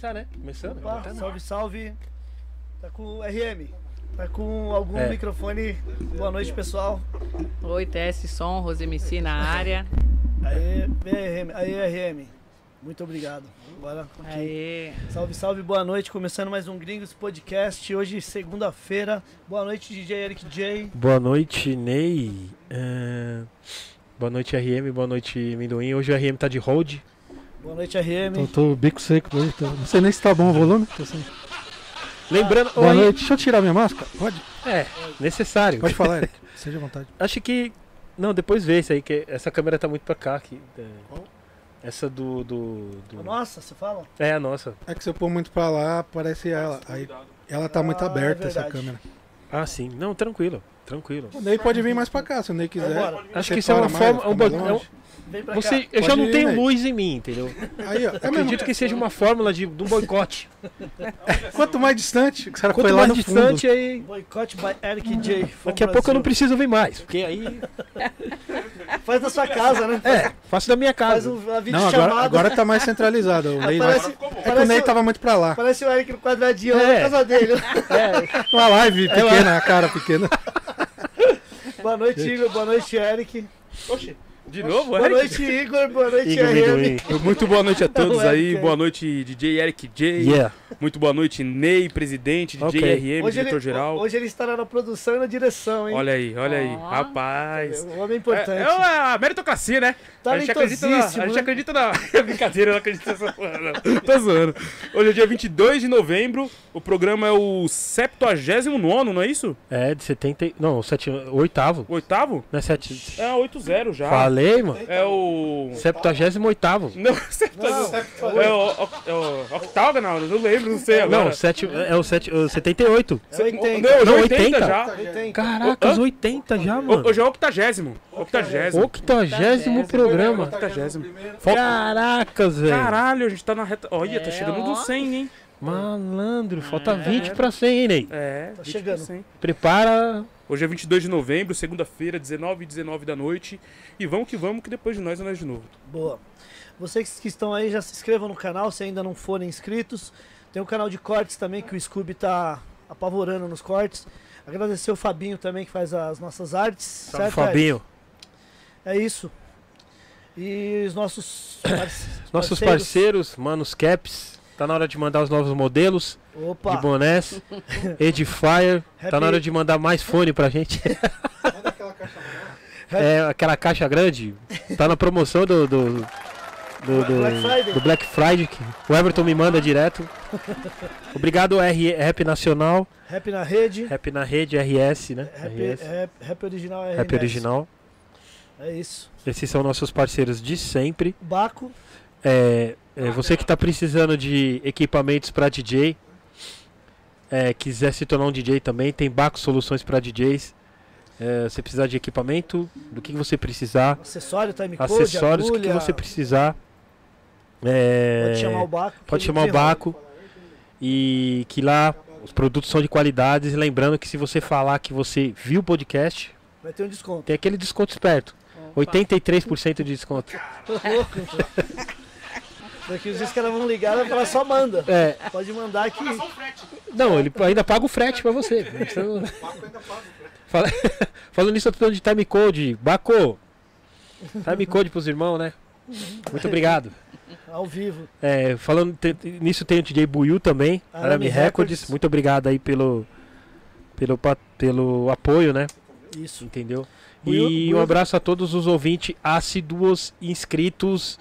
Começar, né? Começando. Opa, Tá, né? salve, salve. Tá com o RM. Tá com algum É. microfone. Boa noite, pessoal. Oi, teste som, Rosemc na área. Aê, vem aí, RM. Aê, RM. Muito obrigado. Bora. Aê. Salve, salve, boa noite. Começando mais um Gringos Podcast. Hoje, segunda-feira. Boa noite, DJ Eric J. Boa noite, Ney. É, Boa noite, RM. Boa noite, Minduim. Hoje o RM tá de hold. Boa noite, RM. Tô, tô bico seco hoje. tô- Não sei nem se tá bom o volume. tô sem- Lembrando. Boa Oi. noite. Deixa eu tirar minha máscara. Pode? É, necessário. Pode falar, Eric. Seja à vontade. Acho que. Não, depois vê isso aí, que essa câmera tá muito pra cá. Aqui, é, Essa do, do, do- Nossa, você fala? É a nossa. É que se eu pôr muito pra lá, aparece ela. Aí ela tá muito Ah, aberta, é essa câmera. Ah, sim. Não, tranquilo. Tranquilo. O Ney pode vir mais pra cá, se o Ney quiser. Acho que isso é uma forma. um é um- você, cá. eu já não ir, tenho luz em mim, entendeu? Aí, ó. É. Acredito que seja uma fórmula de, de um boicote. Quanto mais distante, o cara foi Quanto lá mais no distante, fundo. aí. Boicote by Eric J. Daqui a pouco eu não Brasil. preciso vir mais. Porque aí. Faz da sua casa, né? É, faço da minha Faz casa. um, uma Não, agora, agora tá mais centralizado. O Ney Parece, É que o Ney tava muito pra lá. parece o Eric no quadradinho lá É. na casa dele. É, Uma live pequena, a cara pequena. Boa noite, Igor. Boa noite, Eric. Oxi, de novo, Boa noite, Igor. Boa noite, Igor. Muito boa noite a todos aí. Boa noite, DJ Eric J. Yeah. Muito boa noite, Ney, presidente, DJ Ok. RM, Hoje ele, diretor-geral. hoje ele estará na produção e na direção, hein? Olha aí, olha aí. Ó. Rapaz. Um homem É, importante. é a meritocracia, né? a gente acredita na. A gente né? acredita na. Brincadeira, eu não acredito nessa porra, não. Tô zoando. Hoje é dia 22 de novembro. O programa é o 79, não é isso? É, de 70. e- Não, sete, oitavo. O oitavo? Não é 7. É 80 já. Falei, mano. É o. 78. Não, 70. É o, é o octagonal, eu não lembro, não sei agora. Não, sete, é o, sete, o 78. É 80. Não, hoje é Não, 80, 80. já. 80. Caracas, Hã? 80 já, mano. Hoje é o octagésimo. Octagésimo. Octagésimo programa. Octagésimo. Caracas, velho. Caralho, a gente tá na reta. Olha, tá É, chegando ó. no 100, hein? Malandro, falta 20 pra 100, hein, Ney? É, Tá 20 chegando. pro 100. Prepara. Hoje é 22 de novembro, segunda-feira, 19 e 19 da noite. E vamos que vamos, que depois de nós é nós de novo. Boa. Vocês que estão aí, já se inscrevam no canal se ainda não forem inscritos. Tem um canal de cortes também que o Scooby tá apavorando nos cortes. Agradecer o Fabinho também que faz as nossas artes. Salve, certo, Fabinho. É isso. E os nossos, parce- Nossos parceiros, Manos Caps. Tá na hora de mandar os novos modelos Opa, de bonés. Edifier. Tá na hora de mandar mais fone pra gente. É, aquela caixa grande. Tá na promoção do. do do, do- Black Friday. do Black Friday, que o Everton me manda direto. Obrigado, R, Rap Nacional, Rap na rede. Rap na rede, RS, né? Rap, RS, rap, rap original é Rap. Original. É isso. Esses são nossos parceiros de sempre. Baco. É, é, você que está precisando de equipamentos para DJ, é, quiser se tornar um DJ também, tem Baco Soluções para DJs. É, você precisar de equipamento, do que você precisar, Acessório, time code, acessórios, o que agulha. você precisar. É, Pode chamar o Baco. pode chamar o. Baco e que lá os produtos são de qualidade. E Lembrando que se você falar que você viu o podcast, Vai ter um desconto. tem aquele desconto esperto. 83% de desconto. Tô louco. Daqui os dias que vão ligar, vai falar só manda. É, Pode mandar que. Não, ele ainda paga o frete pra você. Precisa- Fala- Falando nisso, eu tô falando de time code. Baco! Time code pros irmãos, né? Muito obrigado. Ao vivo. É, falando te- nisso, tem o DJ Buiu também, Arame Arame Records. Records. Muito obrigado aí pelo, pelo, pelo apoio, né? Isso. Entendeu? Buiu- e Buiu- um abraço a todos os ouvintes assíduos inscritos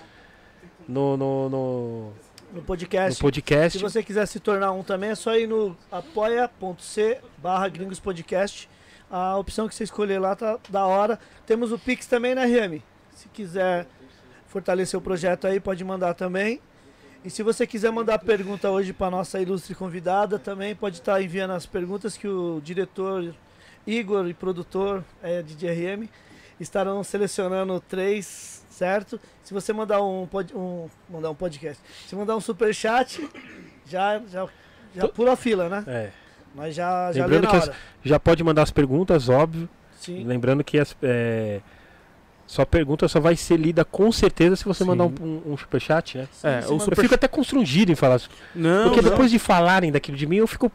no, no, no, No no podcast. podcast. Se você quiser se tornar um também, é só ir no apoia.c barra gringos podcast. A opção que você escolher lá tá da hora. Temos o Pix também na RM. Se quiser fortalecer o projeto aí, pode mandar também. E se você quiser mandar pergunta hoje para nossa ilustre convidada, também pode estar enviando as perguntas que o diretor Igor e produtor é, de DRM estarão selecionando três, certo? Se você mandar um, pod- um mandar um podcast, se mandar um super chat, já já já pula a fila, né? É. Mas já já Lembrando que as-. Já pode mandar as perguntas, óbvio. Sim. Lembrando que as, é, Sua pergunta só vai ser lida com certeza se você Sim. mandar um, um, um superchat, né? É, Sim, sim, super... Eu fico até constrangido em falar isso. Não, Porque não. depois de falarem daquilo de mim, eu fico.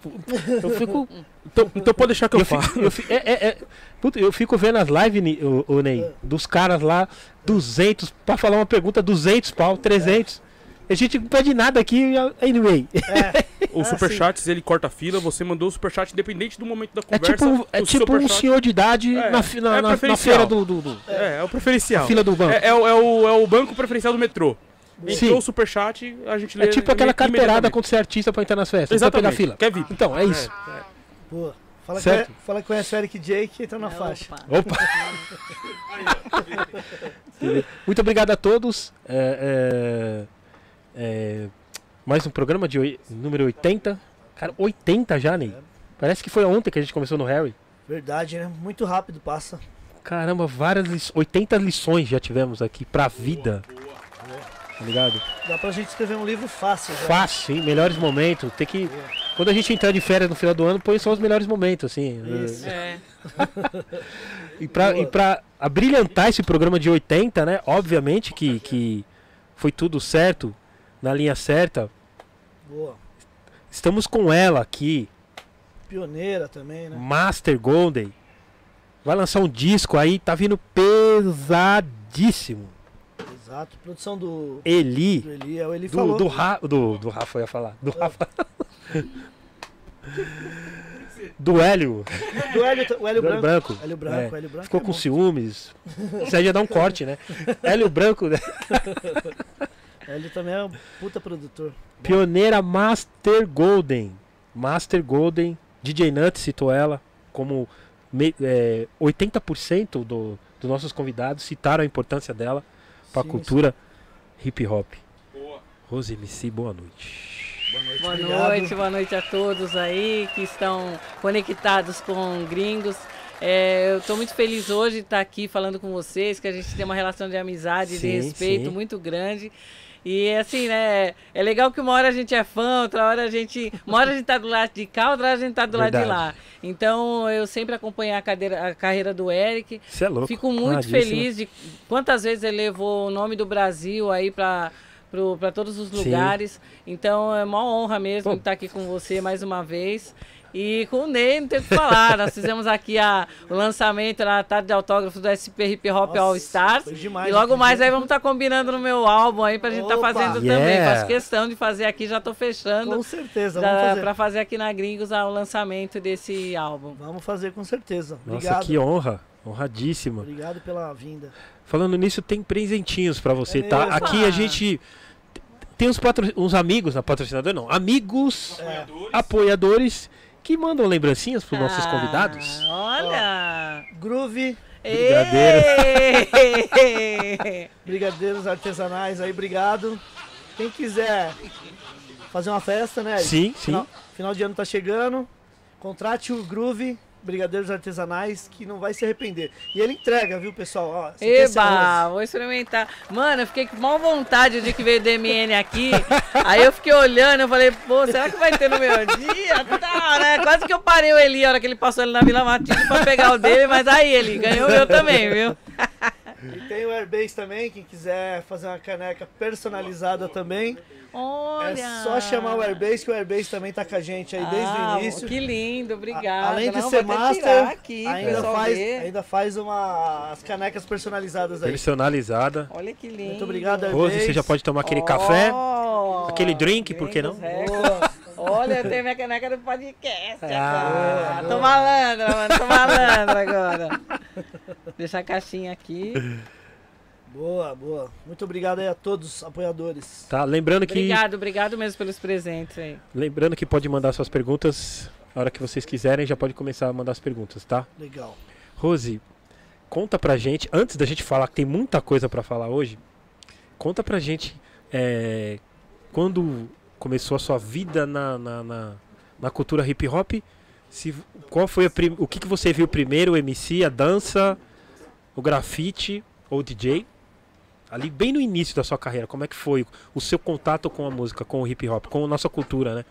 Eu fico. Então, então pode deixar que eu, eu falo. fico, eu fico- é, é, é- puta, eu fico vendo as lives, o, o Ney, dos caras lá, 200, pra falar uma pergunta, 200 pau, 300. A gente não pede nada aqui, anyway. É, O Ah, Superchat, ele corta a fila, você mandou o Superchat independente do momento da É conversa. tipo, é tipo um senhor de idade É, na, na, é na- na feira do, do, do- É, é o preferencial. na fila do banco. É, é o, é, o, é o banco preferencial do metrô. Sim. Entrou o Superchat, a gente lê É tipo aquela carteirada quando você é artista pra entrar nas festas. Exatamente. pegar fila. Quer VIP. Então, é isso. pô. Fala, que, fala que conhece o Eric J que entra na faixa. Opa. Opa! Muito obrigado a todos. É, é, mais um programa de oi- número 80. Cara, 80 já, Ney. Parece que foi ontem que a gente começou no Harry. Verdade, né? Muito rápido passa. Caramba, várias liç- 80 lições já tivemos aqui pra vida. Tá ligado? Dá pra gente escrever um livro fácil já. Fácil, hein? Melhores momentos. Tem que. Quando a gente entrar de férias no final do ano, põe só os melhores momentos, assim. Isso. É. E pra, Boa. e pra abrilhantar esse programa de 80, né? Obviamente que, que foi tudo certo, na linha certa. Boa. Estamos com ela aqui, Pioneira também, né? Master Golden. Vai lançar um disco aí, tá vindo pesadíssimo. Exato. Produção do, Eli, do Eli. é O Eli do, falou. do, Ra, do, do Rafa, eu ia falar. Do Rafa. do Hélio. Do Hélio, o Hélio Branco. Branco. Hélio Branco, É. Hélio Branco. Ficou é com bom. ciúmes. Aí já dá um corte, né? Hélio Branco, né? Hélio também é um puta produtor. Pioneira Master Golden. Master Golden. DJ Nut citou ela como me- é, 80% do, dos nossos convidados citaram a importância dela para a Sim, cultura hip hop. Rose MC, boa noite. Boa noite. Boa noite, boa noite a todos aí que estão conectados com gringos. É, eu estou muito feliz hoje de estar aqui falando com vocês, que a gente tem uma relação de amizade, de Sim, respeito sim. muito grande. E assim, né? É legal que uma hora a gente é fã, outra hora a gente. Uma hora a gente tá do lado de cá, outra hora a gente tá do lado de Verdade. lá. Então eu sempre acompanhei a, cadeira- a carreira do Eric. Você é louco. Fico muito feliz de quantas vezes ele levou o nome do Brasil aí para para todos os Sim. lugares. Então é uma honra mesmo Pô. estar aqui com você mais uma vez. E com o Ney, não tem o que falar. Nós fizemos aqui a, o lançamento na tarde de autógrafos do SP Hip Hop Nossa, All Stars. foi demais E logo mais aí vamos estar combinando no meu álbum aí pra gente estar Opa! fazendo também. Yeah. Faço questão de fazer aqui, já tô fechando. Com certeza, vamos da- fazer. Pra fazer aqui na Gringos o lançamento desse álbum. Vamos fazer com certeza. Nossa, Obrigado. que honra. Honradíssima. Obrigado pela vinda. Falando nisso, tem presentinhos pra você, É tá? mesmo? Aqui a gente tem uns, patro... uns amigos, na patrocinador não, amigos É, apoiadores que mandam lembrancinhas pros nossos Ah, convidados. Olha! Groove, Ei! brigadeiros artesanais aí, obrigado. Quem quiser fazer uma festa, né? Sim, sim. Final, final de ano tá chegando. Contrate o Groove, Brigadeiros Artesanais, que não vai se arrepender. E ele entrega, viu, pessoal? Ó, é Eba, vou experimentar. Mano, eu fiquei com mal vontade de que veio DMN aqui. Aí eu fiquei olhando, eu falei, pô, será que vai ter no meu dia? Tá, né? Quase que eu parei o Eli a hora que ele passou ali na Vila Matilde pra pegar o dele, mas aí ele ganhou o meu também, viu? E tem o Airbase também, quem quiser fazer uma caneca personalizada também. Olha. É só chamar o Airbase, que o Airbase também tá com a gente aí desde Ah, o início. Que lindo, A- obrigada. Além de Não, ser master, aqui, ainda, faz, ver. ainda faz uma, as canecas personalizadas aí. Personalizada. Olha que lindo. Muito obrigado, Rose, Airbase. você já pode tomar aquele café. Oh, aquele drink, por que não? Olha, eu tenho minha caneca do podcast Ah, agora. tô malandra, mano, tô malandra agora. Deixa a caixinha aqui. Boa, boa. Muito obrigado aí a todos os apoiadores. Tá, lembrando que, Obrigado, obrigado mesmo pelos presentes aí. lembrando que pode mandar suas perguntas a hora que vocês quiserem, já pode começar a mandar as perguntas, tá? Legal. Rose, conta pra gente, antes da gente falar que tem muita coisa pra falar hoje, conta pra gente é, quando começou a sua vida na, na, na, na cultura hip hop, se, qual foi prim- o que, que você viu primeiro, o MC, a dança, o grafite ou o DJ? Ali bem no início da sua carreira, como é que foi o seu contato com a música, com o hip hop, com a nossa cultura, né?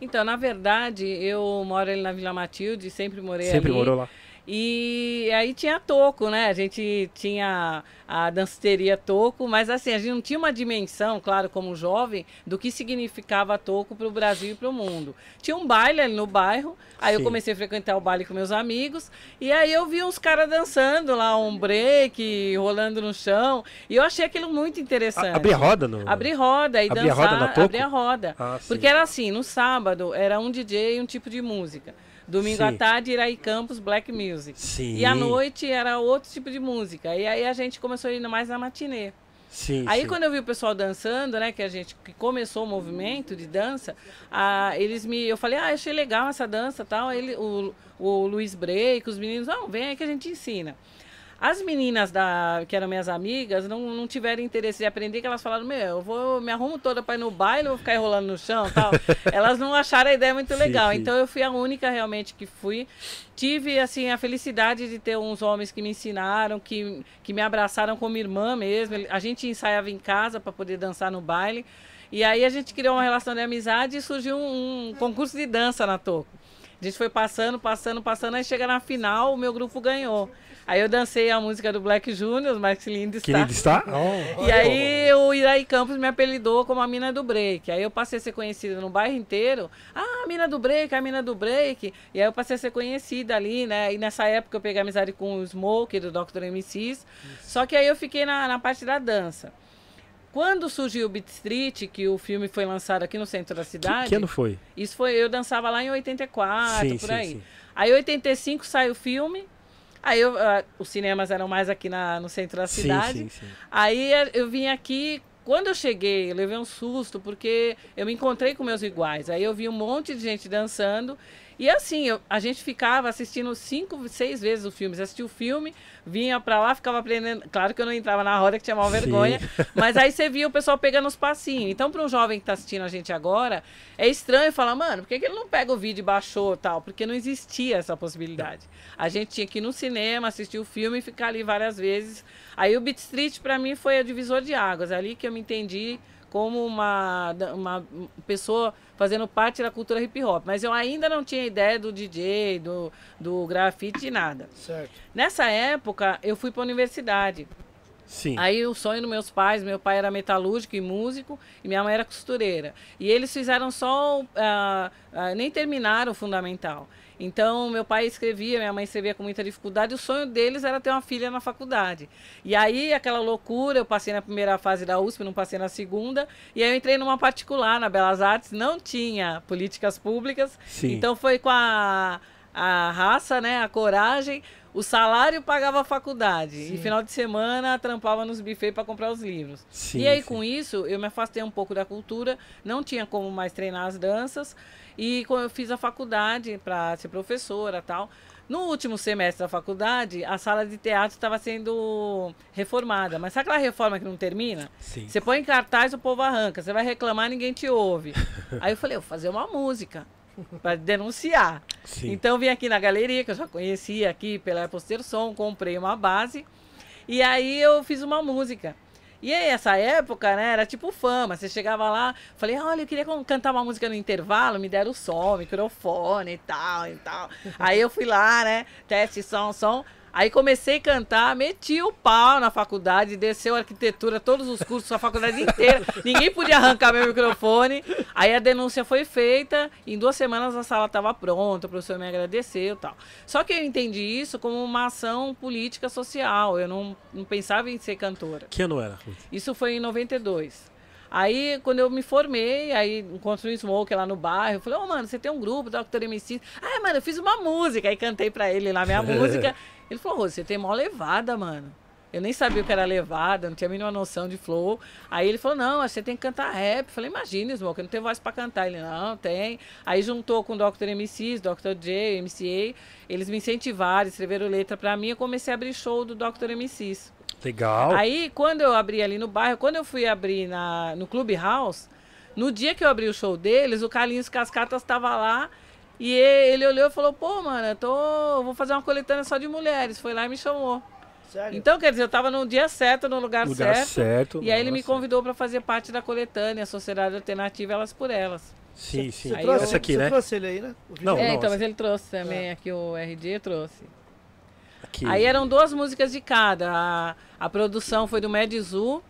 Então, na verdade, eu moro ali na Vila Matilde, sempre morei Sempre ali. morou lá. E aí tinha toco, né? A gente tinha a danceteria toco, mas assim, a gente não tinha uma dimensão, claro, como jovem, do que significava toco para o Brasil e para o mundo. Tinha um baile ali no bairro, aí eu Sim. comecei a frequentar o baile com meus amigos, e aí eu vi uns caras dançando lá, um break, rolando no chão, e eu achei aquilo muito interessante. A- Abrir roda no. Abrir roda e Abrir a dançar, roda na toco? abrir a roda. Ah. Porque era assim, no sábado era um DJ e um tipo de música. Domingo Sim. à tarde, Iraí Campos, Black Music. Sim. E à noite era outro tipo de música. E aí a gente começou a ir mais na matinê. Sim, Aí sim. quando eu vi o pessoal dançando, né, que a gente que começou o movimento de dança, ah, eles me, eu falei, ah, achei legal essa dança, tal. Aí Ele, o, o Luiz Break, os meninos, não, vem aí que a gente ensina. As meninas da, que eram minhas amigas não, não tiveram interesse de aprender, que elas falaram, meu, eu vou, me arrumo toda para ir no baile, vou ficar enrolando no chão tal. elas não acharam a ideia muito Sim, legal. sim. Então eu fui a única realmente que fui. Tive, assim, a felicidade de ter uns homens que me ensinaram, que, que me abraçaram como irmã mesmo. A gente ensaiava em casa para poder dançar no baile. E aí a gente criou uma relação de amizade e surgiu um, um concurso de dança na Toco. A gente foi passando, passando, passando, aí chega na final, o meu grupo ganhou. Aí eu dancei a música do Black Junior, mas que lindo está. Que lindo está? E aí o Iraí Campos me apelidou como a mina do break. Aí eu passei a ser conhecida no bairro inteiro. Ah, a mina do break, a mina do break. E aí eu passei a ser conhecida ali, né? E nessa época eu peguei amizade com o Smoke, do Dr. MCs. Só que aí eu fiquei na, na parte da dança. Quando surgiu o Beat Street, que o filme foi lançado aqui no centro da cidade. Que, que ano foi? Isso foi, eu dançava lá em 84, Sim, por sim, aí. sim. Aí em 85 saiu o filme. Aí eu, ah, os cinemas eram mais aqui na, no centro da Sim, cidade. sim, sim. Aí eh, eu vim aqui, quando eu cheguei, eu levei um susto, porque eu me encontrei com meus iguais. Aí eu vi um monte de gente dançando. E assim, eu- a gente ficava assistindo cinco, seis vezes o filme. Você assistia o filme, vinha pra lá, ficava aprendendo. Claro que eu não entrava na roda, que tinha mal vergonha. Mas aí você via o pessoal pegando os passinhos. Então, para um jovem que tá assistindo a gente agora, é estranho falar, mano, por que, que ele não pega o vídeo e baixou tal? Porque não existia essa possibilidade. A gente tinha que ir no cinema, assistir o filme e ficar ali várias vezes. Aí o Beat Street, para mim, foi o divisor de águas. É Ali que eu me entendi como uma, uma pessoa fazendo parte da cultura hip hop. Mas eu ainda não tinha ideia do DJ, do, do grafite, nada. Certo. Nessa época, eu fui para a universidade. Sim. Aí o sonho dos meus pais, meu pai era metalúrgico e músico e minha mãe era costureira. E eles fizeram só, ah, ah, nem terminaram o fundamental. Então meu pai escrevia, minha mãe escrevia com muita dificuldade. O sonho deles era ter uma filha na faculdade. E aí aquela loucura, eu passei na primeira fase da USP, não passei na segunda. E aí eu entrei numa particular na Belas Artes, não tinha políticas públicas. Sim. Então foi com a, a raça, né, a coragem. O salário pagava a faculdade. E final de semana trampava nos buffets para comprar os livros. Sim, e aí, sim. com isso, eu me afastei um pouco da cultura, não tinha como mais treinar as danças. E quando eu fiz a faculdade para ser professora tal. No último semestre da faculdade, a sala de teatro estava sendo reformada. Mas sabe aquela reforma que não termina? Sim. Você põe em cartaz, o povo arranca. Você vai reclamar, ninguém te ouve. Aí eu falei, eu vou fazer uma música para denunciar. Sim. Então eu vim aqui na galeria, que eu já conhecia aqui pela Poster Som, comprei uma base e aí eu fiz uma música. E aí, essa época, né, era tipo fama. Você chegava lá, falei, olha, eu queria cantar uma música no intervalo, me deram o som, microfone e tal, e tal. Aí eu fui lá, né, teste, som, som. Aí comecei a cantar, meti o pau na faculdade, desceu arquitetura, todos os cursos, a faculdade inteira. Ninguém podia arrancar meu microfone. Aí a denúncia foi feita, em duas semanas a sala estava pronta, o professor me agradeceu e tal. Só que eu entendi isso como uma ação política social. Eu não, não pensava em ser cantora. Que ano era? Isso foi em 92. Aí, quando eu me formei, aí encontrei um Smoke lá no bairro. Eu falei, ô, mano, você tem um grupo, Dr. MC. Ah, mano, eu fiz uma música. Aí cantei pra ele lá minha música. Ele falou, "Rô, você tem mó levada, mano. Eu nem sabia o que era levada, não tinha a mínima noção de flow. Aí ele falou, não, você tem que cantar rap. Eu falei, imagina, Smoke, eu não tenho voz pra cantar. Ele, não, tem. Aí juntou com o Dr. MCs, Dr. J, MCA. Eles me incentivaram, escreveram letra pra mim. Eu comecei a abrir show do Dr. MCs. Legal. Aí, quando eu abri ali no bairro, quando eu fui abrir na, no Clubhouse, no dia que eu abri o show deles, o Carlinhos Cascatas estava lá e ele olhou e falou: pô, mano, eu tô, vou fazer uma coletânea só de mulheres. Foi lá e me chamou. Sério? Então, quer dizer, eu tava no dia certo, no lugar, Lugar certo. certo. E aí ele me convidou para fazer parte da coletânea, a Sociedade Alternativa Elas por Elas. Sim, sim. Você Aí trouxe, Essa aqui, você né? trouxe ele aí, né? Não, é, não, então, mas ele trouxe também aqui o RG, trouxe. Aqui. Aí eram duas músicas de cada. A, a produção foi do Medizu.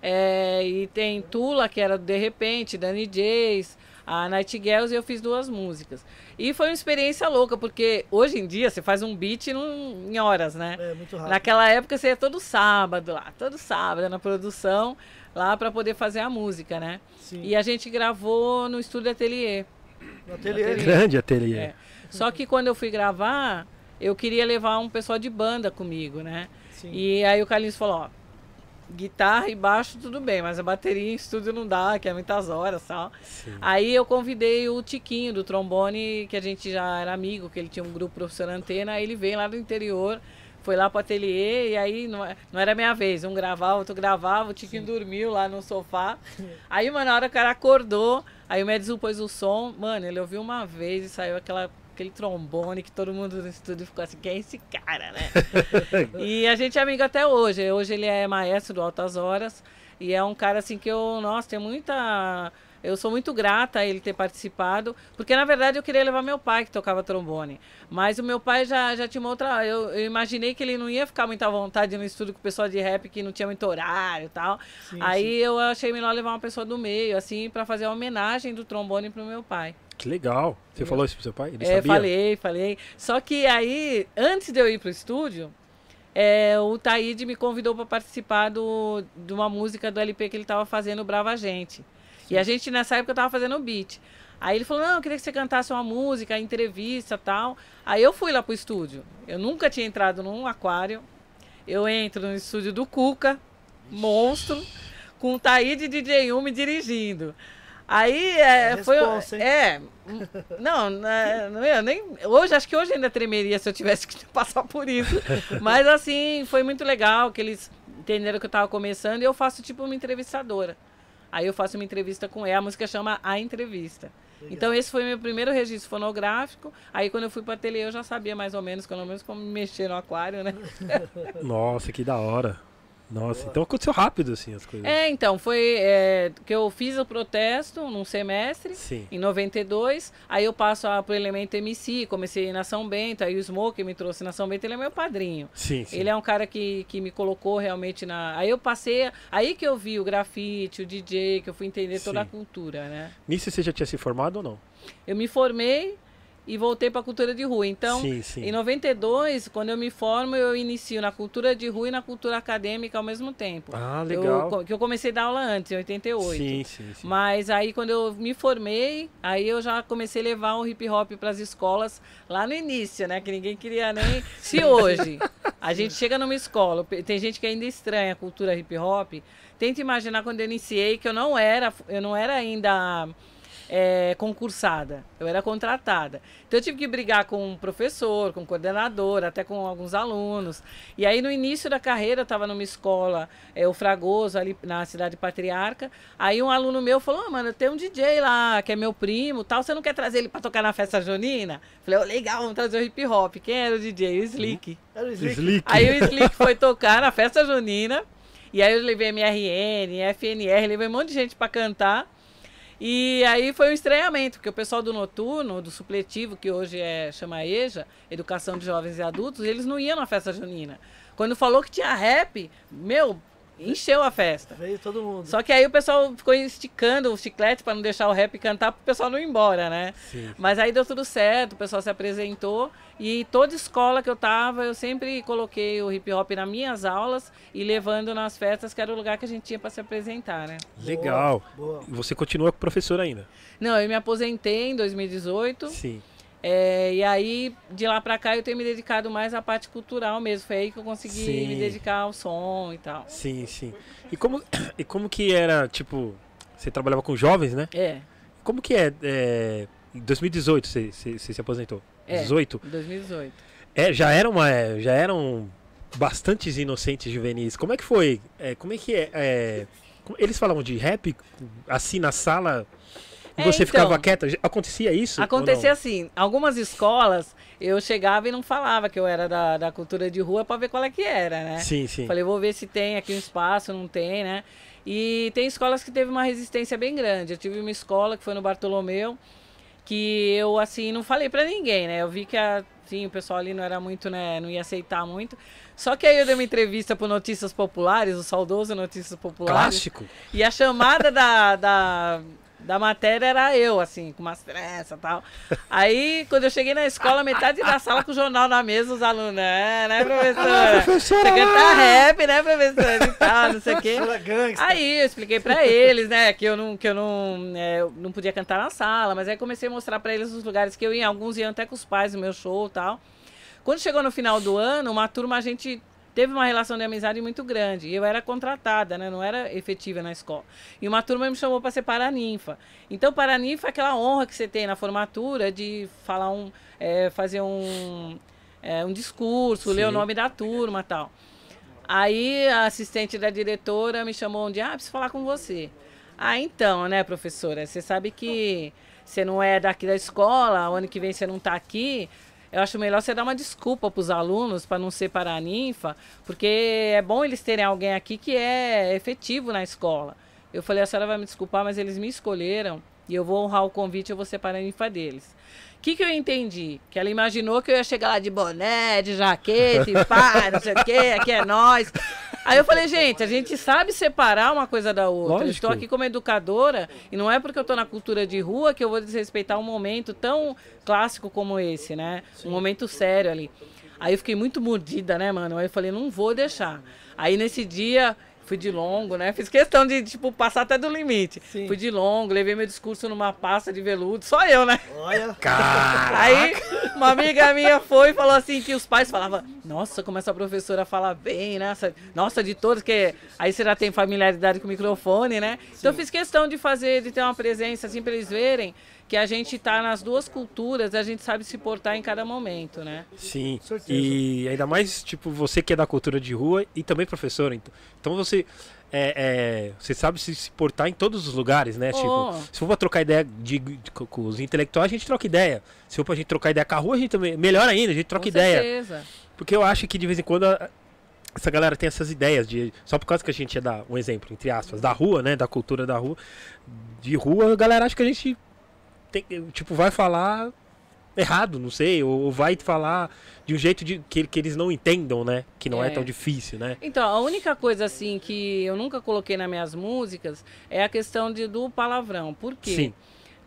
É, e tem Tula, que era do De Repente, Dani Jays, a Nightingales, e eu fiz duas músicas. E foi uma experiência louca, porque hoje em dia você faz um beat num- em horas, né? É, muito rápido. Naquela época você ia todo sábado lá, todo sábado na produção, lá para poder fazer a música, né? Sim. E a gente gravou no estúdio Atelier. No ateliê. Grande ateliê. É. Só que quando eu fui gravar, eu queria levar um pessoal de banda comigo, né? Sim. E aí o Carlinhos falou, ó, guitarra e baixo tudo bem, mas a bateria em estúdio não dá, que é muitas horas e tal. Sim. Aí eu convidei o Tiquinho do trombone, que a gente já era amigo, que ele tinha um grupo professor antena, aí ele veio lá do interior, foi lá pro ateliê, e aí não, não era minha vez, um gravava, outro gravava, o Tiquinho dormiu lá no sofá. Aí, mano, na hora o cara acordou, aí o Medzu pôs o som, mano, ele ouviu uma vez e saiu aquela, aquele trombone que todo mundo no estúdio ficou assim, quem é esse cara, né? E a gente é amigo até hoje. Hoje ele é maestro do Altas Horas. E é um cara assim que eu, nossa, tem muita. Eu sou muito grata a ele ter participado, porque na verdade eu queria levar meu pai que tocava trombone. Mas o meu pai já, já tinha uma outra. Eu, eu imaginei que ele não ia ficar muito à vontade no estúdio com o pessoal de rap que não tinha muito horário e tal. Sim, Aí eu achei melhor levar uma pessoa do meio, assim, para fazer a homenagem do trombone pro meu pai. Que legal. Você falou isso pro seu pai? Ele É, sabia? falei, falei. Só que aí, antes de eu ir pro estúdio, é, o Taíde me convidou para participar do, de uma música do LP que ele tava fazendo, Brava Gente. E a gente, nessa época, tava fazendo o beat. Aí ele falou, não, eu queria que você cantasse uma música, entrevista tal. Aí eu fui lá pro estúdio. Eu nunca tinha entrado num aquário. Eu entro no estúdio do Cuca, monstro, com o Taíde e DJ U me dirigindo. Aí é, É foi. responsa, hein? É. Não, né, não eu nem. Hoje, acho que hoje ainda tremeria se eu tivesse que passar por isso. Mas assim, foi muito legal que eles entenderam que eu tava começando e eu faço tipo uma entrevistadora. Aí eu faço uma entrevista com ela, a música chama A Entrevista. Então esse foi meu primeiro registro fonográfico. Aí quando eu fui para ateliê eu já sabia mais ou menos, pelo menos como mexer no aquário, né? Nossa, que da hora. Nossa, então aconteceu rápido assim as coisas. É, então, foi é, que eu fiz o protesto num semestre, Sim. em 92. Aí eu passo a, pro Elemento MC, comecei na São Bento, aí o Smoke me trouxe na São Bento, ele é meu padrinho. Sim, sim. Ele é um cara que, que me colocou realmente na. Aí eu passei. Aí que eu vi o grafite, o DJ, que eu fui entender toda a Sim. cultura, né? Nisso você já tinha se formado ou não? Eu me formei e voltei para cultura de rua. Então, sim, sim. em 92, quando eu me formo, eu inicio na cultura de rua e na cultura acadêmica ao mesmo tempo. Ah, Eu, legal. co- que eu comecei a dar aula antes, em 88. Sim, sim, sim. Mas aí quando eu me formei, aí eu já comecei a levar o hip hop para as escolas lá no início, né? Que ninguém queria nem. Se hoje a gente chega numa escola, tem gente que ainda estranha a cultura hip hop. Tenta imaginar quando eu iniciei que eu não era, eu não era ainda é, concursada, eu era contratada. Então eu tive que brigar com um professor, com um coordenador, até com alguns alunos. E aí no início da carreira eu estava numa escola, é, o Fragoso, ali na cidade patriarca. Aí um aluno meu falou: "Ah, mano, tem um DJ lá, que é meu primo, tal, você não quer trazer ele para tocar na festa junina? Falei: oh, legal, vamos trazer o hip hop. Quem era o DJ? O Slick. Era o Slick. Slick. Aí o Slick foi tocar na festa junina. E aí eu levei MRN, FNR, levei um monte de gente para cantar. E aí foi um estranhamento, porque o pessoal do noturno, do supletivo, que hoje é chama EJA, Educação de Jovens e Adultos, eles não iam na festa junina. Quando falou que tinha rap, meu, encheu a festa. Veio todo mundo. Só que aí o pessoal ficou esticando o chiclete para não deixar o rap cantar, para o pessoal não ir embora, né? Sim. Mas aí deu tudo certo, o pessoal se apresentou e toda escola que eu tava, eu sempre coloquei o hip hop nas minhas aulas e levando nas festas, que era o lugar que a gente tinha para se apresentar, né? Legal. Boa. E Você continua com professor ainda? Não, eu me aposentei em 2018 Sim. É, e aí de lá para cá eu tenho me dedicado mais à parte cultural mesmo. Foi aí que eu consegui Sim. me dedicar ao som e tal. Sim, sim. E como, e como que era, tipo, você trabalhava com jovens, né? É, Como que é, é em 2018 você, você, você se aposentou? É. 18? 2018. É, já era uma, já eram bastantes inocentes juvenis. Como é que foi? É, como é que é, é, Eles falavam de rap assim na sala e É, você então. ficava quieta? Acontecia isso? Acontecia assim, algumas escolas eu chegava e não falava que eu era da, da cultura de rua para ver qual é que era, né? Sim, sim. Falei, vou ver se tem aqui um espaço, não tem, né? E tem escolas que teve uma resistência bem grande. Eu tive uma escola que foi no Bartolomeu, que eu, assim, não falei pra ninguém, né? Eu vi que, assim, o pessoal ali não era muito, né, não ia aceitar muito. Só que aí eu dei uma entrevista pro Notícias Populares, o saudoso Notícias Populares. Clássico. E a chamada da, da, da matéria era eu, assim, com umas pressas e tal. Aí, quando eu cheguei na escola, metade da sala com o jornal na mesa, os alunos, né, né, professora? Você canta rap, né, professora? E tal, não sei o quê. Aí eu expliquei pra eles, né, que eu não, que eu não, é, eu não podia cantar na sala, mas aí comecei a mostrar pra eles os lugares que eu ia. Alguns iam até com os pais no meu show e tal. Quando chegou no final do ano, uma turma a gente teve uma relação de amizade muito grande. Eu era contratada, né? Não era efetiva na escola. E uma turma me chamou para ser paraninfa. Então, paraninfa é aquela honra que você tem na formatura de falar um, é, fazer um, é, um discurso, ler o Sim. nome da turma, e tal. Aí a assistente da diretora me chamou um dia, ah, preciso falar com você. Ah, então, né, professora, você sabe que você não é daqui da escola, o ano que vem você não está aqui. Eu acho melhor você dar uma desculpa para os alunos para não ser paraninfa, porque é bom eles terem alguém aqui que é efetivo na escola. Eu falei, a senhora vai me desculpar, mas eles me escolheram e eu vou honrar o convite, eu vou ser paraninfa deles. O que, que eu entendi? Que ela imaginou que eu ia chegar lá de boné, de jaqueta, e pá, não sei o quê, aqui é nós. Aí eu falei, gente, a gente sabe separar uma coisa da outra. Eu Lógico. estou aqui como educadora e não é porque eu estou na cultura de rua que eu vou desrespeitar um momento tão clássico como esse, né? Um momento sério ali. Aí eu fiquei muito mordida, né, mano? Aí eu falei, não vou deixar. Aí nesse dia fui de longo, né? Fiz questão de, tipo, passar até do limite. Sim. Fui de longo, levei meu discurso numa pasta de veludo, só eu, né? Olha. Aí uma amiga minha foi e falou assim que os pais falavam, nossa, como essa professora fala bem, né? Nossa, de todos, que aí você já tem familiaridade com o microfone, né? Então eu fiz questão de fazer, de ter uma presença assim para eles verem que a gente tá nas duas culturas, a gente sabe se portar em cada momento, né? Sim. E ainda mais, tipo, você que é da cultura de rua e também professor. Então, então você. É, é, você sabe se, se portar em todos os lugares, né? Oh. Tipo, se for pra trocar ideia de, de- com com os intelectuais, a gente troca ideia. Se for pra gente trocar ideia com a rua, a gente também. Melhor ainda, a gente troca Com ideia. certeza. Porque eu acho que de vez em quando a- essa galera tem essas ideias de. Só por causa que a gente é da. Um exemplo, entre aspas, da rua, né? Da cultura da rua. De rua, a galera acha que a gente. Tem, tipo, vai falar errado, não sei. Ou, vai falar de um jeito de, que, que eles não entendam, né? Que não é, É. tão difícil, né? Então, a única coisa assim que eu nunca coloquei nas minhas músicas é a questão de, do palavrão. Por quê? Sim.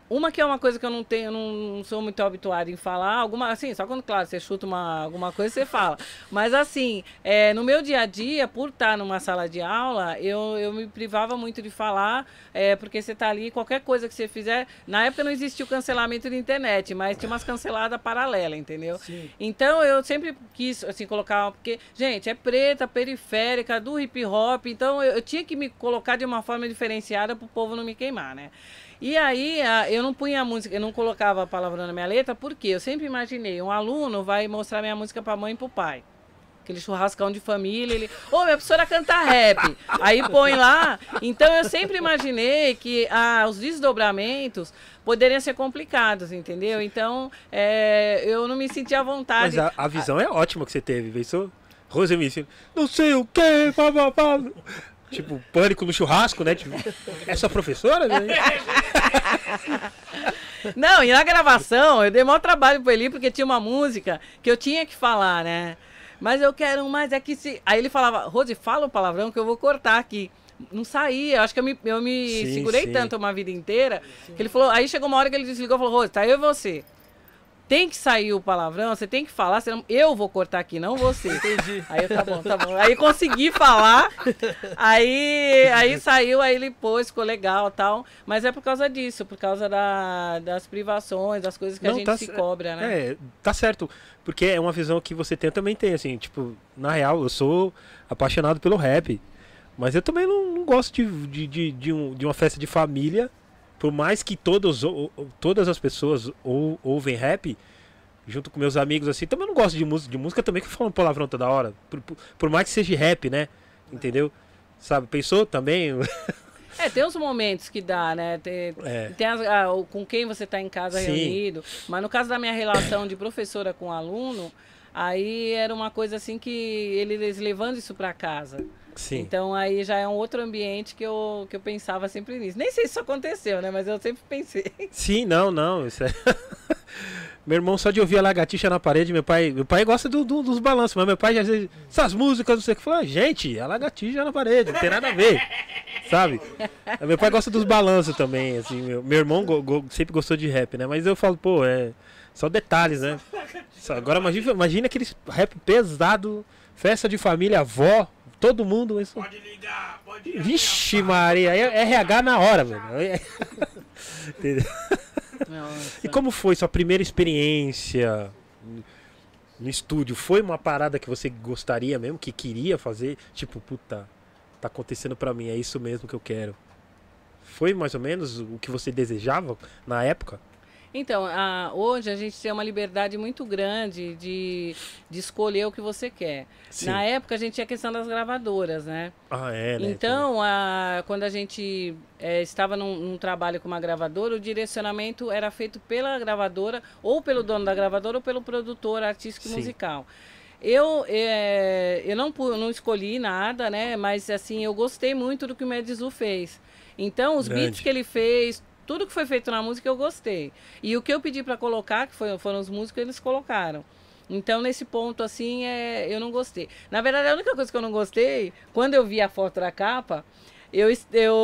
Uma que é uma coisa que eu não tenho, eu não, sou muito habituada em falar, alguma, assim, só quando, claro, você chuta uma, alguma coisa, você fala. Mas assim, é, no meu dia a dia, por estar numa sala de aula, eu, eu me privava muito de falar, é, porque você tá ali, qualquer coisa que você fizer. Na época não existia o cancelamento da internet, mas tinha umas canceladas paralelas, entendeu? Sim. Então eu sempre quis assim colocar, porque, gente, é preta, periférica, do hip hop, então eu, eu tinha que me colocar de uma forma diferenciada para o povo não me queimar, né? E aí eu não punha a música, eu não colocava a palavra na minha letra, porque eu sempre imaginei, um aluno vai mostrar minha música para a mãe e para o pai. Aquele churrascão de família, ele, ô, minha professora canta rap. Aí põe lá. Então eu sempre imaginei que ah, os desdobramentos poderiam ser complicados, entendeu? Então é, eu não me sentia à vontade. Mas a, a visão é ótima que você teve, pensou? Rosemice, não sei o que, papapá. Tipo, pânico no churrasco, né? Tipo, é sua professora? Né? Não, e na gravação eu dei maior trabalho pro Eli porque tinha uma música que eu tinha que falar, né? Mas eu quero mais é que se. Aí ele falava, Rose, fala o palavrão que eu vou cortar aqui. Não saía, eu acho que eu me, eu me Sim, segurei sim. tanto uma vida inteira que ele falou. Aí chegou uma hora que ele desligou e falou: Rose, tá eu e você. Tem que sair o palavrão, você tem que falar, senão eu vou cortar aqui, não você. Entendi. Aí eu, tá bom, tá bom. Aí consegui falar, aí, aí saiu, aí ele pôs, ficou legal tal. Mas é por causa disso, por causa da- das privações, das coisas que a Não, gente tá se cobra, né? É, tá certo. Porque é uma visão que você tem, também tem, assim, tipo, na real, eu sou apaixonado pelo rap. Mas eu também não, não gosto de, de, de, de um- de uma festa de família. Por mais que todos, ou- todas as pessoas ou, ouvem rap, junto com meus amigos, assim, também não gosto de música, de música também que falam palavrão toda hora. Por, por, por mais que seja rap, né? Entendeu? Sabe, pensou também? É, tem uns momentos que dá, né? Tem, É. tem as- ah, com quem você está em casa Sim. reunido. Mas no caso da minha relação de professora com aluno, aí era uma coisa assim que eles levando isso para casa. Sim. Então aí já é um outro ambiente que eu, que eu pensava sempre nisso. Nem sei se isso aconteceu, né? Mas eu sempre pensei. Sim, não, não. Isso é... meu irmão só de ouvir a lagartixa na parede, meu pai. Meu pai gosta do, do- dos balanços, mas meu pai já vezes, essas músicas, não sei o que. Falou, gente, a lagartixa na parede, não tem nada a ver. Sabe? Meu pai gosta dos balanços também, assim. Meu, meu irmão go- go- sempre gostou de rap, né? Mas eu falo, pô, é. Só detalhes, né? Agora imagina, imagina aquele rap pesado, festa de família, avó, todo mundo. Isso... Pode ligar, pode Vixe, Maria, é RH na hora, velho. Entendeu? Nossa. E como foi sua primeira experiência no estúdio? Foi uma parada que você gostaria mesmo, que queria fazer? Tipo, puta, tá acontecendo pra mim, é isso mesmo que eu quero. Foi mais ou menos o que você desejava na época? Então, a- hoje a gente tem uma liberdade muito grande de, de escolher o que você quer. Sim. Na época a gente tinha a questão das gravadoras, né? Ah, é, né? Então, a- quando a gente eh, estava num, num trabalho com uma gravadora, o direcionamento era feito pela gravadora, ou pelo dono da gravadora, ou pelo produtor artístico e musical. Eu, eh, eu não, não escolhi nada, né? Mas assim, eu gostei muito do que o Medizu fez. Então, os beats Grande. que ele fez, tudo que foi feito na música eu gostei. E o que eu pedi para colocar, que foi- foram os músicos, eles colocaram. Então, nesse ponto, assim, é, eu não gostei. Na verdade, a única coisa que eu não gostei, quando eu vi a foto da capa, eu. eu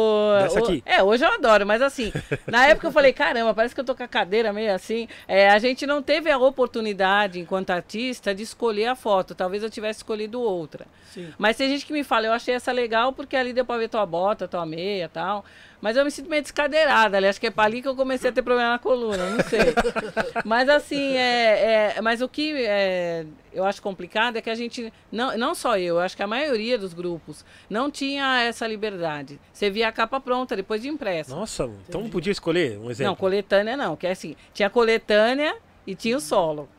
Dessa aqui? É, hoje eu adoro, mas assim, na época eu falei, caramba, parece que eu tô com a cadeira meio assim. É, a gente não teve a oportunidade, enquanto artista, de escolher a foto. Talvez eu tivesse escolhido outra. Sim. Mas tem gente que me fala, eu achei essa legal porque ali deu pra ver tua bota, tua meia e tal. Mas eu me sinto meio descadeirada ali. Acho que é pra ali que eu comecei a ter problema na coluna, não sei. mas assim, é, é- mas o que é, eu acho complicado é que a gente, não, não só eu, eu acho que a maioria dos grupos não tinha essa liberdade. Você via a capa pronta, depois de impressa. Nossa, então não podia escolher um exemplo? Não, coletânea não, que é assim, tinha coletânea e tinha o solo.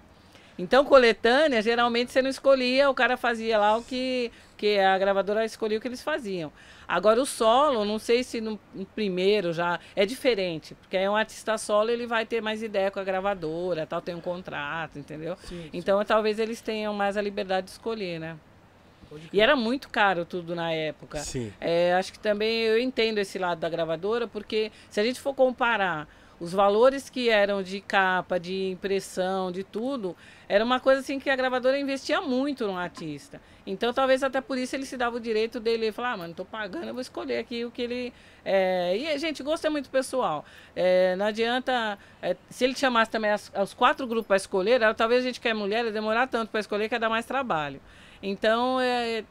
Então, coletânea, geralmente você não escolhia, o cara fazia lá o que, que a gravadora escolhia o que eles faziam. Agora, o solo, não sei se no, no primeiro já é diferente, porque aí um artista solo ele vai ter mais ideia com a gravadora, tal, tem um contrato, entendeu? Sim, Então, talvez eles tenham mais a liberdade de escolher, né? E era muito caro tudo na época. Sim. É, acho que também eu entendo esse lado da gravadora, porque se a gente for comparar os valores que eram de capa, de impressão, de tudo, era uma coisa assim que a gravadora investia muito no artista. Então talvez até por isso ele se dava o direito dele falar, ah, mano, tô pagando, eu vou escolher aqui o que ele. É... E, gente, gosto é muito pessoal. É, não adianta. é, se ele chamasse também as, os quatro grupos para escolher, aí talvez a gente que é mulher demorar tanto para escolher que ia dar mais trabalho. Então,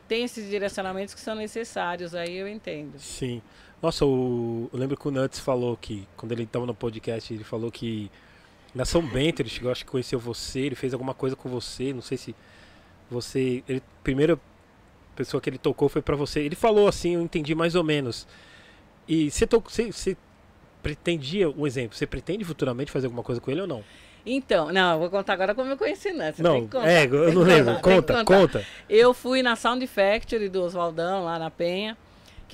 tem esses direcionamentos que são necessários, aí eu entendo. Sim. Nossa, o... eu lembro que o Nuts falou que, quando ele estava no podcast, ele falou que na São Bento ele chegou, acho que conheceu você, ele fez alguma coisa com você, não sei se você. Ele, a primeira pessoa que ele tocou foi pra você. Ele falou assim, eu entendi mais ou menos. E você, você, você pretendia, um exemplo, você pretende futuramente fazer alguma coisa com ele ou não? Então, não, eu vou contar agora como eu conheci Nancy. não, tem que contar, é, eu não lembro. contar, Conta, conta. Eu fui na Sound Factory do Oswaldão, lá na Penha,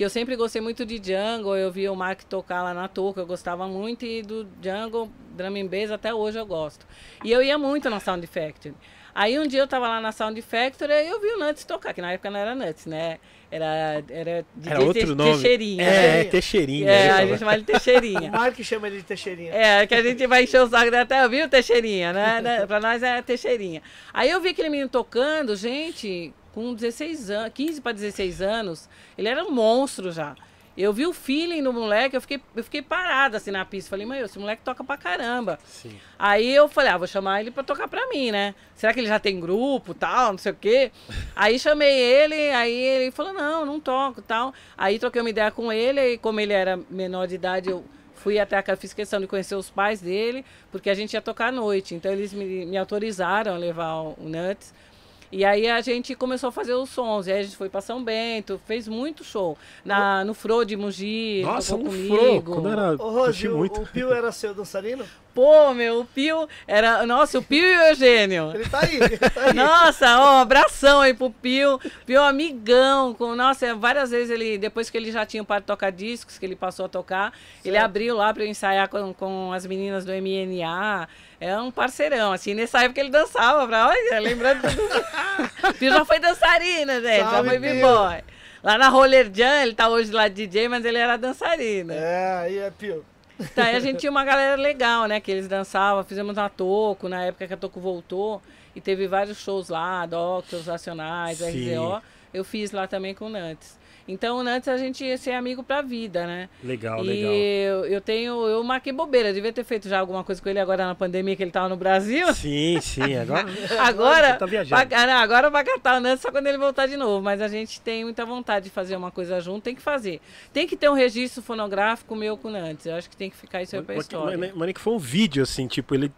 que eu sempre gostei muito de Jungle, eu vi o Mark tocar lá na touca, eu gostava muito, e do Jungle, drum and bass, até hoje eu gosto. E eu ia muito na Sound Factory. Aí um dia eu tava lá na Sound Factory e eu vi o Nuts tocar, que na época não era Nuts, né? Era, era DJ Era outro Te- nome. Teixeirinha. É, né? Teixeirinha. É, ele a gente chama ele O Teixeirinha. Mark chama ele de Teixeirinha. É, que a gente vai encher o saco até, viu, Teixeirinha, né? né? Pra nós é Teixeirinha. Aí eu vi aquele menino tocando, gente, com 16 anos, 15 para 16 anos, ele era um monstro já. Eu vi o feeling do moleque, eu fiquei, eu fiquei parada assim na pista. Falei, mãe, esse moleque toca pra caramba. Sim. Aí eu falei, ah, vou chamar ele pra tocar pra mim, né? Será que ele já tem grupo, tal, não sei o quê? Aí chamei ele, aí ele falou, não, não toco, tal. Aí troquei uma ideia com ele, e como ele era menor de idade, eu fui até a fiz questão de conhecer os pais dele, porque a gente ia tocar à noite. Então eles me, me autorizaram a levar o, Nuts. E aí a gente começou a fazer os sons. E aí a gente foi pra São Bento, fez muito show. Na, no Fro de Mogi, ele Nossa, um comigo. fro. Quando era. Ô, Rose, o, muito. o Pio era seu dançarino? Pô, meu, o Pio era. Nossa, o Pio e o Eugênio. Ele tá aí, ele tá aí. Nossa, ó, um abração aí pro Pio. Pio amigão. Com, nossa, várias vezes ele, depois que ele já tinha parado de tocar discos, que ele passou a tocar, ele Certo. abriu lá pra eu ensaiar com, com as meninas do MNA. É um parceirão, assim, nessa época ele dançava, pra, olha, lembrando. Pio já foi dançarina, gente, já Salve, foi b-boy. Lá na Roller Jam, ele tá hoje lá de DJ, mas ele era dançarino. É, aí é Pio. Então, aí a gente tinha uma galera legal, né? Que eles dançavam, fizemos na Toco, na época que a Toco voltou. E teve vários shows lá, Doctors, Racionais, Sim. RZO. Eu fiz lá também com o Nantes. Então, o Nantes a gente ia ser amigo pra vida, né? Legal, e legal. Eu, eu tenho, eu marquei bobeira, devia ter feito já alguma coisa com ele agora na pandemia que ele tava no Brasil. Sim, sim. Agora, Agora, tá viajando. pra- não, agora vai catar o Nantes só quando ele voltar de novo. Mas a gente tem muita vontade de fazer uma coisa junto, tem que fazer. Tem que ter um registro fonográfico meu com o Nantes. Eu acho que tem que ficar isso aí pra história. Mas, mas que foi um vídeo, assim, tipo, ele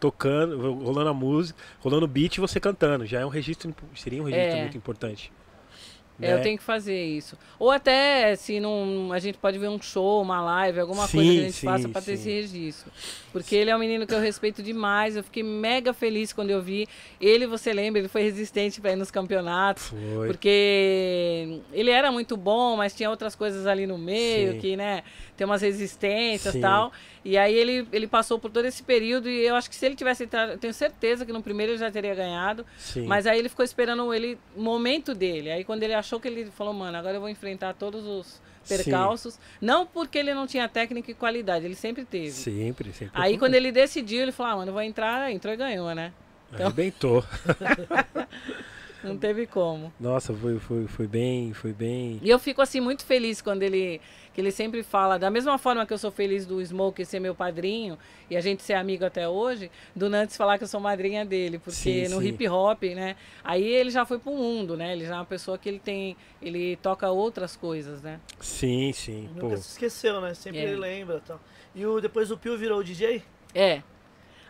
tocando, rolando a música, rolando o beat e você cantando. Já é um registro, seria um registro É. muito importante. É, eu né? tenho que fazer isso. Ou até, se não, a gente pode ver um show, uma live, alguma Sim, coisa que a gente sim, faça pra ter esse registro. Porque ele é um menino que eu respeito demais. Eu fiquei mega feliz quando eu vi. Ele, você lembra, ele foi resistente pra ir nos campeonatos. Foi. Porque ele era muito bom, mas tinha outras coisas ali no meio, que, né, tem umas resistências Sim. e tal. E aí ele, ele passou por todo esse período e eu acho que se ele tivesse entrado, eu tenho certeza que no primeiro ele já teria ganhado. Sim. Mas aí ele ficou esperando ele, o momento dele. Aí quando ele achou que ele falou, mano, agora eu vou enfrentar todos os percalços. Não porque ele não tinha técnica e qualidade, ele sempre teve. Sempre, sempre. Aí quando ele decidiu, ele falou, ah, mano, eu vou entrar, entrou e ganhou, né? Arrebentou. Não teve como. Nossa, foi, foi, foi bem, foi bem. E eu fico assim muito feliz quando ele que ele sempre fala, da mesma forma que eu sou feliz do Smoke ser meu padrinho e a gente ser amigo até hoje, do Nantes falar que eu sou madrinha dele, porque Sim, no sim. hip hop, né? Aí ele já foi pro mundo, né? Ele já é uma pessoa que ele tem, ele toca outras coisas, né? Sim, sim. Pô. Nunca se esqueceu, né? Sempre É. ele lembra e tal. E o, depois o Pio virou o DJ? É.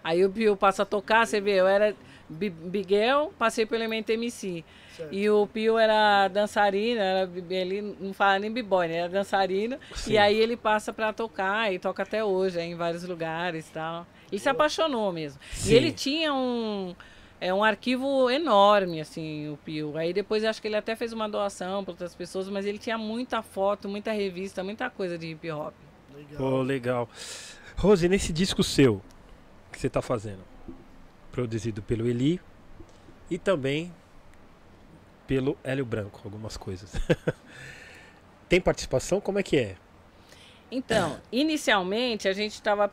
Aí o Pio passa a tocar, você vê, eu era Biguel, passei pelo Elemento MC. Certo. E o Pio era dançarino, era, ele não fala nem b-boy, né? Era dançarino. Sim. E aí ele passa pra tocar e toca até hoje, é, em vários lugares e tal. Ele se apaixonou mesmo. Sim. E ele tinha um, é, um arquivo enorme, assim, o Pio. Aí depois acho que ele até fez uma doação para outras pessoas, mas ele tinha muita foto, muita revista, muita coisa de hip hop. Legal. Pô, legal. Rose, nesse disco seu que você tá fazendo, produzido pelo Eli e também pelo Hélio Branco, algumas coisas. Tem participação? Como é que é? Então, inicialmente a gente estava.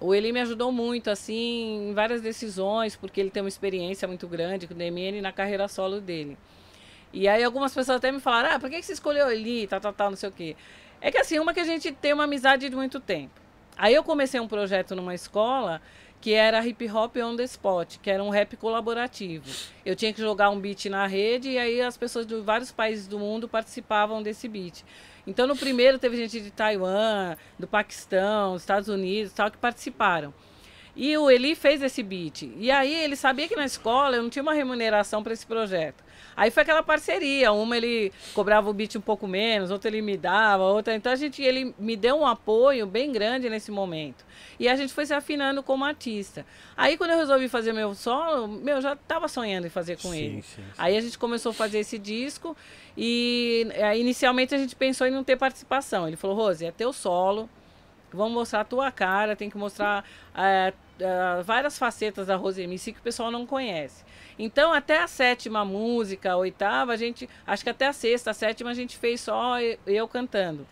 o Eli me ajudou muito, assim, em várias decisões, porque ele tem uma experiência muito grande com o DMN na carreira solo dele. E aí algumas pessoas até me falaram, ah, por que você escolheu Eli, tal, tal, tal, não sei o quê. É que assim, uma que a gente tem uma amizade de muito tempo. Aí eu comecei um projeto numa escola que era hip hop on the spot, que era um rap colaborativo. Eu tinha que jogar um beat na rede e aí as pessoas de vários países do mundo participavam desse beat. Então no primeiro teve gente de Taiwan, do Paquistão, Estados Unidos, tal que participaram. E o Eli fez esse beat. E aí ele sabia que na escola eu não tinha uma remuneração para esse projeto. Aí foi aquela parceria. Uma ele cobrava o beat um pouco menos, outra ele me dava, outra. Então a gente, ele me deu um apoio bem grande nesse momento. E a gente foi se afinando como artista. Aí quando eu resolvi fazer meu solo, meu, eu já estava sonhando em fazer com Sim, ele. sim, sim. Aí a gente começou a fazer esse disco e eh, inicialmente a gente pensou em não ter participação. Ele falou, Rose, é teu solo, vamos mostrar a tua cara, tem que mostrar eh, eh, várias facetas da Rose MC que o pessoal não conhece. Então, até a sétima música, a oitava, a gente, acho que até a sexta, a sétima, a gente fez só eu, cantando.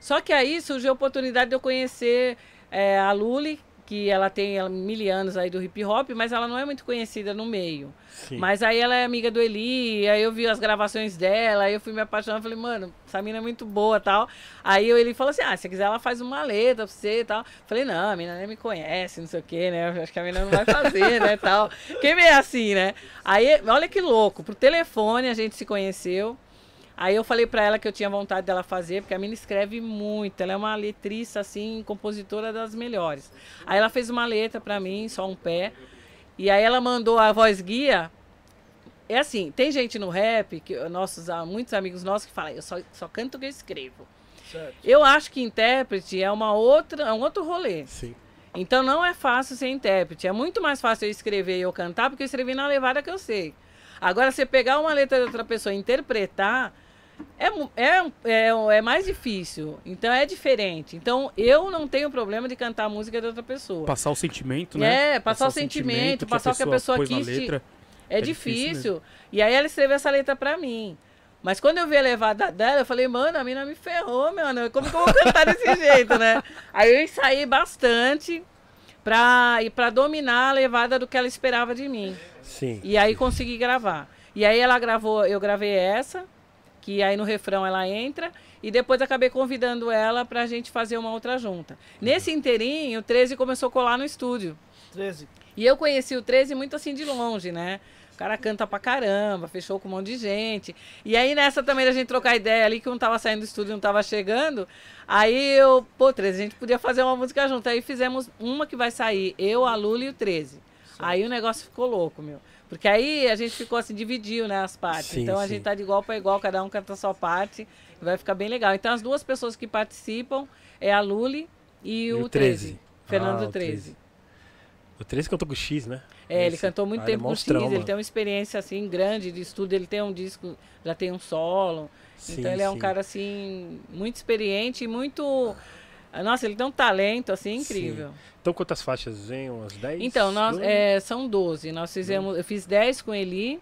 Só que aí surgiu a oportunidade de eu conhecer eh, a Luli, que ela tem ela, mil anos aí do hip hop, mas ela não é muito conhecida no meio. Sim. Mas aí ela é amiga do Eli, aí eu vi as gravações dela, aí eu fui me apaixonando, falei, mano, essa mina é muito boa tal. Aí o Eli falou assim, ah, se quiser ela faz uma letra pra você e tal. Falei, não, a mina nem me conhece, não sei o quê, né? Acho que a mina não vai fazer, né, tal. Quem é assim, né? Aí, olha que louco, por telefone a gente se conheceu. Aí eu falei pra ela que eu tinha vontade dela fazer, porque a mina escreve muito, ela é uma letrista, assim, compositora das melhores. Aí ela fez uma letra pra mim, só um pé, e aí ela mandou a voz guia. É assim, tem gente no rap, que nossos, muitos amigos nossos que falam, eu só, só canto o que eu escrevo. Certo. Eu acho que intérprete é uma outra, é um outro rolê. Sim. Então não é fácil ser intérprete. É muito mais fácil eu escrever e eu cantar, porque eu escrevi na levada que eu sei. Agora, você pegar uma letra de outra pessoa e interpretar, é, é, é, é mais difícil. Então é diferente. Então eu não tenho problema de cantar a música de outra pessoa. Passar o sentimento, né? É, passar o sentimento, passar o que a pessoa quis te- letra. É, É difícil difícil. E aí ela escreveu essa letra pra mim. Mas quando eu vi a levada dela, eu falei, mano, a mina me ferrou, mano. Como que eu vou cantar desse jeito, né? Aí eu ensaiei bastante pra, e pra dominar a levada do que ela esperava de mim. Sim. E aí consegui gravar. E aí ela gravou, eu gravei essa, que aí no refrão ela entra, e depois acabei convidando ela pra gente fazer uma outra junta. Nesse inteirinho, o 13 começou a colar no estúdio. 13. E eu conheci o 13 muito assim de longe, né? O cara canta pra caramba, fechou com um monte de gente. E aí nessa também da gente trocar ideia ali, que um tava saindo do estúdio e não tava chegando. Aí eu, pô, 13, a gente podia fazer uma música junto. Aí fizemos uma que vai sair, eu, a Lula e o 13. Aí o negócio ficou louco, meu. Porque aí a gente ficou assim, dividiu, né, as partes. Sim, então a sim. gente tá de igual para igual, cada um canta a sua parte. E vai ficar bem legal. Então as duas pessoas que participam é a Luli e, o 13. Fernando Ah, o 13. O 13 cantou com X, né? É, ele Esse- cantou muito ah, tempo ele é com o X, monstrão, ele mano. tem uma experiência assim grande de estudo, ele tem um disco, já tem um solo. Sim, então ele é um cara assim muito experiente e muito nossa, ele tem um talento assim incrível. Então quantas faixas vem? Umas 10? Então, nós é, são 12. Nós fizemos, eu fiz 10 com Eli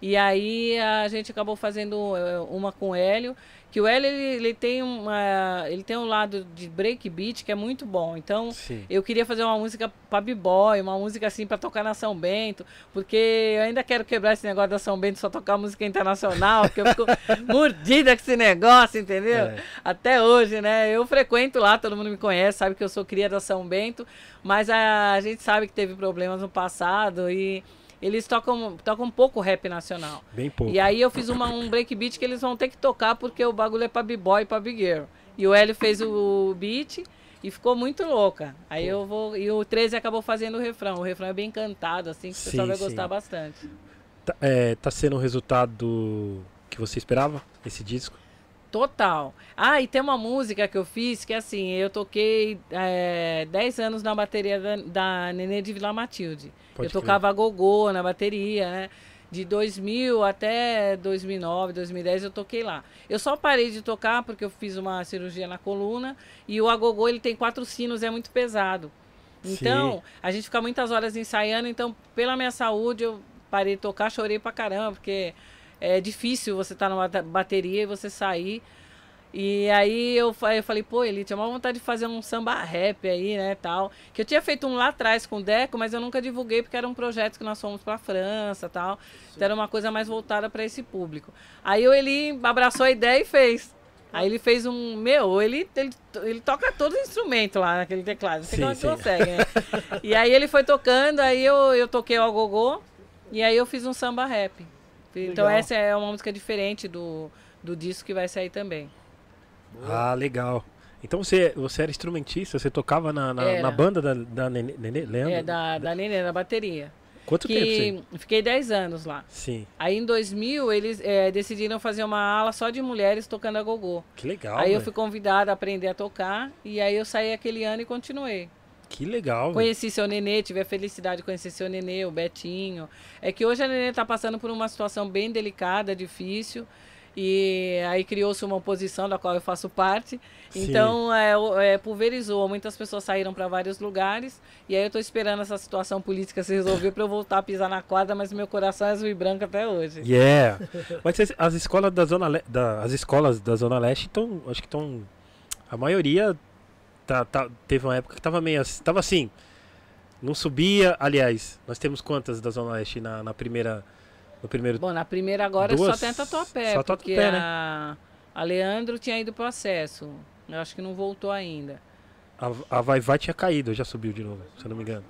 e aí a gente acabou fazendo é, uma com o Hélio, que o Hélio ele, ele tem uma, ele tem um lado de breakbeat que é muito bom. Então, Sim. eu queria fazer uma música pra b-boy, uma música assim pra tocar na São Bento, porque eu ainda quero quebrar esse negócio da São Bento só tocar música internacional, porque eu fico mordida com esse negócio, entendeu? É. Até hoje, né? Eu frequento lá, todo mundo me conhece, sabe que eu sou cria da São Bento, mas a, gente sabe que teve problemas no passado e eles tocam, tocam um pouco rap nacional. Bem pouco. E aí eu fiz uma, um breakbeat que eles vão ter que tocar porque o bagulho é pra b-boy e pra big girl. E o Hélio fez o beat e ficou muito louca. Aí eu vou. E o 13 acabou fazendo o refrão. O refrão é bem cantado, assim, que o pessoal Sim, vai sim. gostar bastante. Tá, é, tá sendo o resultado que você esperava? Esse disco? Total. Ah, e tem uma música que eu fiz que assim, eu toquei é, 10 anos na bateria da, da Nenê de Vila Matilde. Pode eu crer. tocava gogô na bateria, né? De 2000 até 2009, 2010 eu toquei lá. Eu só parei de tocar porque eu fiz uma cirurgia na coluna e o agogô ele tem quatro sinos, é muito pesado. Então, Sim. a gente fica muitas horas ensaiando, então pela minha saúde eu parei de tocar, chorei pra caramba, porque é difícil você estar numa ta- bateria e você sair. E aí eu, eu falei, pô, ele tinha uma vontade de fazer um samba rap aí, né, tal. Que eu tinha feito um lá atrás com o Deco, mas eu nunca divulguei porque era um projeto que nós fomos pra França, tal. Então era uma coisa mais voltada para esse público. Aí ele abraçou a ideia e fez. Aí ele fez um, meu, ele, ele, ele toca todos os instrumentos lá naquele teclado. Não Sim, é que sim. consegue, né? E aí ele foi tocando, aí eu, eu toquei o agogô e aí eu fiz um samba rap. Então Legal. essa é uma música diferente do, do disco que vai sair também. Ah, legal. Então você, você era instrumentista, você tocava na, na, na banda da, da Nenê, Nenê? Leandro? É, da, da Nenê, da bateria. Quanto tempo você? Que fiquei 10 anos lá. Sim. Aí em 2000 eles é, decidiram fazer uma ala só de mulheres tocando a gogô. Que legal, aí eu velho. fui convidada a aprender a tocar e aí eu saí aquele ano e continuei. Que legal. Conheci seu Nenê, tive a felicidade de conhecer seu Nenê, o Betinho. É que hoje a Nenê está passando por uma situação bem delicada, difícil. E aí criou-se uma oposição da qual eu faço parte. Sim. Então, é, é, pulverizou. Muitas pessoas saíram para vários lugares. E aí eu estou esperando essa situação política se resolver para eu voltar a pisar na quadra, mas meu coração é azul e branco até hoje. Yeah. Mas as, as escolas da zona Le- da, as escolas da zona leste estão, acho que estão a maioria tá, tá- teve uma época que tava meio assim, tava assim, não subia, aliás, nós temos quantas da zona leste na, na primeira no primeiro Bom, na primeira agora Duas- só tem a Tatuapé, só porque Tatuapé, né? a, a Leandro tinha ido pro acesso. Eu acho que não voltou ainda. a, a Vai Vai tinha caído, já subiu de novo, se eu não me engano.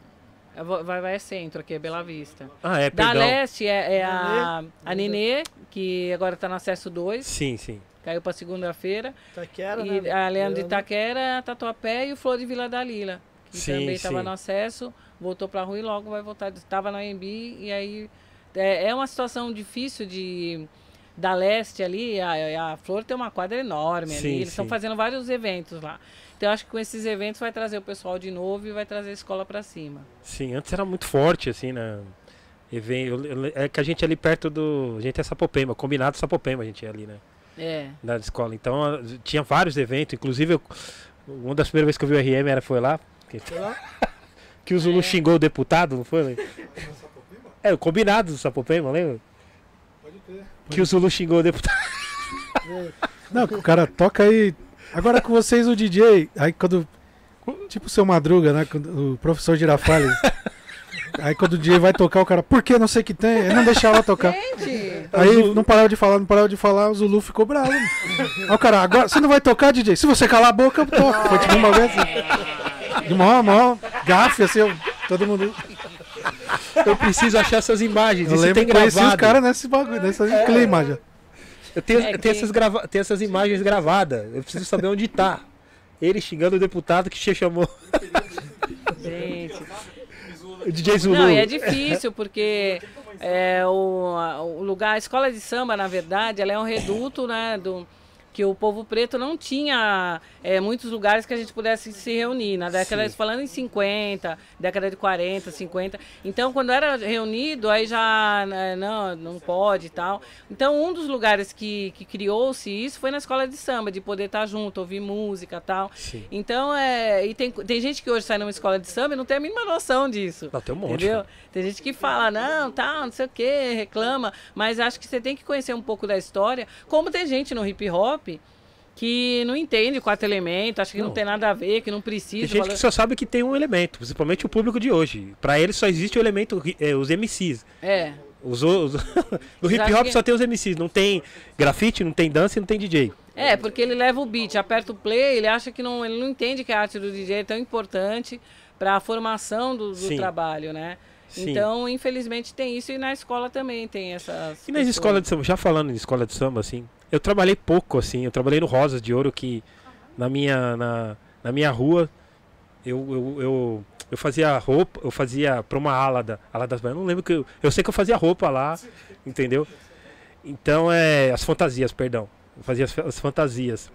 A Vo- Vai Vai é centro, aqui é Bela Vista. Ah, é, Da perdão. Leste é, é a, a Nenê, que agora tá no acesso 2, Sim, sim. Caiu pra segunda-feira. Taquera, E né? a Leandro de Itaquera, Tatuapé e o Flor de Vila da Lila, que Sim, também estava no acesso, voltou pra rua e logo vai voltar. Estava na AMB e aí é, é uma situação difícil de da leste ali, a, a Flor tem uma quadra enorme Sim, ali, eles estão fazendo vários eventos lá. Então acho que com esses eventos vai trazer o pessoal de novo e vai trazer a escola pra cima. Sim, antes era muito forte, assim, né? E vem, eu- eu- é que a gente é ali perto do. A gente é Sapopema, combinado Sapopema a gente é ali, né? É. Na escola. Então tinha vários eventos, inclusive eu- uma das primeiras vezes que eu vi o RM era, foi lá. Que, que o Zulu É. xingou o deputado, não foi? É, o combinado do Sapopema, lembra? Pode ter. Que o Zulu xingou o deputado. Não, que o cara toca aí. Agora com vocês o DJ. Aí quando. Tipo o seu Madruga, né? quando O professor Girafales. Aí quando o DJ vai tocar, o cara, por que não sei o que tem? Ele não deixava ela tocar. Gente, Aí não parava de falar, não parava de falar, o Zulu ficou bravo. Aí o cara, agora você não vai tocar, DJ? Se você calar a boca, eu toco. Foi tipo uma vez assim. De mó, mó, gafe, assim, eu- todo mundo. Eu preciso achar essas imagens. Eu Isso lembro tem que conheci os gravado. caras nesse bagulho, nesse clima já. Eu tenho, É eu tenho essas grava... tenho essas imagens gravadas. Eu preciso saber onde tá. Ele xingando o deputado que che chamou gente. DJ Zulu. Não, e é difícil, porque é, o, o lugar, a escola de samba, na verdade, ela é um reduto, né, do, que o povo preto não tinha é, muitos lugares que a gente pudesse se reunir. Na década, Sim. falando em 50, década de 40, 50. Então, quando era reunido, aí já, né, não, não pode e tal. Então, um dos lugares que, que criou-se isso foi na escola de samba, de poder estar junto, ouvir música e tal. Sim. Então, é, e tem, tem gente que hoje sai numa escola de samba e não tem a mínima noção disso. Não, tem um monte. Entendeu? cara. Tem gente que fala, não, tal, não sei o que, reclama, mas acho que você tem que conhecer um pouco da história. Como tem gente no hip hop que não entende o quarto elemento, acha que não, Não. tem nada a ver, que não Tem precisa. gente fala- que só sabe que tem um elemento, principalmente o público de hoje. Pra eles só existe o elemento, é, os MCs. É, Os, os- no hip hop que- só tem os MCs. Não tem grafite, não tem dança e não tem DJ. é, porque ele leva o beat, aperta o play, ele acha que não, ele não entende que a arte do DJ é tão importante para a formação do, do trabalho, né? Sim. Então, infelizmente tem isso e na escola também tem essas. E nas pessoas. escolas de samba, já falando em escola de samba, assim, eu trabalhei pouco, assim, eu trabalhei no Rosas de Ouro, que na minha, na, na minha rua, eu, eu, eu, eu fazia roupa, eu fazia pra uma ala, da, ala das baianas, não lembro que eu, eu sei que eu fazia roupa lá, entendeu? Então, é, as fantasias, perdão, eu fazia as, as fantasias.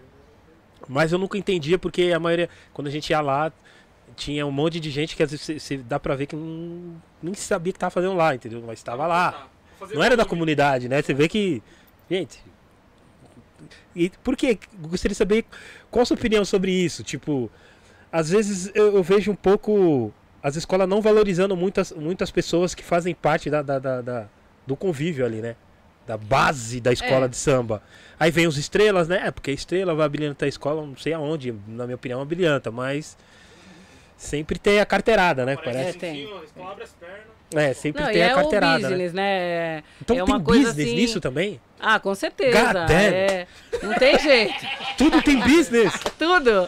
Mas eu nunca entendia porque a maioria, quando a gente ia lá, tinha um monte de gente que às vezes você dá pra ver que não, nem sabia que tava fazendo lá, entendeu? Mas estava lá. Não era da comunidade, né? Você vê que. Gente. E por quê? Gostaria de saber qual a sua opinião sobre isso. Tipo, às vezes eu, eu vejo um pouco as escolas não valorizando muitas, muitas pessoas que fazem parte da, da- da- da- do convívio ali, né? Da base da escola É. de samba. Aí vem os estrelas, né? É, porque a estrela vai brilhantar a escola, não sei aonde, na minha opinião, é brilhanta, mas sempre tem a carteirada, né? É, Parece. tem. abre as pernas. É, sempre Não, tem é a o carteirada. né? business, né? Então é tem business assim- nisso também? Ah, com certeza. God. É, não tem jeito. Tudo tem business! Tudo.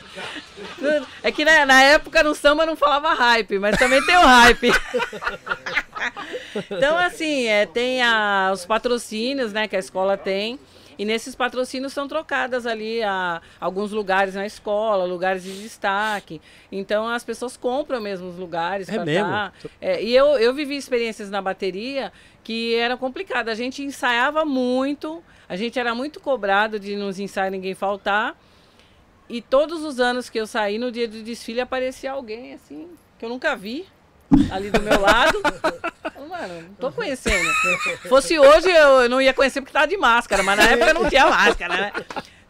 Tudo. É que na, na época no samba não falava hype, mas também tem o hype. então, assim, é, tem a- os patrocínios né, que a escola tem. E nesses patrocínios são trocadas ali a, alguns lugares na escola, lugares de destaque. Então as pessoas compram mesmo os lugares É mesmo? tá. É, e eu, eu vivi experiências na bateria que era complicado. A gente ensaiava muito, a gente era muito cobrado de nos ensaios ninguém faltar. E todos os anos que eu saí, no dia do desfile, aparecia alguém assim, que eu nunca vi, ali do meu lado. Mano, não tô conhecendo. Fosse hoje, eu não ia conhecer porque tava de máscara, mas na época não tinha máscara, né?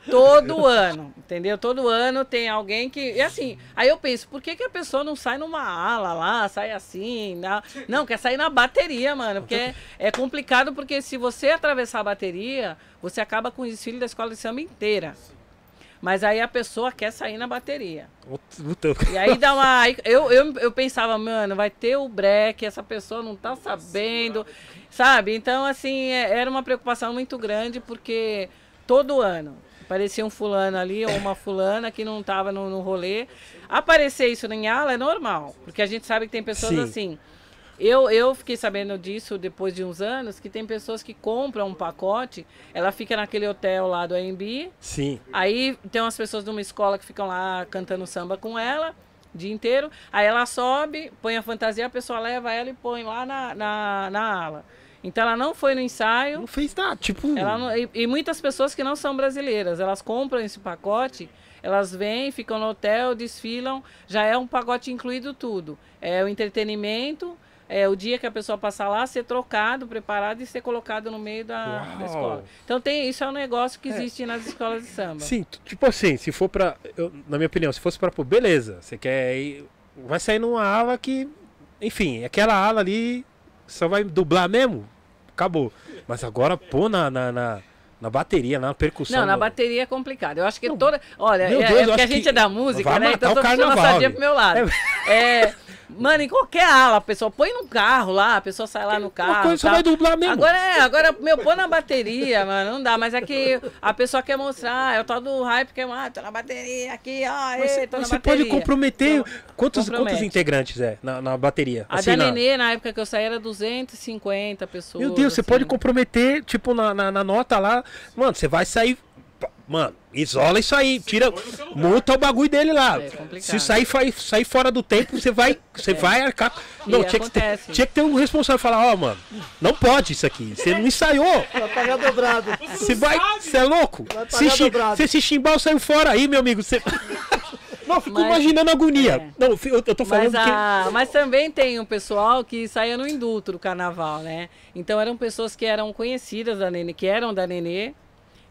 Todo ano, entendeu? Todo ano tem alguém que. E assim, aí eu penso, por que, que a pessoa não sai numa ala lá, sai assim? Não, não quer sair na bateria, mano. Porque é, é complicado, porque se você atravessar a bateria, você acaba com o desfile da escola de samba inteira. Mas aí a pessoa quer sair na bateria. Puta, E aí dá uma. Eu, eu, eu pensava, mano, vai ter o break, essa pessoa não tá sabendo, sabe? Então, assim, é- era uma preocupação muito grande, porque todo ano aparecia um fulano ali ou uma fulana que não tava no, no rolê. Aparecer isso em ala é normal, porque a gente sabe que tem pessoas Sim. assim. Eu, eu fiquei sabendo disso depois de uns anos, que tem pessoas que compram um pacote, ela fica naquele hotel lá do AMB, Sim. Aí tem umas pessoas de uma escola que ficam lá cantando samba com ela o dia inteiro. Aí ela sobe, põe a fantasia, a pessoa leva ela e põe lá na, na, na ala. Então ela não foi no ensaio. Não fez nada. Tipo. Ela não- e, e muitas pessoas que não são brasileiras, elas compram esse pacote, elas vêm, ficam no hotel, desfilam, já é um pacote incluído tudo. É o entretenimento, é o dia que a pessoa passar lá, ser trocado, preparado e ser colocado no meio da, da escola. Então tem isso é um negócio que existe nas escolas de samba. Sim, tipo assim, se for pra. eu- na minha opinião, se fosse pra pôr, beleza. Você quer ir. Vai sair numa ala que. Enfim, aquela ala ali só vai dublar mesmo. acabou. Mas agora, pô, na, na, na, na bateria, na percussão. Não, na bateria é complicado. Eu acho que toda. Olha, é, Deus, é eu porque a gente que é da música, né? Então eu o tô puxando a carnaval, sardinha velho. pro meu lado. É, mano, em qualquer ala, a pessoa põe num carro lá, a pessoa sai lá no carro. Uma coisa você tal. vai dublar mesmo. Agora é, agora, meu, põe na bateria, mano, não dá. Mas é que a pessoa quer mostrar, é o tal do hype que é, ah, tô na bateria aqui, ó, Mas, ei, tô mas na você pode bateria. comprometer. Quantos, compromete. quantos integrantes é na, na bateria? A Assim, da na- Nenê, na época que eu saí, era 250 pessoas. Meu Deus, você assim. pode comprometer, tipo, na, na, na nota lá. Mano, você vai sair. Mano, isola isso aí, tira. Multa o bagulho dele lá. É. Se sair, sair fora do tempo, você vai. Você vai arcar. Não, tinha que, ter, tinha que ter um responsável e falar, ó, mano, não pode isso aqui. Você não ensaiou. Vai pagar dobrado. Você vai. Você é louco? Vai pagar Se, se chimbar, saiu fora aí, meu amigo. Você. Não, eu fico Mas- imaginando a agonia. é. Não, eu, eu tô falando Mas, que. a- mas também tem um pessoal que saía no indulto do carnaval, né? Então eram pessoas que eram conhecidas da Nenê, que eram da Nenê,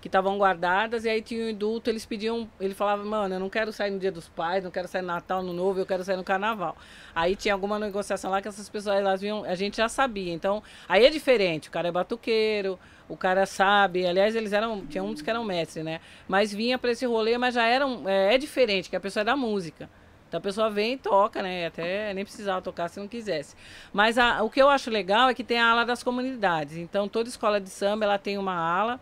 que estavam guardadas, e aí tinha o indulto, eles pediam, ele falava, mano, eu não quero sair no dia dos pais, não quero sair no Natal, no Novo, eu quero sair no carnaval. Aí tinha alguma negociação lá que essas pessoas, elas vinham, a gente já sabia. Então, aí é diferente, o cara é batuqueiro, o cara sabe, aliás, eles eram, tinha uns que eram mestres, né? Mas vinha para esse rolê, mas já eram, é, é diferente, que a pessoa é da música. Então a pessoa vem e toca, né? Até nem precisava tocar se não quisesse. Mas a- o que eu acho legal é que tem a ala das comunidades. Então toda escola de samba ela tem uma ala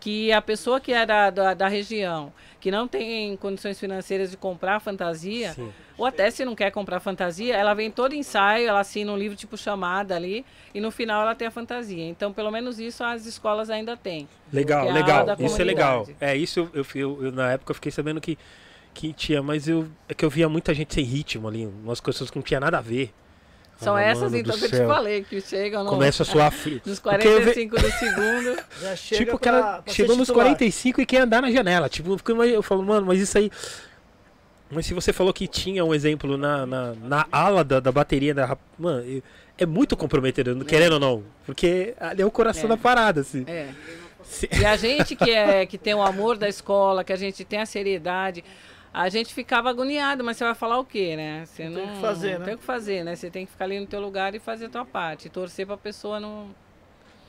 que a pessoa que é da, da, da região, que não tem condições financeiras de comprar fantasia, Sim. ou até se não quer comprar fantasia, ela vem todo ensaio, ela assina um livro tipo chamada ali, e no final ela tem a fantasia. Então, pelo menos isso as escolas ainda têm. Legal, é legal. Isso é legal. É, isso eu, eu, eu- eu, na época eu fiquei sabendo que, que tinha, mas eu é que eu via muita gente sem ritmo ali, umas coisas que não tinha nada a ver. São Ah, essas, então, que eu te céu. falei, que chegam no, Começa a suar frio. nos Porque eu ve- 45 do segundo. Já chega Tipo, pra, cara pra chegou nos titular. 45 e quer andar na janela. Tipo, eu, eu falo, mano, mas isso aí. Mas se você falou que tinha um exemplo na, na, na ala da, da bateria da. rap- Mano, é muito comprometedor, querendo ou não. Porque ali é o coração É. da parada, assim. É. Se- E a gente que, é, que tem o amor da escola, que a gente tem a seriedade, a gente ficava agoniado, mas você vai falar o quê, né? Você Não não, tem o que fazer, não né? tem o que fazer, né? Você tem que ficar ali no teu lugar e fazer a tua parte. Torcer pra pessoa não.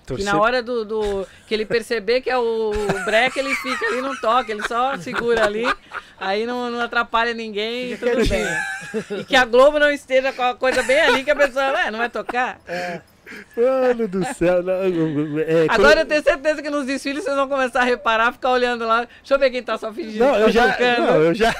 Que torcer- na hora do, do- que ele perceber que é o, o break, ele fica ali, não toca, ele só segura ali, aí não, não atrapalha ninguém e Fica tudo bem. E que a Globo não esteja com a coisa bem ali que a pessoa, ué, não vai tocar. Mano do céu. não, é, quando- Agora eu tenho certeza que nos desfiles vocês vão começar a reparar, ficar olhando lá. Deixa eu ver quem tá só fingindo. Não, eu tá já. tocando. Não, eu já.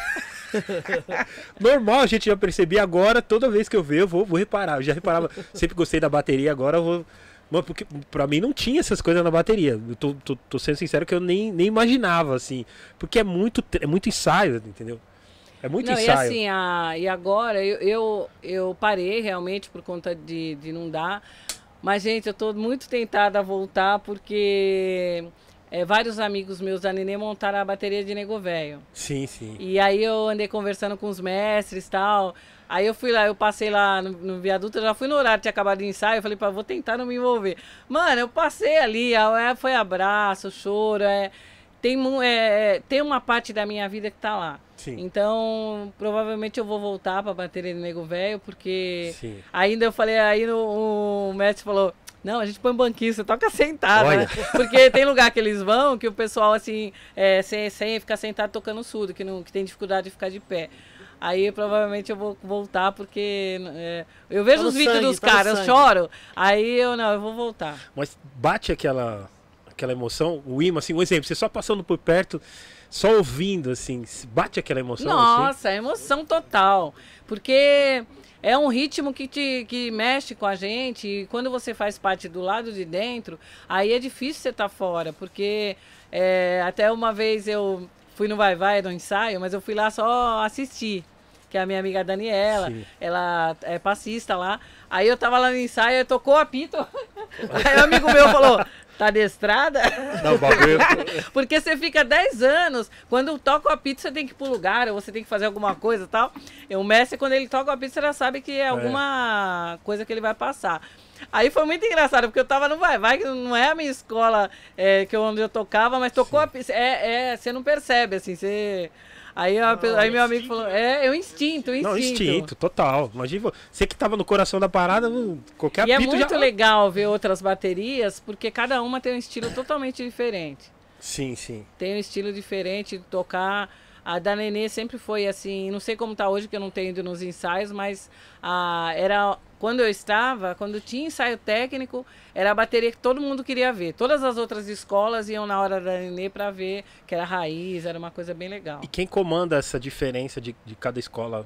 Normal, a gente já percebi agora, toda vez que eu ver, eu vou, vou reparar. Eu já reparava, sempre gostei da bateria, agora eu vou. Mano, porque pra mim não tinha essas coisas na bateria. Eu tô, tô, tô sendo sincero que eu nem, nem imaginava, assim. Porque é muito, é muito ensaio, entendeu? É muito não, e ensaio. assim, a, e agora eu, eu, eu parei realmente por conta de, de não dar. Mas, gente, eu tô muito tentada a voltar porque é, vários amigos meus da Nenê montaram a bateria de Nego Velho. Sim, sim. E aí eu andei conversando com os mestres e tal. Aí eu fui lá, eu passei lá no, no viaduto, eu já fui no horário, tinha acabado de ensaio, eu falei, pá, vou tentar não me envolver. Mano, eu passei ali, é, foi abraço, choro, é, tem, é, é, tem uma parte da minha vida que tá lá. Sim. Então, provavelmente eu vou voltar pra bateria de nego velho, porque Sim. ainda eu falei, aí no, o mestre falou, não, a gente põe um banquinho, você toca sentado, Olha. né? Porque tem lugar que eles vão que o pessoal, assim, é, sem, sem ficar sentado tocando surdo, que, não, que tem dificuldade de ficar de pé. Aí provavelmente eu vou voltar, porque é, eu vejo Tá os vídeos sangue, dos tá caras, eu choro, aí eu não, eu vou voltar. Mas bate aquela, aquela emoção, o imã, assim, um exemplo, você só passando por perto, só ouvindo, assim, bate aquela emoção, assim. Nossa, é emoção total. Porque é um ritmo que, te, que mexe com a gente. E quando você faz parte do lado de dentro, aí é difícil você estar fora. Porque é, até uma vez eu fui no Vai Vai no ensaio, mas eu fui lá só assistir. Que é a minha amiga Daniela, Sim. ela é passista lá. Aí eu tava lá no ensaio, tocou o apito. Aí o amigo meu falou: tá adestrada? Não, o bagulho, Porque você fica 10 anos, quando toca a pizza, você tem que ir pro lugar, ou você tem que fazer alguma coisa e tal. E o mestre, quando ele toca a pizza, já sabe que é alguma coisa que ele vai passar. Aí foi muito engraçado, porque eu tava no Vai Vai, que não é a minha escola é, que eu, onde eu tocava, mas tocou a pizza. É, é, você não percebe, assim, você. Aí, a aí meu amigo falou, é, é o instinto, o instinto. Não, instinto, total. Imagina você que tava no coração da parada, hum, qualquer E é muito já... legal ver outras baterias, porque cada uma tem um estilo totalmente diferente. Sim, sim. Tem um estilo diferente de tocar. A da Nenê sempre foi assim, não sei como tá hoje, que eu não tenho ido nos ensaios, mas ah, era quando eu estava, quando tinha ensaio técnico, era a bateria que todo mundo queria ver. Todas as outras escolas iam na hora da Nenê para ver, que era raiz, era uma coisa bem legal. E quem comanda essa diferença de, de cada escola,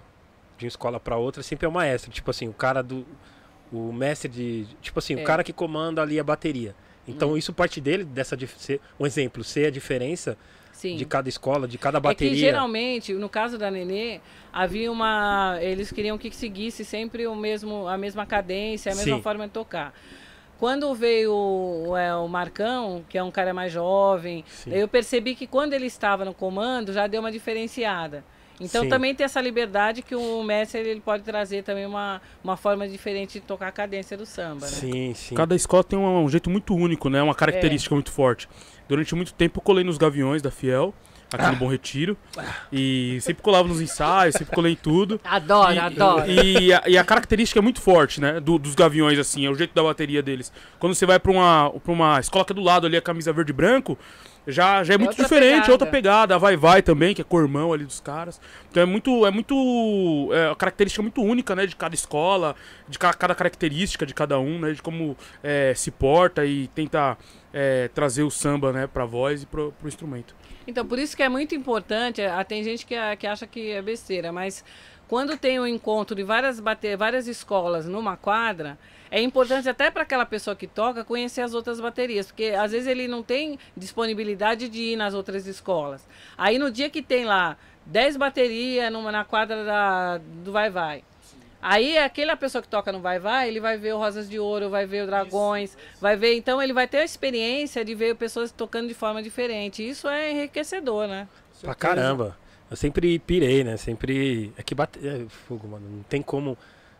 de uma escola pra outra, sempre é o maestro. Tipo assim, o cara do. O mestre de. Tipo assim, É. Hum. o cara que comanda ali a bateria. Então isso parte dele, dessa. Um exemplo, ser a diferença Sim. de cada escola, de cada É bateria. que geralmente, no caso da Nenê, havia uma. Eles queriam que seguisse sempre o mesmo, a mesma cadência, a mesma Sim. forma de tocar. Quando veio o, é, o Marcão, que é um cara mais jovem, Sim. eu percebi que quando ele estava no comando já deu uma diferenciada. Então Sim. também tem essa liberdade que o mestre ele pode trazer também uma, uma forma diferente de tocar a cadência do samba. Né? Sim, sim. Cada escola tem um, um jeito muito único, né? Uma característica muito forte. Durante muito tempo eu colei nos Gaviões da Fiel, aqui no Bom Retiro. E sempre colava nos ensaios, sempre colei em tudo. Adoro, e, adoro. E, a, e a característica é muito forte, né? do- dos gaviões, assim, é o jeito da bateria deles. Quando você vai pra uma, pra uma escola que é do lado ali, a camisa verde e branco, já, já é muito outra diferente, pegada. é outra pegada. A Vai Vai também, que é cormão ali dos caras. Então é muito. É muito. É uma característica muito única, né? De cada escola, de ca- cada característica de cada um, né? De como é, se porta e tenta é, trazer o samba, né, pra voz e pro, pro instrumento. Então, por isso que é muito importante, ah, tem gente que, que acha que é besteira, mas quando tem um encontro de várias, várias escolas numa quadra, é importante até para aquela pessoa que toca conhecer as outras baterias, porque às vezes ele não tem disponibilidade de ir nas outras escolas. Aí no dia que tem lá 10 baterias numa, na quadra da, do Vai Vai. Aí aquela pessoa que toca no Vai Vai, ele vai ver o Rosas de Ouro, vai ver o Dragões, vai ver. Então ele vai ter a experiência de ver pessoas tocando de forma diferente. Isso é enriquecedor, né? Pra caramba. Eu sempre pirei, né? Sempre. É que bate... é, fogo, mano. Não tem como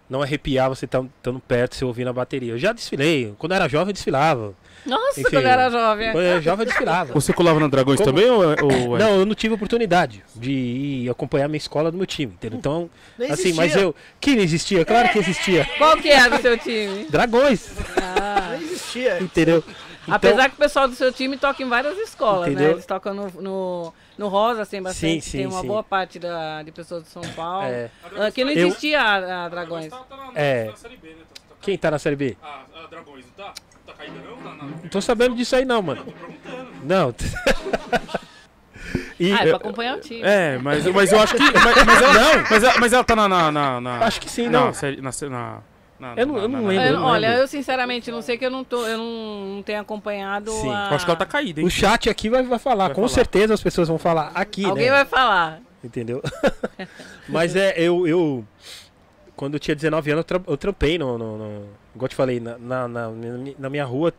não arrepiar você tá- estando perto, você ouvindo a bateria. Eu já desfilei. Quando eu era jovem, eu desfilava. Nossa, Enfim, quando eu era jovem. Quando eu era jovem, eu desfilava. Você colava na Dragões Como- também ou, ou é? Não, eu não tive oportunidade de ir acompanhar minha escola do meu time, entendeu? Então, Nem assim, mas eu. Que não existia? Claro que existia. Qual que é do seu time? Dragões, Ah, Nem existia. entendeu? Então, Apesar que o pessoal do seu time toca em várias escolas, né? Entendeu? Eles tocam no, no, no Rosa, tem bastante, Sim, sim, tem uma sim. boa parte da, de pessoas de São Paulo. É. Aqui não Eu- existia a, a Dragões. É. Quem tá na Série B? Ah, a Dragões, não tá? Não tá caída não? Não tô sabendo disso aí, não, mano. Não. e, Ah, é pra acompanhar o time. É, mas, mas eu acho que. Mas, mas ela, não. Mas, ela, mas ela tá na. na, na, na Acho que sim, na não. série- Na, na, Eu não- eu não na- lembro. Eu- não olha, lembro. eu sinceramente não sei que eu não tô, eu não, não tenho acompanhado. Sim. a... Acho que ela tá caída, hein? o chat aqui vai, vai falar. Vai Com falar. certeza as pessoas vão falar aqui, Alguém né? vai falar. Entendeu? Mas é, eu, eu. Quando eu tinha 19 anos, eu, tra eu trampei no, no, no- Igual eu te falei, na, na, na, na minha rua,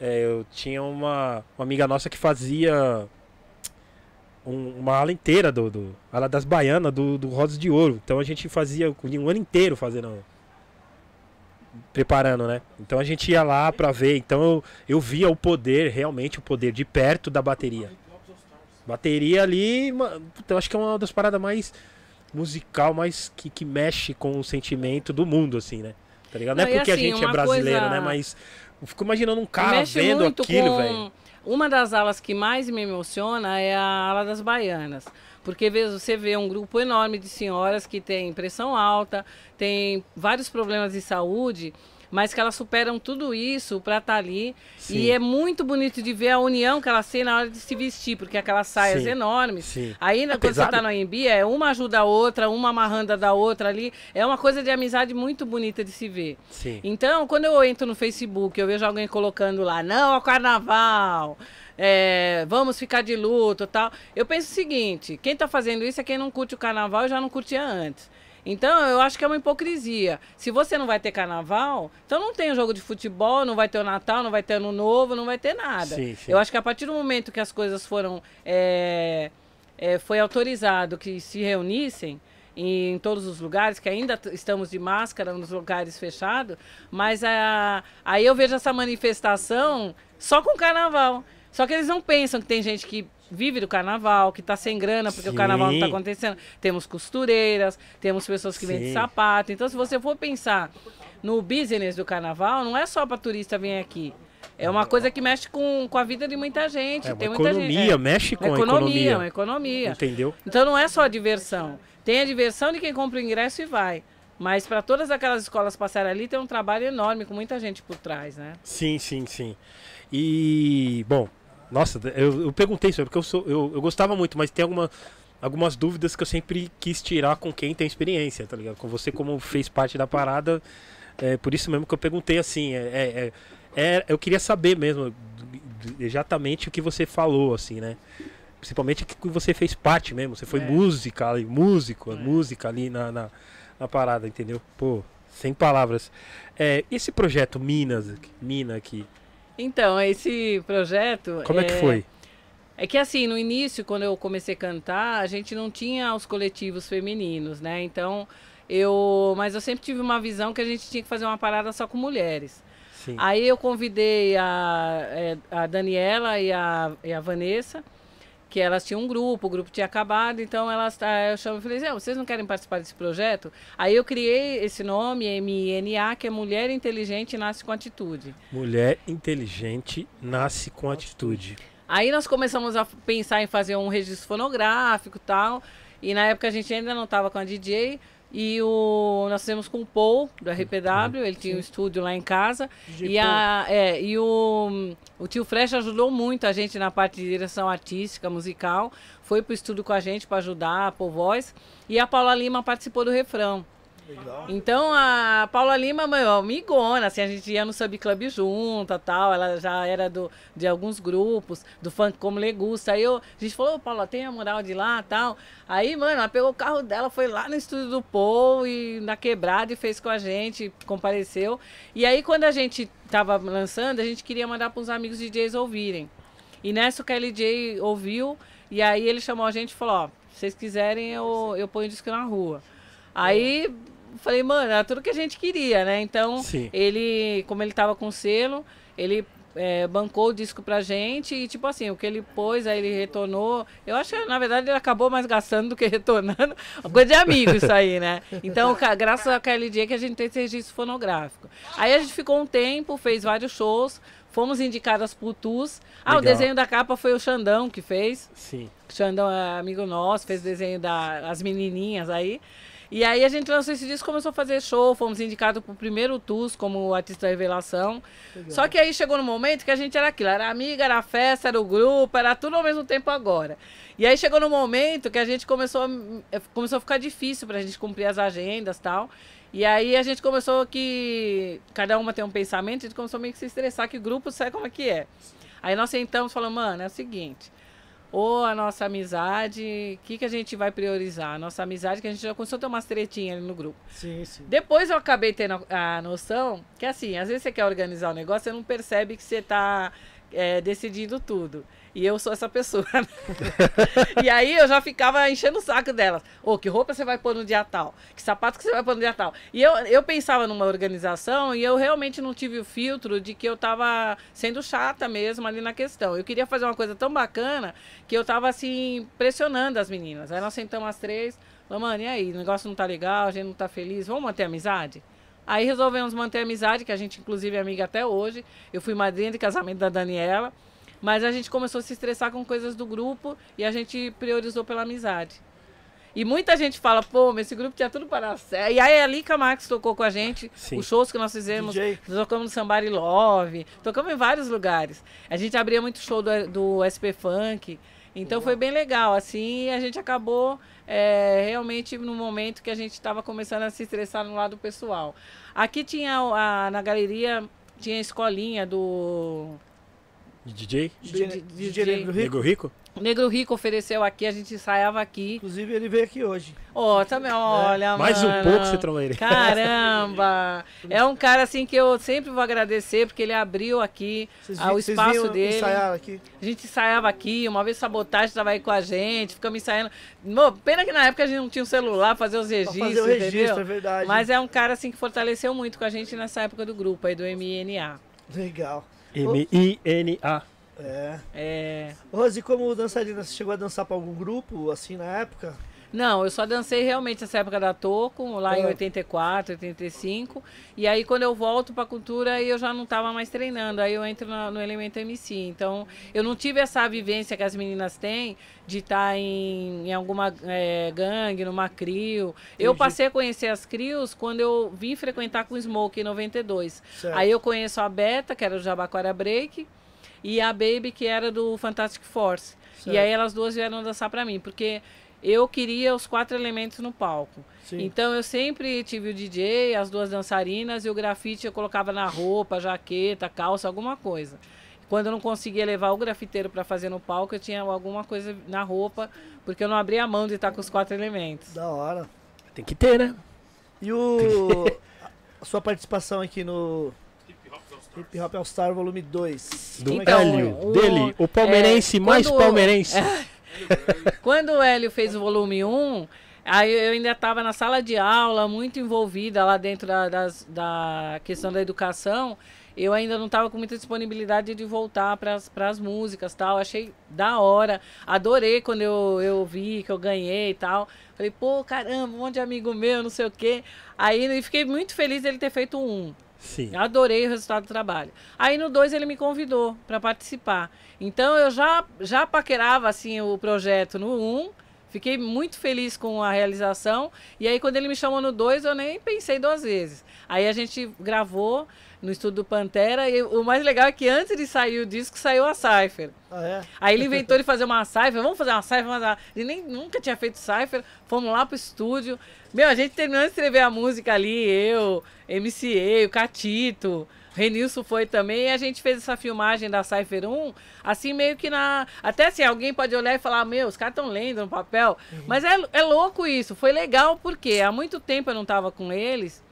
é, eu tinha uma, uma amiga nossa que fazia um- uma ala inteira do, do. ala das baianas do, do Rosas de Ouro. Então a gente fazia um ano inteiro fazendo. Preparando, né? Então a gente ia lá pra ver. Então eu, eu via o poder, realmente o poder de perto da bateria. Bateria ali, eu acho que é uma das paradas mais musical, mais que, que mexe com o sentimento do mundo, assim, né? Tá ligado? Não, Não, é porque a assim, gente é brasileiro, coisa- né? Mas eu fico imaginando um cara vendo aquilo, com- velho. Uma das alas que mais me emociona é a ala das baianas. Porque você vê um grupo enorme de senhoras que tem pressão alta, tem vários problemas de saúde, mas que elas superam tudo isso para estar ali. Sim. E é muito bonito de ver a união que elas têm na hora de se vestir, porque aquelas saias Sim. enormes. Sim. Aí, É quando você pesado? tá no AMB, é uma ajuda a outra, uma amarrando a da outra ali. É uma coisa de amizade muito bonita de se ver. Então, quando eu entro no Facebook, eu vejo alguém colocando lá, não ao carnaval, é, vamos ficar de luto tal. Eu penso o seguinte: quem tá fazendo isso é quem não curte o carnaval e já não curtia antes. Então, eu acho que é uma hipocrisia. Se você não vai ter carnaval, então não tem o jogo de futebol, não vai ter o Natal, não vai ter Ano Novo, não vai ter nada. Sim, sim. Eu acho que a partir do momento que as coisas foram. é, é, foi autorizado que se reunissem em todos os lugares, que ainda estamos de máscara nos lugares fechados, mas a, aí eu vejo essa manifestação só com carnaval. Só que eles não pensam que tem gente que vive do carnaval, que está sem grana porque o carnaval não está Sim. acontecendo. Temos costureiras, temos pessoas que vendem Sim. sapato. Então, se você for pensar no business do carnaval, não é só para turista vir aqui. É uma coisa que mexe com, com a vida de muita gente. É tem muita economia, gente, é. mexe com Uma a economia, economia. uma economia. Entendeu? Então não é só a diversão. Tem a diversão de quem compra o ingresso e vai. Mas para todas aquelas escolas passarem ali, tem um trabalho enorme, com muita gente por trás, né? Sim, sim, sim. E, bom, nossa, eu, eu perguntei sobre, porque eu, sou, eu, eu gostava muito, mas tem alguma, algumas dúvidas que eu sempre quis tirar com quem tem experiência, tá ligado? Com você, como fez parte da parada, é por isso mesmo que eu perguntei assim. É, é, é- é- eu queria saber mesmo exatamente o que você falou, assim, né? Principalmente que você fez parte mesmo, você foi É. música ali, músico, É. música ali na, na, na parada, entendeu? Pô, sem palavras. É, esse projeto Minas, Mina aqui, Então, esse projeto. como é que foi? É que assim, no início, quando eu comecei a cantar, a gente não tinha os coletivos femininos, né? Então, eu. Mas eu sempre tive uma visão que a gente tinha que fazer uma parada só com mulheres. Sim. Aí eu convidei a, é, a Daniela e a, e a Vanessa, que elas tinham um grupo, o grupo tinha acabado, então elas ah, eu chamo e falei, "Zé, vocês não querem participar desse projeto? Aí eu criei esse nome, MNA, que é Mulher Inteligente Nasce com Atitude. Mulher inteligente nasce com atitude. Aí nós começamos a pensar em fazer um registro fonográfico e tal. E na época a gente ainda não estava com a DJ. E o, nós fizemos com o Paul, do RPW, ele tinha um estúdio lá em casa. DJ E, a, é, e o, o tio Fresh ajudou muito a gente na parte de direção artística, musical. Foi pro estúdio com a gente para ajudar a pôr voz. E a Paula Lima participou do refrão. Então a Paula Lima, meu, amigona, assim, a gente ia no Sub Club junta tal, ela já era do, de alguns grupos, do funk como Legusta. Aí eu, a gente falou, "Ô, Paula, tem a moral de lá tal. Aí, mano, ela pegou o carro dela, foi lá no estúdio do Paul e na quebrada e fez com a gente, compareceu. E aí, quando a gente tava lançando, a gente queria mandar para uns amigos DJs ouvirem. E nessa o KLJ ouviu, e aí ele chamou a gente e falou, ó, se vocês quiserem, eu, eu ponho o disco na rua. Aí falei, mano, era tudo que a gente queria, né? Então, Sim. ele, como ele tava com selo, ele é, bancou o disco pra gente e, tipo assim, o que ele pôs, aí ele retornou. Eu acho que, na verdade, ele acabou mais gastando do que retornando. Uma coisa de amigo isso aí, né? Então, graças a KLJ que a gente tem esse registro fonográfico. Aí a gente ficou um tempo, fez vários shows, fomos indicadas pro TUS. Ah, o Legal. desenho da capa foi o Xandão que fez. Sim. O Xandão é amigo nosso, fez desenho das menininhas aí. E aí a gente lançou esse disco, começou a fazer show, fomos indicados pro primeiro TUS como artista revelação. Só que aí chegou no momento que a gente era aquilo, era amiga, era festa, era o grupo, era tudo ao mesmo tempo agora. E aí chegou no momento que a gente começou, a- eh, começou a ficar difícil pra gente cumprir as agendas e tal. E aí a gente começou que cada uma tem um pensamento, a gente começou meio que se estressar, que o grupo sabe como é que é. Aí nós sentamos e falamos, mano, é o seguinte, ou a nossa amizade, o que, que a gente vai priorizar? A nossa amizade, que a gente já começou a ter umas tretinhas ali no grupo. Sim, sim. Depois eu acabei tendo a noção que, assim, às vezes você quer organizar o negócio, você não percebe que você tá é, decidindo tudo. E eu sou essa pessoa. né? e aí eu já ficava enchendo o saco delas. Ô, que roupa você vai pôr no dia tal? Que sapato que você vai pôr no dia tal? E eu, eu pensava numa organização e eu realmente não tive o filtro de que eu tava sendo chata mesmo ali na questão. Eu queria fazer uma coisa tão bacana que eu tava, assim, pressionando as meninas. Aí nós sentamos as três. Falei, mano, e aí? O negócio não tá legal, a gente não tá feliz. Vamos manter amizade? Aí resolvemos manter a amizade, que a gente, inclusive, é amiga até hoje. Eu fui madrinha de casamento da Daniela. Mas a gente começou a se estressar com coisas do grupo e a gente priorizou pela amizade. E muita gente fala, pô, mas esse grupo tinha tudo para dar certo. E aí a Lica Marques tocou com a gente, Sim. os shows que nós fizemos, DJ. nós tocamos no Somebody Love, tocamos em vários lugares. A gente abria muito show do, do SP Funk, então foi bem legal, assim, e a gente acabou é, realmente no momento que a gente estava começando a se estressar no lado pessoal. Aqui tinha, a, na galeria, tinha a escolinha do De DJ? DJ, de- DJ DJ. Negro Rico. Nego Rico? Negro Rico ofereceu aqui, a gente ensaiava aqui. Inclusive, ele veio aqui hoje. Ó, também, olha, Mais um pouco você tromba ele. Caramba! É um cara assim que eu sempre vou agradecer, porque ele abriu aqui Vocês, ah, vi- o vocês espaço dele. ensaiar aqui. A gente ensaiava aqui, uma vez sabotagem estava aí com a gente, ficamos ensaiando. Mo, pena que na época a gente não tinha um celular pra fazer os Pra registros, fazer o registro, entendeu? é verdade. Mas é um cara assim que fortaleceu muito com a gente nessa época do grupo aí do MNA. Legal. M-I-N-A. É. É... Rose, como dançarina, você chegou a dançar pra algum grupo, assim, na época? Não, eu só dancei realmente nessa época da Toco, lá em Ah. 84, 85. E aí quando eu volto pra cultura, aí eu já não tava mais treinando. Aí eu entro na- no Elemento MC. Então, eu não tive essa vivência que as meninas têm de estar em, em alguma é, gangue, numa CRIO. Eu passei a conhecer as CRIOs quando eu vim frequentar com o Smoke em 92. Certo. Aí eu conheço a Beta, que era do Jabaquara Break, e a Baby, que era do Fantastic Force. Certo. E aí elas duas vieram dançar pra mim, porque eu queria os quatro elementos no palco. Sim. Então eu sempre tive o DJ, as duas dançarinas e o grafite eu colocava na roupa, jaqueta, calça, alguma coisa. Quando eu não conseguia levar o grafiteiro para fazer no palco, eu tinha alguma coisa na roupa, porque eu não abria a mão de estar com os quatro elementos. Da hora. Tem que ter, né? E o... a sua participação aqui no Hip Hop All Star Volume 2. Do Então, Hélio, o- dele, o palmeirense é, mais quando- palmeirense. Quando o Hélio fez o volume 1, aí eu ainda estava na sala de aula, muito envolvida lá dentro da, das- da questão da educação. Eu ainda não estava com muita disponibilidade de voltar para as músicas tal. Achei da hora. Adorei quando eu, eu vi que eu ganhei e tal. Falei, pô, caramba, um monte de amigo meu, não sei o quê. Aí fiquei muito feliz dele ter feito um. Sim. Adorei o resultado do trabalho. Aí no 2 ele me convidou para participar. Então eu já, já paquerava assim o projeto no 1. Um, fiquei muito feliz com a realização. E aí quando ele me chamou no 2, eu nem pensei duas vezes. Aí a gente gravou no estúdio do Pantera. E o mais legal é que antes de sair o disco, saiu a Cypher. Ah, é? Aí ele inventou de fazer uma cypher, vamos fazer uma cypher, mas ele nem, nunca tinha feito cypher, fomos lá pro estúdio. Meu, a gente terminou de escrever a música ali, eu, MCA, o Catito, Renilson foi também, e a gente fez essa filmagem da Cypher 1, assim meio que na... Até assim, alguém pode olhar e falar, meu, os caras estão lendo no papel, mas é, é louco isso, foi legal porque há muito tempo eu não tava com eles,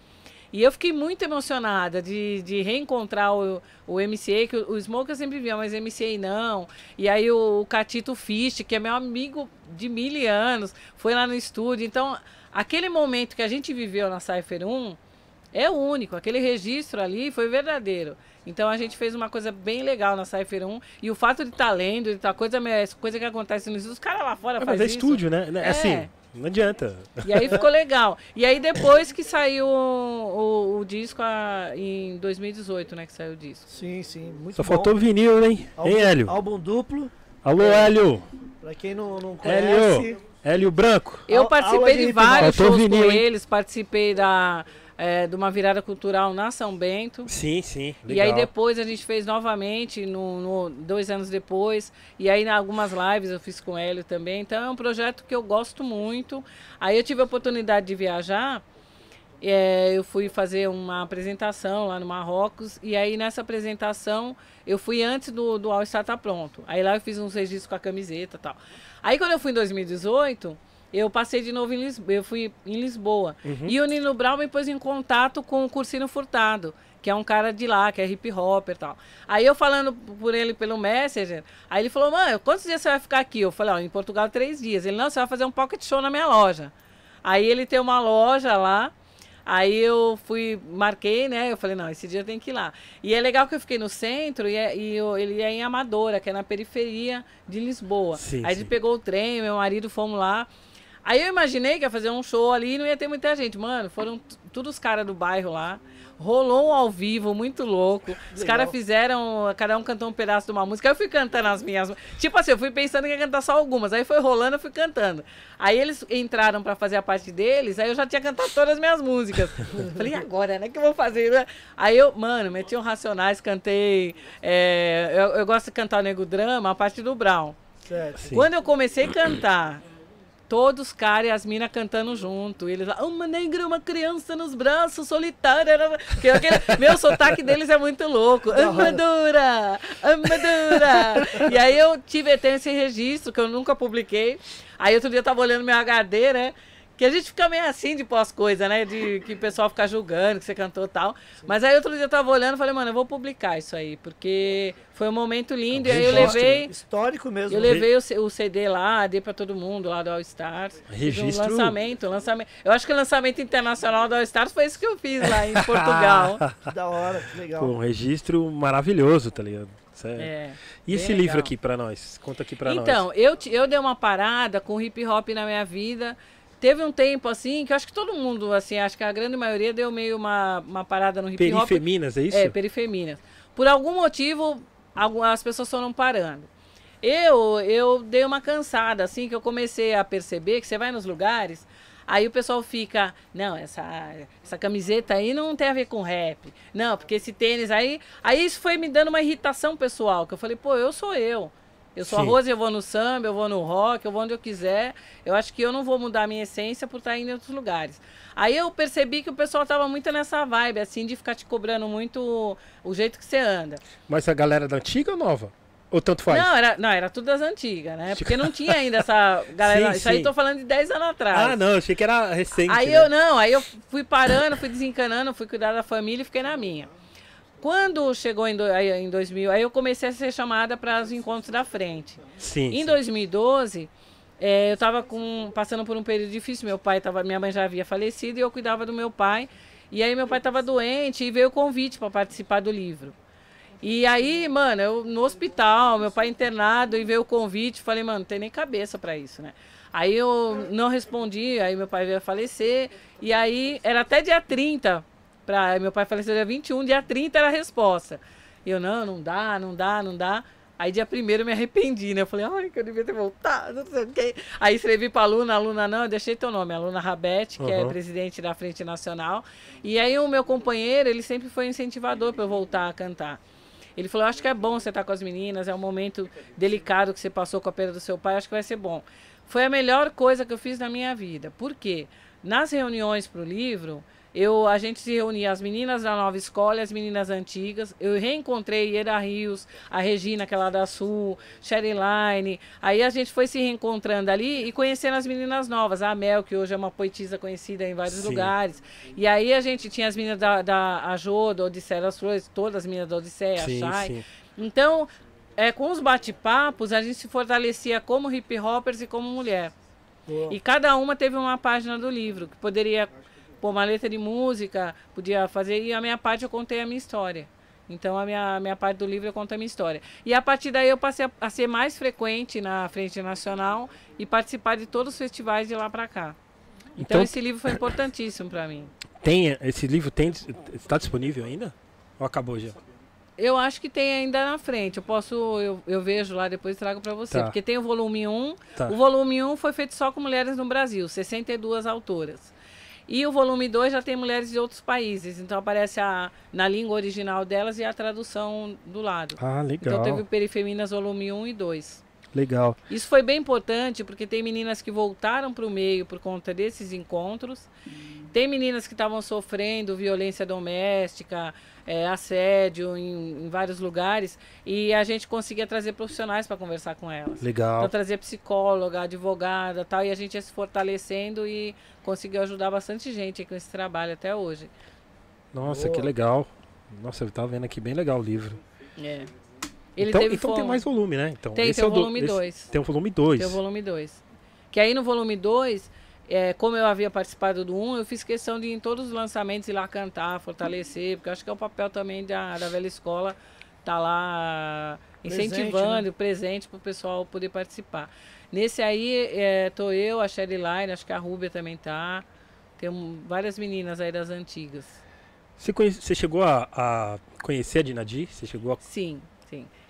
e eu fiquei muito emocionada de, de reencontrar o, o MCA, que o, o Smoke eu sempre via, mas MCA não. E aí o, o Catito Fisch, que é meu amigo de mil anos, foi lá no estúdio. Então, aquele momento que a gente viveu na Cypher 1 é único. Aquele registro ali foi verdadeiro. Então a gente fez uma coisa bem legal na Cypher 1. E o fato de estar lendo, de estar coisa, coisa que acontece no estúdio, os caras lá fora É, mas fazem é isso. estúdio, né? É. Assim, não adianta. E aí ficou legal. E aí depois que saiu o, o, o disco a- em 2018, né? Que saiu o disco. Sim, sim. Muito Só bom. faltou vinil, hein? Álbum, Hein, Hélio? Álbum duplo. Alô, É. Hélio. Pra quem não, não conhece. Hélio. Hélio Branco. Eu participei de de, vários shows vinil, com hein? eles, participei da, é, de uma virada cultural na São Bento. Sim, sim. E aí depois a gente fez novamente, no, no- dois anos depois. E aí, em algumas lives eu fiz com o Hélio também. Então é um projeto que eu gosto muito. Aí eu tive a oportunidade de viajar. é, eu fui fazer uma apresentação lá no Marrocos. E aí nessa apresentação eu fui antes do, do All Star tá pronto. Aí lá eu fiz uns registros com a camiseta tal. Aí quando eu fui em 2018, eu passei de novo em Lisboa. Eu fui em Lisboa. E o Nino Brown me pôs em contato com o Cursino Furtado, que é um cara de lá, que é hip hopper e tal. Aí eu falando por ele pelo Messenger, aí ele falou, mano, quantos dias você vai ficar aqui? Eu falei, ó, em Portugal três dias. Ele, não, você vai fazer um pocket show na minha loja. Aí ele tem uma loja lá. Aí eu fui, marquei, né? Eu falei, não, esse dia tem que ir lá. E é legal que eu fiquei no centro e, é- e eu- ele é em Amadora, que é na periferia de Lisboa. Sim, Aí sim. ele pegou o trem, meu marido fomos lá. Aí eu imaginei que ia fazer um show ali e não ia ter muita gente. Mano, foram todos os caras do bairro lá. Rolou um ao vivo, muito louco. Os caras fizeram, cada um cantou um pedaço de uma música. Aí eu fui cantando as minhas. Tipo assim, eu fui pensando que ia cantar só algumas. Aí foi rolando, eu fui cantando. Aí eles entraram pra fazer a parte deles, aí eu já tinha cantado todas as minhas músicas. Falei, e agora, né? que eu vou fazer? né? Aí eu, mano, meti um Racionais, cantei. é, eu, eu gosto de cantar o Nego Drama, a parte do Brown. Certo. Quando eu comecei a cantar todos caras e as minas cantando junto. E eles lá, uma negra, uma criança nos braços, solitária. era- Que aquele, meu sotaque deles é muito louco. Amadura, Amadura. E aí eu tive até esse registro que eu nunca publiquei. Aí outro dia eu tava olhando meu HD, né? Que a gente fica meio assim de pós-coisa, né? De que o pessoal fica julgando que você cantou e tal. Mas aí outro dia eu tava olhando e falei, mano, eu vou publicar isso aí, porque foi um momento lindo. E aí eu levei. Histórico mesmo. Eu levei o, o CD lá, dei pra todo mundo lá do All Stars. Registro- Um lançamento, lançamento. Eu acho que o lançamento internacional do All Stars foi isso que eu fiz lá em Portugal. Que da hora, que legal. Pô, um registro maravilhoso, tá ligado? É- É. E esse bem livro legal. aqui pra nós? Conta aqui pra nós. Então, eu, eu dei uma parada com hip hop na minha vida. Teve um tempo assim que eu acho que todo mundo, assim, acho que a grande maioria deu meio uma, uma parada no hip hop. Perifeminas, é isso? É, perifeminas. Por algum motivo, as pessoas foram parando. Eu, eu dei uma cansada, assim, que eu comecei a perceber que você vai nos lugares, aí o pessoal fica, não, essa, essa camiseta aí não tem a ver com rap. Não, porque esse tênis aí. Aí isso foi me dando uma irritação pessoal, que eu falei, pô, eu sou eu. Eu sou a Sim. Rose, eu vou no samba, eu vou no rock, eu vou onde eu quiser. Eu acho que eu não vou mudar a minha essência por estar indo em outros lugares. Aí eu percebi que o pessoal tava muito nessa vibe, assim, de ficar te cobrando muito o jeito que você anda. Mas a galera da antiga ou nova? Ou tanto faz? Não, era, não, era tudo das antigas, né? Porque não tinha ainda essa galera. Sim, isso aí sim. eu tô falando de 10 anos atrás. ah, não, achei que era recente. Aí né? eu não, aí eu fui parando, fui desencanando, fui cuidar da família e fiquei na minha. Quando chegou em, do, aí, em 2000, aí eu comecei a ser chamada para os encontros da frente. Sim. Em sim. 2012, eh, eu estava passando por um período difícil. Meu pai tava, minha mãe já havia falecido e eu cuidava do meu pai. E aí meu pai estava doente e veio o convite para participar do livro. E aí, mano, eu no hospital, meu pai internado e veio o convite, falei, mano, não tem nem cabeça para isso, né? Aí eu não respondi, aí meu pai veio a falecer, e aí era até dia 30, pra, meu pai faleceu dia 21, dia 30 era a resposta. Eu, não, não dá, não dá, não dá. Aí dia primeiro eu me arrependi, né? Eu falei, ai, que eu devia ter voltado, não sei o quê. Aí escrevi pra aluna, aluna não, eu deixei teu nome, aluna Rabete, que é Uhum. presidente da Frente Nacional. E aí o meu companheiro, ele sempre foi incentivador para eu voltar a cantar. Ele falou, acho que é bom você estar com as meninas, é um momento delicado que você passou com a perda do seu pai, acho que vai ser bom. Foi a melhor coisa que eu fiz na minha vida. Por quê? Nas reuniões para o livro, eu, a gente se reunia, as meninas da nova escola e as meninas antigas. Eu reencontrei Ieda Rios, a Regina, que é lá da Sul, Sherry Line. Aí a gente foi se reencontrando ali e conhecendo as meninas novas. A Mel, que hoje é uma poetisa conhecida em vários Sim. lugares. E aí a gente tinha as meninas da, da a Jô, da Odisseia das Flores, todas as meninas da Odisseia, Sim, a sim. Então, é, com os bate-papos, a gente se fortalecia como hip hoppers e como mulher. Boa. E cada uma teve uma página do livro, que poderia pôr uma letra de música, podia fazer, e a minha parte eu contei a minha história. Então a minha, a minha parte do livro eu conto a minha história. E a partir daí eu passei a, a ser mais frequente na Frente Nacional e participar de todos os festivais de lá pra cá. Então, Então- esse livro foi importantíssimo pra mim. Tem, esse livro tem, está disponível ainda? Ou acabou já? Eu acho que tem ainda na frente. Eu posso, eu, eu vejo lá depois e trago pra você. Tá. Porque tem o volume 1. Tá. O volume 1 foi feito só com mulheres no Brasil, 62 autoras. E o volume 2 já tem mulheres de outros países. Então aparece a, na língua original delas e a tradução do lado. Ah, legal. Então teve o Perifeminas volume 1 e 2. Legal. Isso foi bem importante porque tem meninas que voltaram para o meio por conta desses encontros. Tem meninas que estavam sofrendo violência doméstica, eh, assédio em, em vários lugares e a gente conseguia trazer profissionais para conversar com elas. Legal. Então trazia psicóloga, advogada, tal, e a gente ia se fortalecendo e conseguiu ajudar bastante gente com esse trabalho até hoje. Nossa, Boa. que legal. Nossa, eu tava vendo aqui bem legal o livro. É. Ele então então tem mais volume, né? Então, Tem, esse tem é o volume esse- 2. Tem o volume 2. Tem o volume 2. Que aí no volume 2, é, como eu havia participado do 1, um, eu fiz questão de ir em todos os lançamentos ir lá cantar, fortalecer, porque acho que é o papel também da, da velha escola tá lá incentivando, presente, para o pessoal poder participar. Nesse aí, é, tô eu, a Sherry Line, acho que a Rúbia também tá. Tem várias meninas aí das antigas. Você, conhece- você chegou a, a conhecer a Dinadi? Você chegou a... Sim.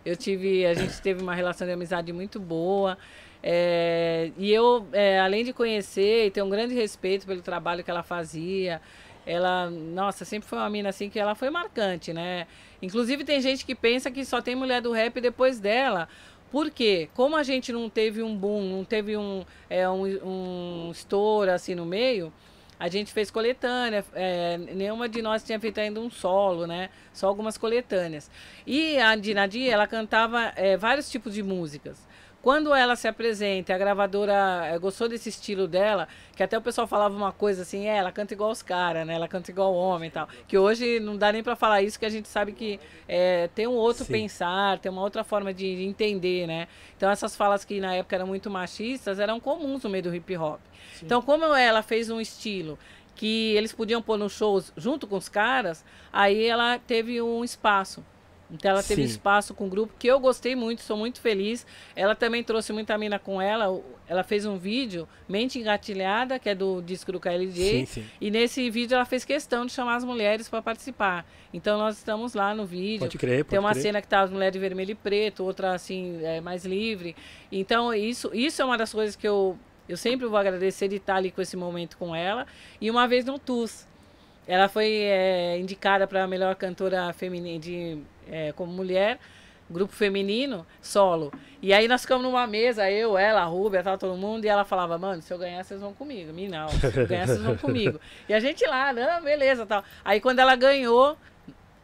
Eu tive, a gente teve uma relação de amizade muito boa. é, e eu, é, além de conhecer e ter um grande respeito pelo trabalho que ela fazia, ela, nossa, sempre foi uma mina assim que ela foi marcante, né? Inclusive tem gente que pensa que só tem mulher do rap depois dela, Porque, como a gente não teve um boom, não teve um, é, um, um estouro assim no meio, a gente fez coletânea. É, nenhuma de nós tinha feito ainda um solo, né? Só algumas coletâneas. E a Dinadia, ela cantava é, vários tipos de músicas. Quando ela se apresenta, a gravadora é, gostou desse estilo dela, que até o pessoal falava uma coisa assim, é, ela canta igual os caras, né? Ela canta igual homem e tal. Que hoje não dá nem para falar isso, que a gente sabe que é, tem um outro Sim. pensar, tem uma outra forma de, de entender, né? Então essas falas que na época eram muito machistas eram comuns no meio do hip hop. Então como ela fez um estilo que eles podiam pôr nos shows junto com os caras, aí ela teve um espaço. Então ela teve Sim. espaço com o grupo que eu gostei muito, sou muito feliz. Ela também trouxe muita mina com ela. Ela fez um vídeo, Mente Engatilhada, que é do disco do KLJ. Sim, sim. E nesse vídeo ela fez questão de chamar as mulheres para participar. Então nós estamos lá no vídeo. Pode crer, pode Tem uma crer. cena que tá as mulheres de vermelho e preto, outra assim, é, mais livre. Então, isso, isso é uma das coisas que eu, eu sempre vou agradecer de estar ali com esse momento com ela. E uma vez no TUS, ela foi é, indicada para a melhor cantora feminina de, é, como mulher, grupo feminino, solo. E aí nós ficamos numa mesa, eu, ela, a Rúbia, tal, todo mundo, e ela falava, mano, se eu ganhar, vocês vão comigo. Me não, se eu ganhar, vocês vão comigo. E a gente lá, não, beleza, tal. Aí quando ela ganhou,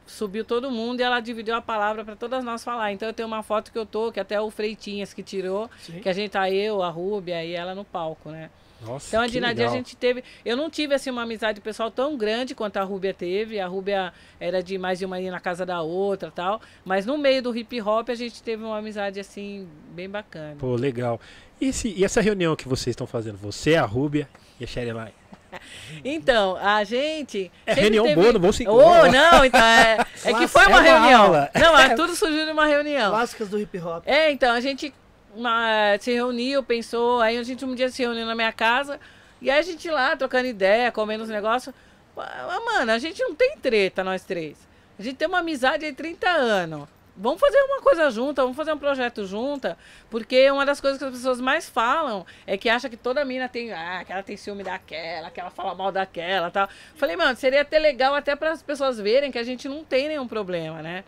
subiu todo mundo e ela dividiu a palavra para todas nós falar. Então eu tenho uma foto que eu tô, que até o Freitinhas que tirou, Sim. que a gente tá eu, a Rúbia e ela no palco, né? Nossa, Então a Dinadia a gente teve. Eu não tive assim uma amizade pessoal tão grande quanto a Rúbia teve. A Rúbia era de mais de uma ir na casa da outra tal. Mas no meio do hip hop a gente teve uma amizade assim, bem bacana. Pô, legal. E, esse- e essa reunião que vocês estão fazendo? Você, a Rúbia e a Sherelai? Então, a gente. É reunião teve- boa, não vou seguir. Oh, não, então é, é que foi É uma uma reunião. aula. Não, é, tudo surgiu de uma reunião. Clássicas do hip hop. É, então, a gente uma- se reuniu, pensou, aí a gente um dia se reuniu na minha casa, e aí a gente lá trocando ideia, comendo os negócios. Mano, a gente não tem treta, nós três. A gente tem uma amizade de 30 anos. Vamos fazer uma coisa junta, vamos fazer um projeto junta, porque uma das coisas que as pessoas mais falam é que acha que toda mina tem, ah, que ela tem ciúme daquela, que ela fala mal daquela, tal. Falei, mano, seria até legal até para as pessoas verem que a gente não tem nenhum problema, né?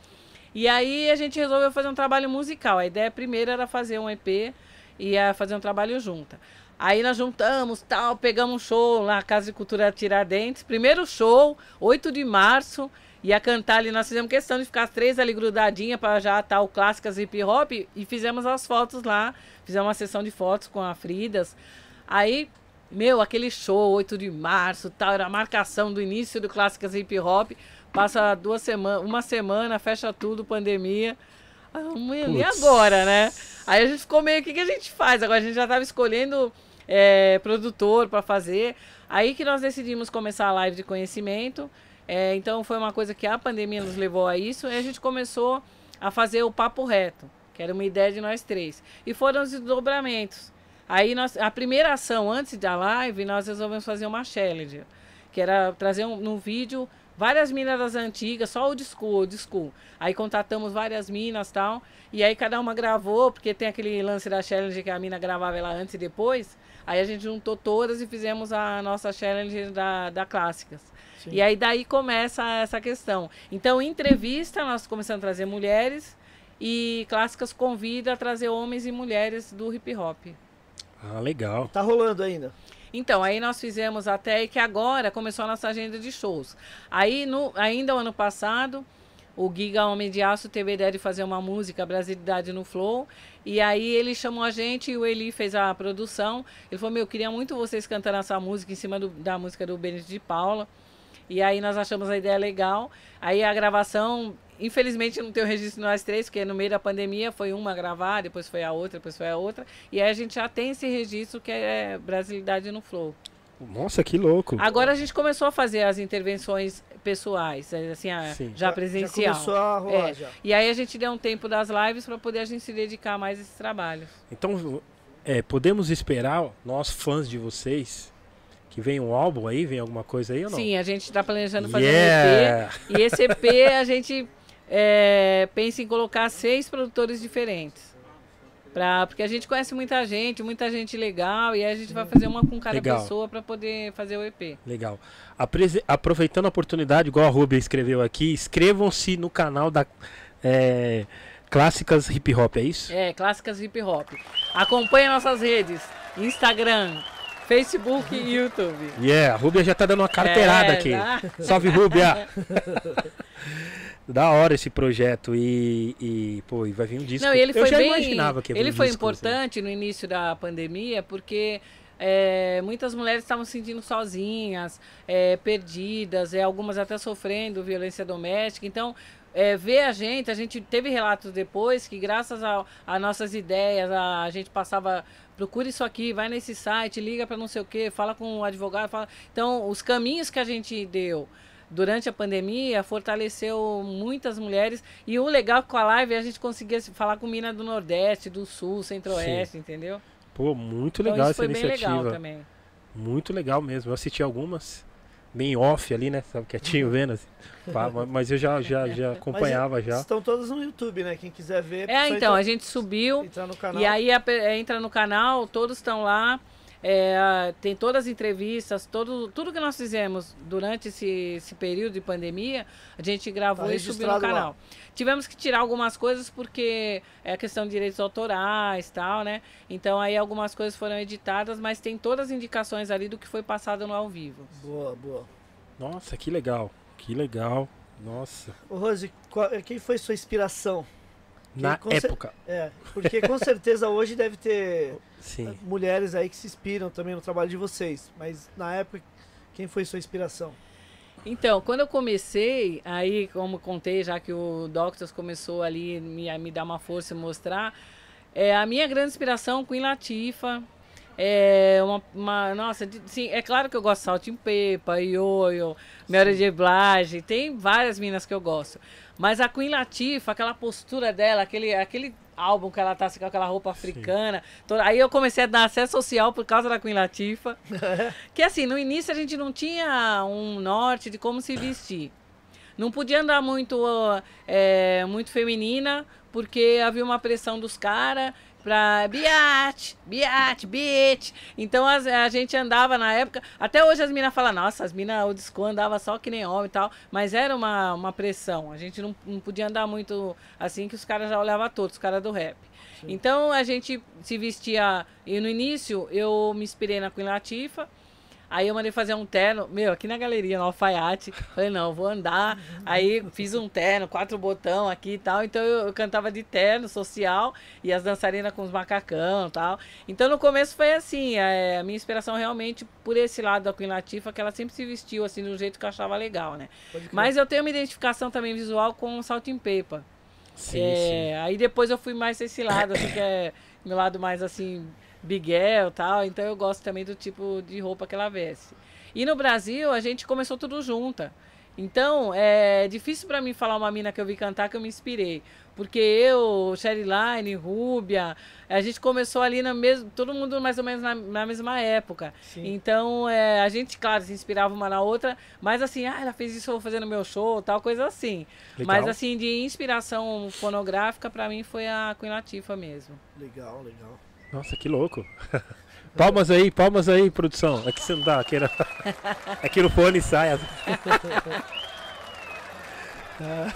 E aí a gente resolveu fazer um trabalho musical. A ideia primeira era fazer um EP e fazer um trabalho junta. Aí nós juntamos, tal, pegamos um show na Casa de Cultura Tiradentes. Primeiro show, 8 de março. Ia cantar ali, nós fizemos questão de ficar as três ali grudadinhas para já estar o clássicas hip hop e fizemos as fotos lá. Fizemos uma sessão de fotos com a Fridas. Aí, meu, aquele show, 8 de março, tal, era a marcação do início do Clássicas Hip Hop. Passa duas semanas, uma semana, fecha tudo, pandemia. Ah, e agora, né? Aí a gente ficou meio, o que, que a gente faz? Agora a gente já estava escolhendo é, produtor para fazer. Aí que nós decidimos começar a live de conhecimento. É, então foi uma coisa que a pandemia nos levou a isso. E a gente começou a fazer o papo reto, que era uma ideia de nós três. E foram os desdobramentos. Aí nós, a primeira ação antes da live, nós resolvemos fazer uma challenge, que era trazer um, no vídeo várias minas das antigas, só o disco, o disco. Aí contatamos várias minas tal, e aí cada uma gravou, porque tem aquele lance da challenge que a mina gravava ela antes e depois. Aí a gente juntou todas e fizemos a nossa challenge da, da clássicas. Sim. E aí daí começa essa questão. Então, em entrevista, nós começamos a trazer mulheres e clássicas convida a trazer homens e mulheres do hip hop. Ah, legal. Tá rolando ainda. Então, aí nós fizemos até que agora começou a nossa agenda de shows. Aí, no, ainda o ano passado, o Giga Homem de Aço teve a ideia de fazer uma música, Brasilidade no Flow. E aí ele chamou a gente e o Eli fez a produção. Ele falou, meu, eu queria muito vocês cantando essa música em cima do- da música do Benedito de Paula. E aí nós achamos a ideia legal. Aí a gravação, infelizmente não tem o registro nós três, porque no meio da pandemia foi uma gravar, depois foi a outra, depois foi a outra. E aí a gente já tem esse registro que é Brasilidade no Flow. Nossa, que louco. Agora a gente começou a fazer as intervenções pessoais, é, assim, a- já presencial. Já começou a rolar É. já. E aí a gente deu um tempo das lives para poder a gente se dedicar mais a esse trabalho. Então, é, podemos esperar, nós fãs de vocês, que vem um álbum aí, vem alguma coisa aí ou não? Sim, a gente está planejando fazer Yeah! um EP. E esse EP a gente é, pensa em colocar seis produtores diferentes. Pra, porque a gente conhece muita gente, muita gente legal, e aí a gente vai fazer uma com cada Legal. pessoa para poder fazer o EP. Legal. Aproveitando a oportunidade, igual a Rubia escreveu aqui, inscrevam-se no canal da é, Clássicas hip hop, é isso? É, clássicas hip hop. Acompanhe nossas redes: Instagram, Facebook e YouTube. Yeah, a Rúbia já tá dando uma carteirada É, aqui. tá? Salve, Rúbia! da hora esse projeto e, e, pô, e vai vir um disco. Não, ele Eu foi já bem. imaginava que ia vir ele um foi disco, assim. importante no início da pandemia porque é, muitas mulheres estavam se sentindo sozinhas, é, perdidas, é, algumas até sofrendo violência doméstica. Então, é, ver a gente, a gente teve relatos depois que graças a, a nossas ideias, a, a gente passava procura isso aqui, vai nesse site, liga para não sei o que, fala com o advogado, fala. Então, os caminhos que a gente deu durante a pandemia fortaleceu muitas mulheres e o legal com a live é a gente conseguia se falar com mina do Nordeste, do Sul, Centro-Oeste, entendeu? Pô, muito Então legal isso essa foi bem iniciativa. legal também. Muito legal mesmo. Eu assisti algumas, bem off ali, né? Sabe, quietinho vendo. assim. Pá, Mas eu já, já, já acompanhava já. Estão todas no YouTube, né? Quem quiser ver. É, então, entrar- a gente subiu entrar no canal. e aí a entra no canal, todos estão lá. É, tem todas as entrevistas, todo, tudo que nós fizemos durante esse, esse período de pandemia, a gente gravou Tá e subiu no registrado lá. canal. Tivemos que tirar algumas coisas porque é questão de direitos autorais e tal, né? Então aí algumas coisas foram editadas, mas tem todas as indicações ali do que foi passado no ao vivo. Boa, boa. Nossa, que legal. Que legal. Nossa. Ô, Rose, qual- quem foi sua inspiração? Na época. É, porque com certeza hoje deve ter Sim. mulheres aí que se inspiram também no trabalho de vocês. Mas na época, quem foi sua inspiração? Então, quando eu comecei, aí, como contei, já que o Doctors começou ali me, a me dar uma força e mostrar, é, a minha grande inspiração, Queen Latifah, é uma, uma- nossa, sim, é claro que eu gosto de Salt and Pepper, Yoyo, Mary J. Blige, tem várias minas que eu gosto. Mas a Queen Latifah, aquela postura dela, aquele, aquele álbum que ela tá com aquela roupa africana, toda- aí eu comecei a dar acesso social por causa da Queen Latifah. que assim, no início a gente não tinha um norte de como se vestir. Não podia andar muito, é, muito feminina, porque havia uma pressão dos caras pra biate, biate, bitch. Então as- a, gente andava na época, até hoje as minas falam, nossa, as minas o disco andava só que nem homem e tal, mas era uma, uma pressão. A gente não, não podia andar muito assim que os caras já olhavam todos, os caras do rap. Então a gente se vestia, e no início eu me inspirei na Queen Latifah, Aí eu mandei fazer um terno, meu, aqui na galeria, no alfaiate. Falei, não, vou andar. Aí fiz um terno, quatro botão aqui e tal. Então eu, eu cantava de terno social e as dançarinas com os macacão e tal. Então no começo foi assim, é, a minha inspiração realmente por esse lado da Queen Latifah, que ela sempre se vestiu assim do jeito que eu achava legal, né? Mas eu tenho uma identificação também visual com o Salt and Pepper. Sim, É, Aí depois eu fui mais esse lado, assim, que é meu lado mais assim, Biguel e tal. Então eu gosto também do tipo de roupa que ela veste. E no Brasil a gente começou tudo junta. Então é difícil pra mim falar uma mina que eu vi cantar que eu me inspirei. Porque eu, Sherryline, Rúbia, a gente começou ali na mesma. Todo mundo mais ou menos na, na mesma época. Sim. Então, é, a gente, claro, se inspirava uma na outra, mas assim, ah, ela fez isso, eu vou fazer no meu show, tal, coisa assim. Legal. Mas assim, de inspiração fonográfica, pra mim foi a Queen Latifah mesmo. Legal, legal. Nossa, que louco. Palmas aí, palmas aí, produção. Aqui você não dá, aqui, era... aqui no fone sai. A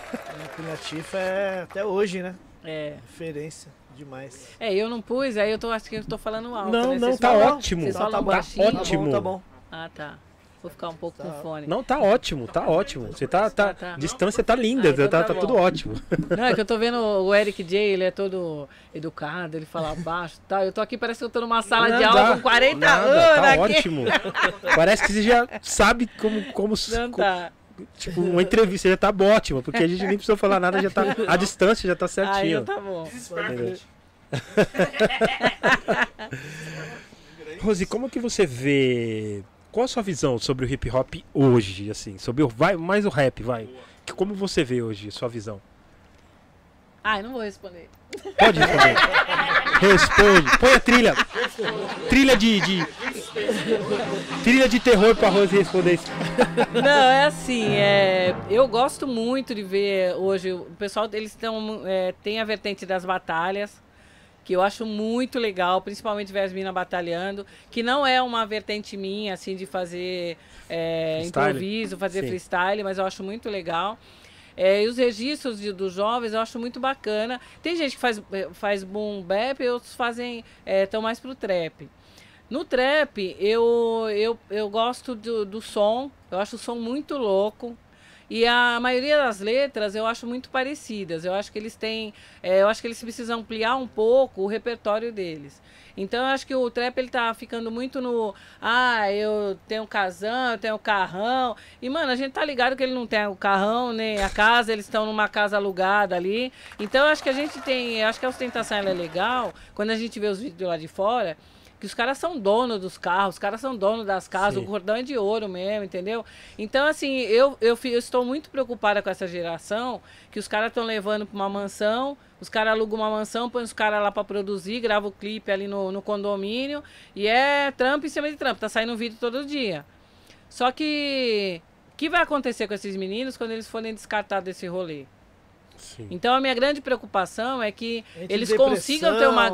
Latifah é até hoje, né? É. Referência demais. É, eu não pus, aí eu tô, acho que eu tô falando alto. Não, né? não, tá falam- ótimo. Vocês Tá bom, baixinho? ótimo. Tá bom, tá bom. Ah, tá. Vou ficar um pouco Tá. com fone. Não, tá ótimo, tá ótimo. Você tá, tá, Ah, tá. distância tá linda, Ah, então tá, tá tá tudo ótimo. Não, é que eu tô vendo o Eric J, ele é todo educado, ele fala baixo e tal. Eu tô aqui, parece que eu tô numa sala de aula com 40 Nada, anos Tá aqui. ótimo. Parece que você já sabe como, como, Não como- tá. tipo, uma entrevista já tá ótima, porque a gente nem precisou falar nada, já tá, a distância já tá Aí certinho. tá bom. Rose, como que você vê? Qual a sua visão sobre o hip hop hoje, assim, sobre o vai mais o rap, vai? Que- Como você vê hoje a sua visão? Ai, não vou responder. Pode responder. Responde. Põe a trilha. Trilha de, de trilha de terror pra Rose responder isso. Não, é assim, é, eu gosto muito de ver hoje, o pessoal, eles estão, é, tem a vertente das batalhas, que eu acho muito legal, principalmente ver as minas batalhando, que não é uma vertente minha, assim, de fazer é, improviso, fazer Sim. freestyle, mas eu acho muito legal. É, e os registros de- dos jovens eu acho muito bacana. Tem gente que faz, eh, faz boom bap e outros fazem estão mais pro trap. No trap, eu, eu, eu gosto do, do som, eu acho o som muito louco. E a maioria das letras eu acho muito parecidas. Eu acho que eles têm. é, eu acho que eles precisam ampliar um pouco o repertório deles. Então eu acho que o trap ele tá ficando muito no. Ah, eu tenho casão, eu tenho carrão. E, mano, a gente tá ligado que ele não tem o carrão, nem a casa, eles estão numa casa alugada ali. Então eu acho que a gente tem. Acho que a ostentação é legal. Quando a gente vê os vídeos lá de fora, que os caras são donos dos carros, os caras são donos das casas, Sim. o cordão é de ouro mesmo, entendeu? Então, assim, eu, eu, eu estou muito preocupada com essa geração, que os caras estão levando para uma mansão, os caras alugam uma mansão, põem os caras lá para produzir, grava o clipe ali no, no condomínio, e é trampo em cima de trampo, tá saindo vídeo todo dia. Só que o que vai acontecer com esses meninos quando eles forem descartados desse rolê? Sim. Então a minha grande preocupação é que Entre eles consigam ter uma.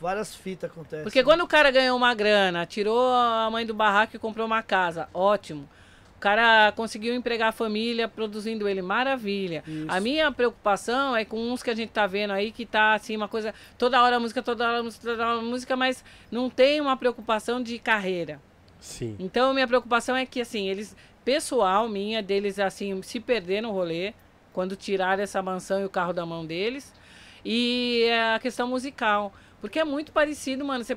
Várias fitas acontecem. Porque quando o cara ganhou uma grana, tirou a mãe do barraco e comprou uma casa, ótimo. O cara conseguiu empregar a família produzindo ele, maravilha. Isso. A minha preocupação é com uns que a gente tá vendo aí que tá assim, uma coisa, toda hora música, toda hora música, toda hora música, mas não tem uma preocupação de carreira. Sim. Então, minha preocupação é que, assim, eles, pessoal minha, deles, assim, se perder no rolê, quando tirar essa mansão e o carro da mão deles. E a questão musical. Porque é muito parecido, mano. Você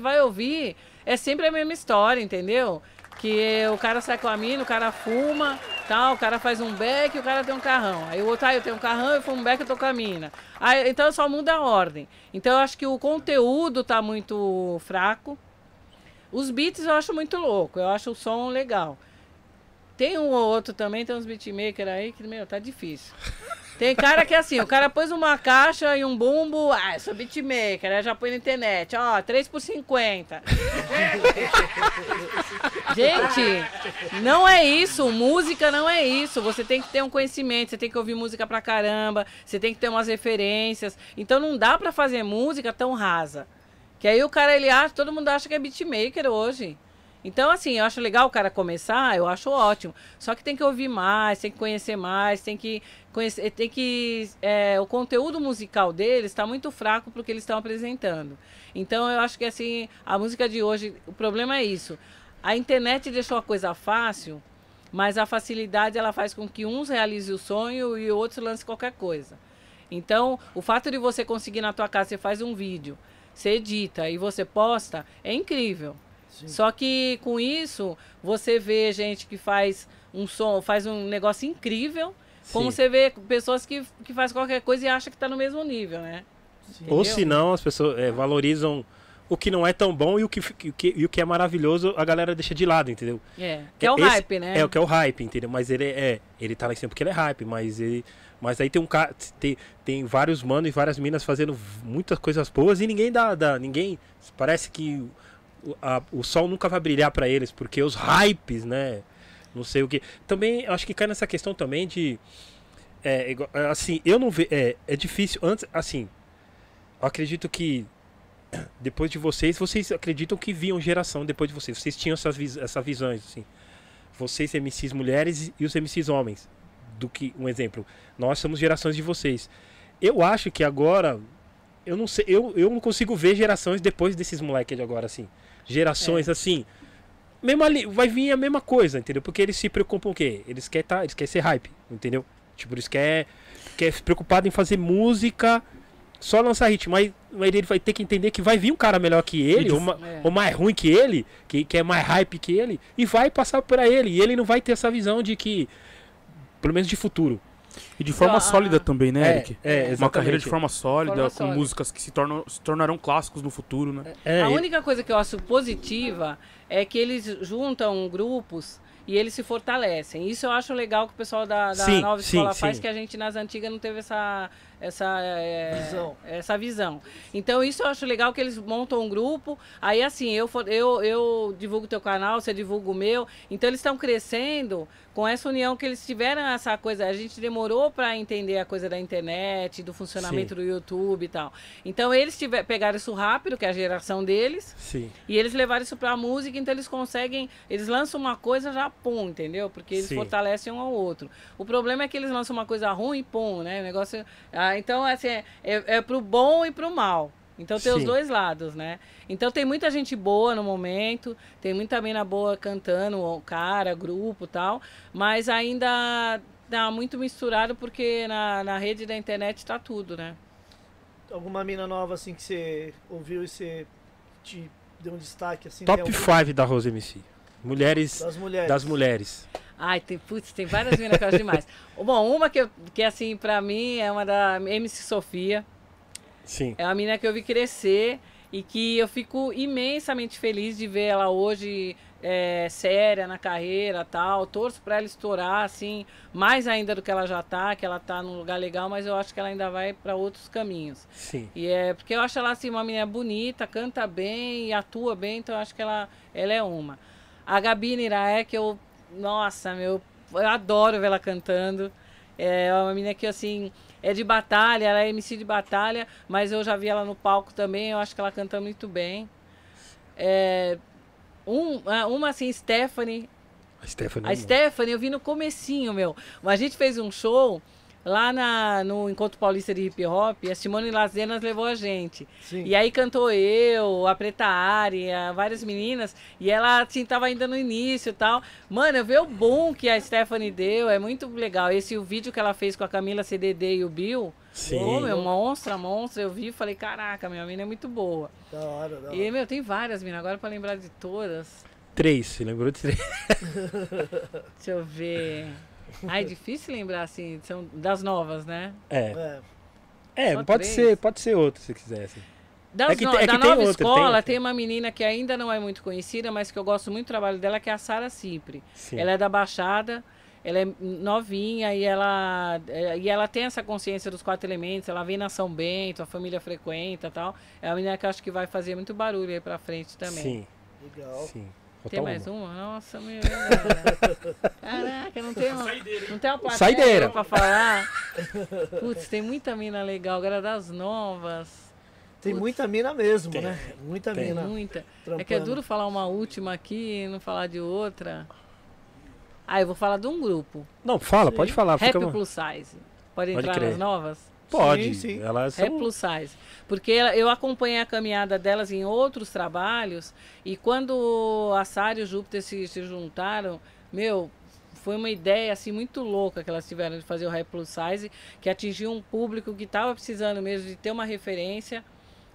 vai ouvir, é sempre a mesma história, entendeu? Que o cara sai com a mina, o cara fuma, tal, o cara faz um beck o cara tem um carrão. Aí o outro, ah, eu tenho um carrão, eu fumo um beck, eu tô com a mina. Aí, então só muda a ordem. Então eu acho que o conteúdo tá muito fraco. Os beats eu acho muito louco, eu acho o som legal. Tem um ou outro também, tem uns beatmaker aí que, meu, tá difícil. Tem cara que é assim, o cara pôs uma caixa e um bumbo, ah, eu sou beatmaker, aí já põe na internet, ó, 3 por 50. Gente, não é isso, música não é isso. Você tem que ter um conhecimento, você tem que ouvir música pra caramba, você tem que ter umas referências. Então não dá pra fazer música tão rasa. Que aí o cara, ele acha, todo mundo acha que é beatmaker hoje. Então, assim, eu acho legal o cara começar, eu acho ótimo. Só que tem que ouvir mais, tem que conhecer mais, tem que conhecer, tem que. é, o conteúdo musical deles está muito fraco para o que eles estão apresentando. Então, eu acho que assim, a música de hoje, o problema é isso. A internet deixou a coisa fácil, mas a facilidade ela faz com que uns realizem o sonho e outros lancem qualquer coisa. Então, o fato de você conseguir na tua casa, você faz um vídeo, você edita e você posta, é incrível. Sim. Só que com isso, você vê gente que faz um som, faz um negócio incrível, como Sim. você vê pessoas que, que faz qualquer coisa e acha que está no mesmo nível, né? Ou se não, as pessoas é, valorizam o que não é tão bom e o que, o que- e o que é maravilhoso a galera deixa de lado, entendeu? É, que é o Esse- hype, né? É o que é o hype, entendeu? Mas ele é. Ele tá lá em cima porque ele é hype, mas ele. Mas aí tem um cara. Tem, tem vários manos e várias minas fazendo muitas coisas boas e ninguém dá. dá ninguém. Parece que a- o sol nunca vai brilhar pra eles, porque os hypes, né? Não sei o que. Também acho que cai nessa questão também de. É, é, assim, eu não vejo. É, é difícil. Antes, assim. Eu acredito que. Depois de vocês, vocês acreditam que viam geração depois de vocês. Vocês tinham essas, essas visões, assim vocês MCs mulheres e os MCs homens. Do que um exemplo, nós somos gerações de vocês. Eu acho que agora eu não sei, eu, eu não consigo ver gerações depois desses moleques de agora assim. Gerações assim, mesmo ali, vai vir a mesma coisa, entendeu? Porque eles se preocupam o quê? Eles querem tá, eles querem ser hype, entendeu? Tipo, eles querem quer se preocupado em fazer música, só lançar hit, mas, mas ele vai ter que entender que vai vir um cara melhor que ele, ou, ma- É. ou mais ruim que ele, que, que é mais hype que ele, e vai passar pra ele. E ele não vai ter essa visão de que, pelo menos de futuro. E de forma Ah, sólida também, né, é, Eric? é, Uma carreira de forma sólida, Forma com sólida. músicas que se, tornam, se tornarão clássicos no futuro, né? É, a e- única coisa que eu acho positiva é que eles juntam grupos e eles se fortalecem. Isso eu acho legal que o pessoal da, da Sim, nova sim, escola faz, sim. que a gente nas antigas não teve essa, essa, é, Visão. essa visão. Então isso eu acho legal que eles montam um grupo, aí assim, eu, eu, eu divulgo teu canal, você divulga o meu. Então eles estão crescendo com essa união que eles tiveram essa coisa. A gente demorou para entender a coisa da internet, do funcionamento Sim. do YouTube e tal. Então eles tiver, pegaram isso rápido, que é a geração deles, Sim. e eles levaram isso pra música, então eles conseguem, eles lançam uma coisa já pum, entendeu? Porque eles Sim. fortalecem um ao outro. O problema é que eles lançam uma coisa ruim pum, né? O negócio, então assim, é, é pro bom e pro mal. Então tem os Sim. dois lados, né? Então tem muita gente boa no momento, tem muita mina boa cantando, o cara, grupo tal, mas ainda tá muito misturado porque na, na rede da internet tá tudo, né? Alguma mina nova assim que você ouviu e você te deu um destaque assim? Top tem alguma? 5 da Rose MC. Mulheres das mulheres. das mulheres. Ai, tem, putz, tem várias minas que eu acho demais. Bom, uma que, eu- que assim, pra mim, é uma da MC Sofia. Sim. É uma menina que eu vi crescer e que eu fico imensamente feliz de ver ela hoje é, séria na carreira tal. Torço pra ela estourar, assim, mais ainda do que ela já tá, que ela tá num lugar legal, mas eu acho que ela ainda vai pra outros caminhos. Sim. E é porque eu acho ela assim uma menina bonita, canta bem e atua bem, então eu acho que ela, ela é uma. A Gabi Niraé, que eu, nossa, meu, eu adoro ver ela cantando. É uma menina que assim é de batalha, ela é MC de batalha, mas eu já vi ela no palco também, eu acho que ela canta muito bem. É, um, ah, uma assim, Stephanie, A Stephanie. a Stephanie, eu vi no comecinho, meu. A gente fez um show lá na, no Encontro Paulista de Hip Hop a Simone Lazenas levou a gente. Sim. E aí cantou eu, a Preta Ari, a várias meninas, e ela assim tava ainda no início e tal. Mano, eu vi o boom que a Stephanie deu, é muito legal. Esse o vídeo que ela fez com a Camila CDD e o Bill. Sim. Ô, meu, monstra, monstra. Eu vi e falei, caraca, minha mina é muito boa. Da hora, da hora. E, meu, tem várias minas, agora pra lembrar de todas. Três, você lembrou de três? Deixa eu ver. Ai, difícil lembrar assim, são das novas, né? É. É. É, pode três. ser, pode ser outro se quiser. assim. Das É que no- tem- é da tem nova tem escola, outra. tem, uma menina que ainda não é muito conhecida, mas que eu gosto muito do trabalho dela, que é a Sara Cipri. Sim. Ela é da Baixada, ela é novinha e ela, é, e ela tem essa consciência dos quatro elementos, ela vem na São Bento, a família frequenta e tal. É uma menina que eu acho que vai fazer muito barulho aí pra frente também. Sim, Legal. sim. Tem mais uma. uma? Nossa, meu. Deus. Caraca, não tem uma, não tem uma plateia Saideira. pra falar. Putz, tem muita mina legal, agora das novas. Tem Putz. muita mina mesmo, Tem. né? Muita Tem. mina. Muita. É trampando. que é duro falar uma última aqui e não falar de outra. Ah, eu vou falar de um grupo. Não, fala, Sim. pode falar. Rap Fica... Plus Size. Pode Pode entrar crer. nas novas? Pode. Sim, sim. Elas Rap são... Plus Size. Porque eu acompanhei a caminhada delas em outros trabalhos e quando a Sara e o Júpiter se, se juntaram, meu, foi uma ideia assim muito louca que elas tiveram de fazer o Rap Plus Size, que atingiu um público que estava precisando mesmo de ter uma referência,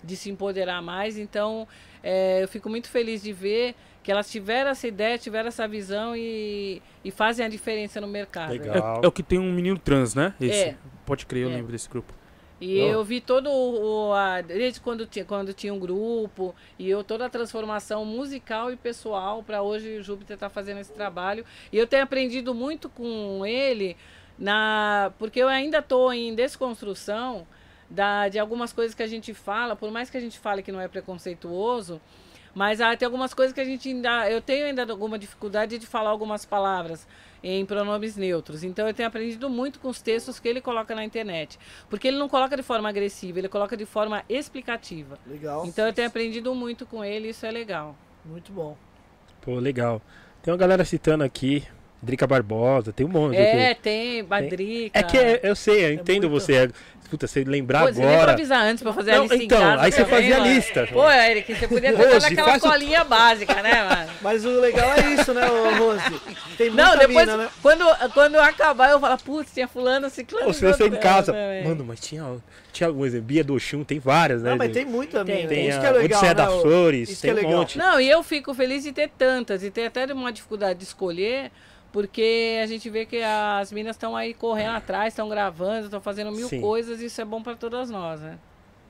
de se empoderar mais. Então, é, eu fico muito feliz de ver que elas tiveram essa ideia, tiveram essa visão e, e fazem a diferença no mercado. Legal. É, é o que tem um menino trans, né? Esse. É. Pode crer, eu É. lembro desse grupo. E Ó. eu vi todo o. a- desde quando tinha, quando tinha um grupo, e eu toda a transformação musical e pessoal para hoje o Júpiter tá fazendo esse trabalho. E eu tenho aprendido muito com ele, na porque eu ainda estou em desconstrução da, de algumas coisas que a gente fala, por mais que a gente fale que não é preconceituoso. Mas ah, tem algumas coisas que a gente ainda. Eu tenho ainda alguma dificuldade de falar algumas palavras em pronomes neutros. Então eu tenho aprendido muito com os textos que ele coloca na internet. Porque ele não coloca de forma agressiva, ele coloca de forma explicativa. Legal. Então eu tenho aprendido muito com ele, isso é legal. Muito bom. Pô, legal. Tem uma galera citando aqui. Drica Barbosa, tem um monte É, aqui. tem, Badrica. É que é- eu sei, eu entendo muito- você. É, puta, você lembrar Pô, você nem pra agora. avisar antes pra fazer Não, a lista então, em casa aí você fazia a mano. lista. Pô, Eric, você podia ter Rose, aquela faz o- colinha básica, né, mano? Mas o legal é isso, né, Rose? Tem muita Não, depois, mina, né? quando, quando acabar, eu falo, putz, tinha fulano, ciclano. Ou se você em casa. também. Mano, mas tinha, tinha algum exemplo. Bia do Oxum, tem várias, né? Não, mas tem muita Tem, mina. Tem isso que é legal, Odisseia né, das ô? Flores, Isso tem que é um monte. Não, e eu fico feliz de ter tantas, e ter até uma dificuldade de escolher, porque a gente vê que as minas estão aí correndo atrás, estão gravando, estão fazendo mil Sim. coisas, e isso é bom pra todas nós, né?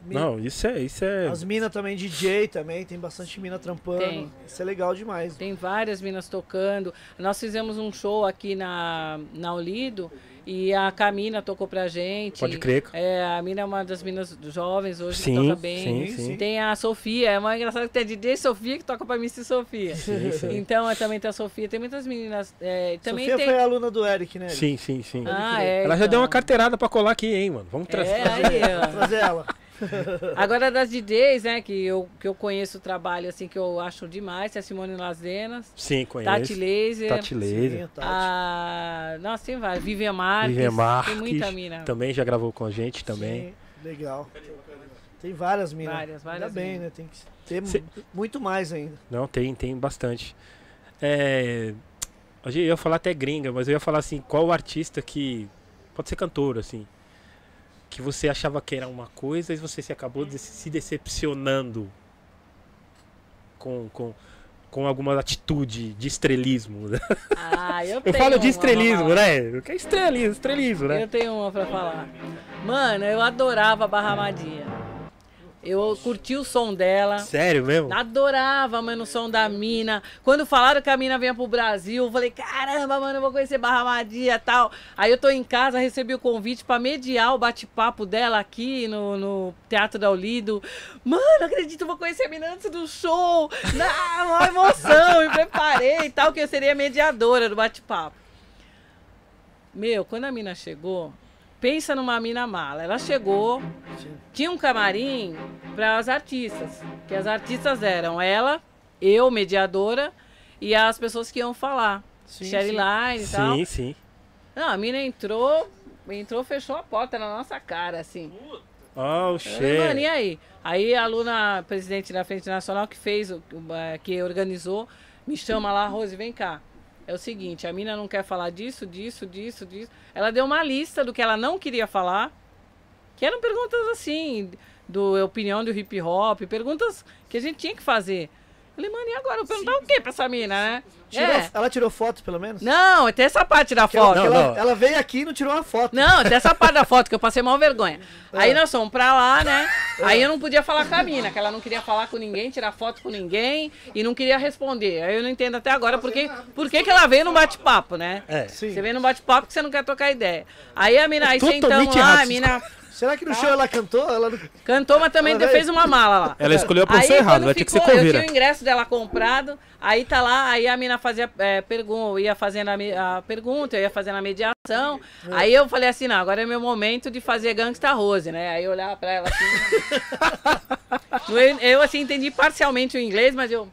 Não, isso é. Isso é... As minas também, DJ também, tem bastante mina trampando. Tem. Isso é legal demais. Tem várias minas tocando. Nós fizemos um show aqui na, na Olido e a Camina tocou pra gente. Pode crer. É, a Mina é uma das minas jovens hoje Sim, que toca bem. sim, sim. Tem a Sofia, é uma engraçada que tem a DJ Sofia que toca pra Miss Sofia. Sim, sim. Então é, também tem a Sofia, tem muitas meninas. é, também Sofia tem. foi aluna do Eric, né? Sim, sim, sim. Ah, é. Ela já então. deu uma carteirada pra colar aqui, hein, mano. Vamos trazer. É, aí, ó. Trazer ela. Agora das DJs, né, que eu, que eu conheço o trabalho, assim, que eu acho demais, é a Simone Lazenas, Sim, conheço. Tati Laser, Tati Laser. Sim, Tati. a... Nossa, tem várias. Vivian Marques. Vivian Marques. Tem muita mina. Também já gravou com a gente também. Sim, legal. Tem várias minas. Várias, várias Ainda bem, minas. né? Tem que ter Cê- mu- muito mais ainda. Não, tem, tem bastante. É, eu ia falar até gringa, mas eu ia falar assim, qual o artista que. Pode ser cantor, assim. Que você achava que era uma coisa e você se acabou de- se decepcionando com, com, com alguma atitude de estrelismo. né? Ah, eu, Eu falo de estrelismo, né? O que é estrelismo, estrelismo, né? Eu tenho uma pra falar. Mano, eu adorava a Barra Madia. Eu curti o som dela. Sério mesmo? Adorava, mano, o som da mina. Quando falaram que a mina vinha pro Brasil, eu falei, caramba, mano, eu vou conhecer Barra Madia e tal. Aí eu tô em casa, recebi o convite pra mediar o bate-papo dela aqui no, no Teatro da Olido. Mano, acredito, eu vou conhecer a mina antes do show. Não, uma emoção, me preparei e tal, que eu seria mediadora do bate-papo. Meu, quando a mina chegou, pensa numa mina mala. Ela chegou, tinha um camarim para as artistas, que as artistas eram ela, eu, mediadora, e as pessoas que iam falar. Sim, Sherry sim. Line e tal. Sim, sim. Não, a mina entrou, entrou, fechou a porta na nossa cara, assim. Oh, falei, Mano, e aí? Aí a aluna presidente da Frente Nacional que fez, o- o, eh, que organizou, me chama lá, Rose, vem cá. É o seguinte, a mina não quer falar disso, disso, disso, disso. Ela deu uma lista do que ela não queria falar, que eram perguntas assim, do opinião do hip hop, perguntas que a gente tinha que fazer. Eu falei, mano, e agora? Eu vou perguntar o quê pra essa mina, né? Tirou- É. Ela tirou foto, pelo menos? Não, tem essa parte da ela, foto. que Não, ela- não. ela veio aqui e não tirou uma foto. Não, dessa parte da foto que eu passei mal vergonha. É. Aí nós fomos pra lá, né? Aí eu não podia falar com a mina, que ela não queria falar com ninguém, tirar foto com ninguém e não queria responder. Aí eu não entendo até agora por que, por que, que ela veio no bate-papo, né? É. Sim. Você vem no bate-papo que você não quer trocar ideia. Aí a mina, aí Totalmente sentamos lá, a mina Será que no show ela cantou? Ela não- cantou, mas também fez uma mala lá. Ela escolheu a profissão errada, vai ter que ser ficou, Eu tinha o ingresso dela comprado, aí tá lá, aí a mina fazia é, pergunta, ia fazendo a, a pergunta, eu ia fazendo a mediação. Aí eu falei assim, não, agora é meu momento de fazer Gangsta Rose, né? Aí eu olhava pra ela assim. eu, eu, assim, entendi parcialmente o inglês, mas eu.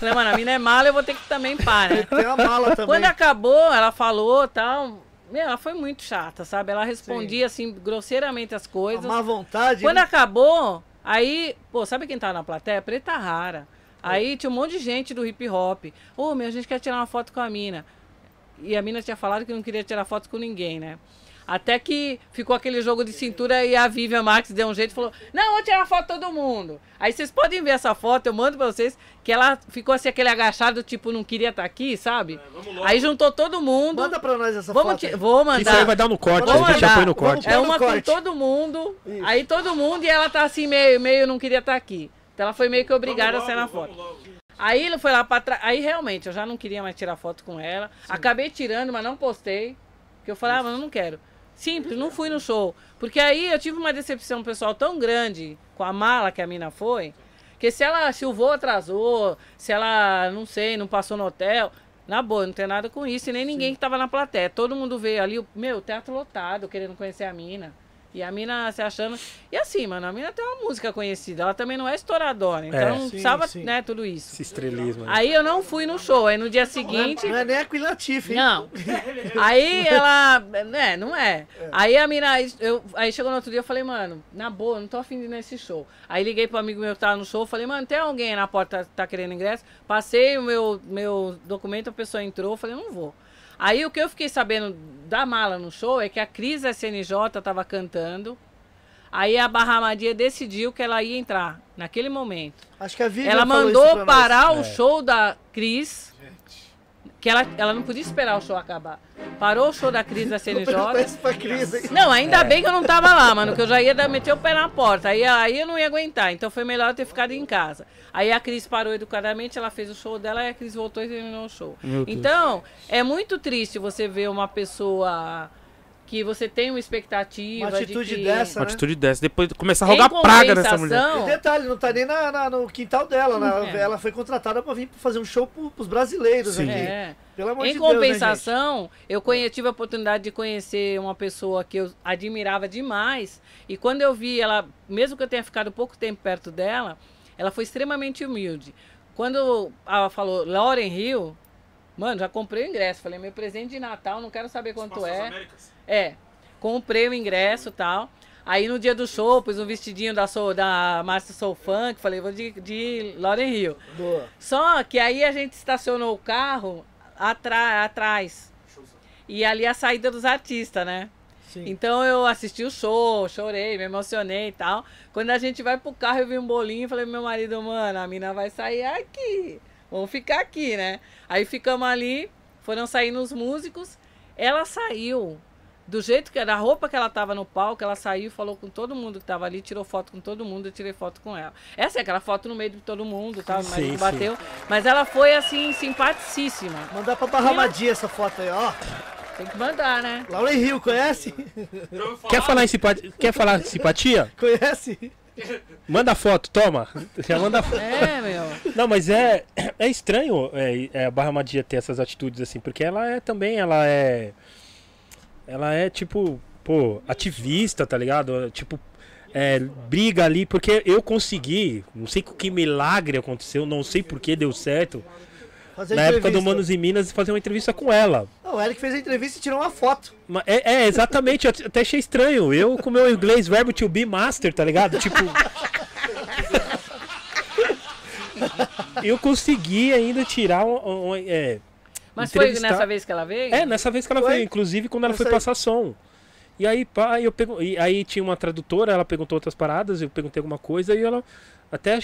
falei, mano, a mina é mala, eu vou ter que também pá, né? Tem uma mala também. Quando acabou, ela falou tal. Meu, ela foi muito chata, sabe? Ela respondia assim, grosseiramente as A coisas. má vontade. Quando né? acabou, aí, pô, sabe quem tava na plateia? Preta Rara. Aí tinha um monte de gente do hip hop. Ô, meu, a gente quer tirar uma foto com a mina. E a mina tinha falado que não queria tirar foto com ninguém, né? Até que ficou aquele jogo de cintura e a Vivian Marques deu um jeito e falou: Não, vou tirar foto todo mundo. Aí vocês podem ver essa foto, eu mando pra vocês, que ela ficou assim, aquele agachado, tipo, não queria estar aqui, sabe? Aí juntou todo mundo. Manda pra nós essa Vamos foto. Vou Isso aí mandar. vai dar no corte, Vamos a gente já mandar. põe no corte. É uma com todo mundo. Isso. Aí todo mundo e ela tá assim, meio, meio não queria estar aqui. Então ela foi meio que obrigada a sair na foto. Aí ele foi lá pra trás. Aí realmente eu já não queria mais tirar foto com ela. Acabei tirando, mas não postei. Porque eu falei, ah, mas eu não quero. Simples, não fui no show. Porque aí eu tive uma decepção pessoal tão grande com a mala que a mina foi. Que se ela, se o voo atrasou, se ela, não sei, não passou no hotel, na boa, não tem nada com isso, e nem ninguém que tava na plateia. Todo mundo veio ali, o- meu, teatro lotado, querendo conhecer a mina. E a mina se achando. E assim, mano, a mina tem uma música conhecida, ela também não é estouradora, então É. Sim, precisava, sim. né, tudo isso. Esse estrelismo. né? Aí eu não fui no show, aí no dia seguinte. Não é nem a Queen Latifah, hein? Não. Aí ela. Né, não é. Aí a mina. Eu, aí chegou no outro dia eu falei, mano, na boa, não tô afim de ir nesse show. Aí liguei pro amigo meu que tava no show, falei, mano, tem alguém aí na porta que tá querendo ingresso? Passei o meu, meu documento, a pessoa entrou, falei, não vou. Aí o que eu fiquei sabendo da mala no show é que a Cris SNJ tava cantando. Aí a Barra Madia decidiu que ela ia entrar naquele momento. Acho que a Vivian Ela falou isso mandou pra parar o É. show da Cris. Que ela, ela não podia esperar o show acabar. Parou o show da Cris da CNJ. isso pra Cris, hein? Não, ainda É. bem que eu não tava lá, mano, que eu já ia meter o pé na porta. Aí, aí eu não ia aguentar. Então foi melhor eu ter ficado em casa. Aí a Cris parou educadamente, ela fez o show dela e a Cris voltou e terminou o show. Então, é muito triste você ver uma pessoa que você tem uma expectativa Uma atitude de que... dessa, Uma né? atitude dessa. Depois começar a rogar praga nessa mulher. compensação, E detalhe, não tá nem na, na- no quintal dela, né? É. Ela foi contratada pra vir fazer um show pro, pros brasileiros Sim. aqui. É. Pelo amor Em de Deus, né, compensação, eu conhe- tive a oportunidade de conhecer uma pessoa que eu admirava demais. E quando eu vi ela, mesmo que eu tenha ficado pouco tempo perto dela, ela foi extremamente humilde. Quando ela falou Lauren Hill, mano, já comprei o ingresso. Falei, meu presente de Natal, não quero saber quanto é. É, comprei o ingresso e tal. Aí no dia do show, pus um vestidinho da, Soul, da Márcia Soul Funk, falei, vou de, de Lauren Hill. Boa. Só que aí a gente estacionou o carro atra- atrás. E ali a saída dos artistas, né? Sim. Então eu assisti o show, chorei, me emocionei e tal. Quando a gente vai pro carro, eu vi um bolinho e falei pro meu marido, mano, a mina vai sair aqui. Vamos ficar aqui, né? Aí ficamos ali, foram saindo os músicos. Ela saiu do jeito que era, a roupa que ela tava no palco, ela saiu, falou com todo mundo que tava ali, tirou foto com todo mundo, eu tirei foto com ela. Essa é aquela foto no meio de todo mundo, tá? Mas Sim, não bateu. Mas ela foi assim, simpaticíssima. Mandar pra Barramadia essa foto aí, ó. Tem que mandar, né? Lauren Hill, conhece? Quer falar em simpatia? Quer falar em simpatia? conhece? Manda a foto, toma. Já manda a foto. É, meu. Não, mas é, é estranho é, é, a Barra Madia ter essas atitudes assim, porque ela é também, ela é. Ela é tipo, pô, ativista, tá ligado? Tipo, é, briga ali, porque eu consegui, não sei que milagre aconteceu, não sei por que deu certo, Fazer na época do entrevista. Manos e Minas, fazer uma entrevista com ela. Não, o Eric fez a entrevista e tirou uma foto. É, é, exatamente, eu até achei estranho. Eu com meu inglês, verbo to be master, tá ligado? Tipo. eu consegui ainda tirar um. um- é, Mas foi entrevistar- nessa vez que ela veio? É, nessa vez que ela Foi? veio, inclusive quando ela Eu foi sei. passar som. E aí, pá, eu pego, e aí tinha uma tradutora, ela perguntou outras paradas, eu perguntei alguma coisa e ela até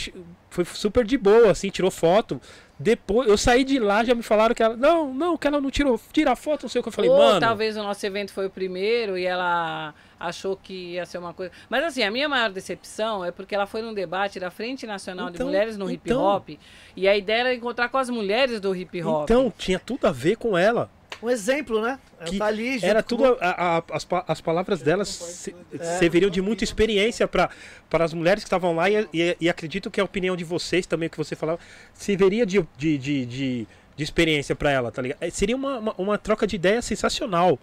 foi super de boa, assim, tirou foto. Depois, eu saí de lá, já me falaram que ela. Não, não, que ela não tirou. Tira foto, não sei o que. Eu falei, Ou mano. talvez o nosso evento foi o primeiro e ela achou que ia ser uma coisa. Mas assim, a minha maior decepção é porque ela foi num debate da Frente Nacional de Então, Mulheres no Hip então. Hop. E a ideia era encontrar com as mulheres do hip hop. Então, tinha tudo a ver com ela. Um exemplo, né? Ela Que tá ali Era com- tudo. a- a- as, as palavras delas se- serviriam de muita experiência para as mulheres que estavam lá e, e- e acredito que a opinião de vocês também, o que você falava, serviria de, de, de, de, de experiência para ela, tá ligado? Eh, Seria uma, uma, uma troca de ideia sensacional.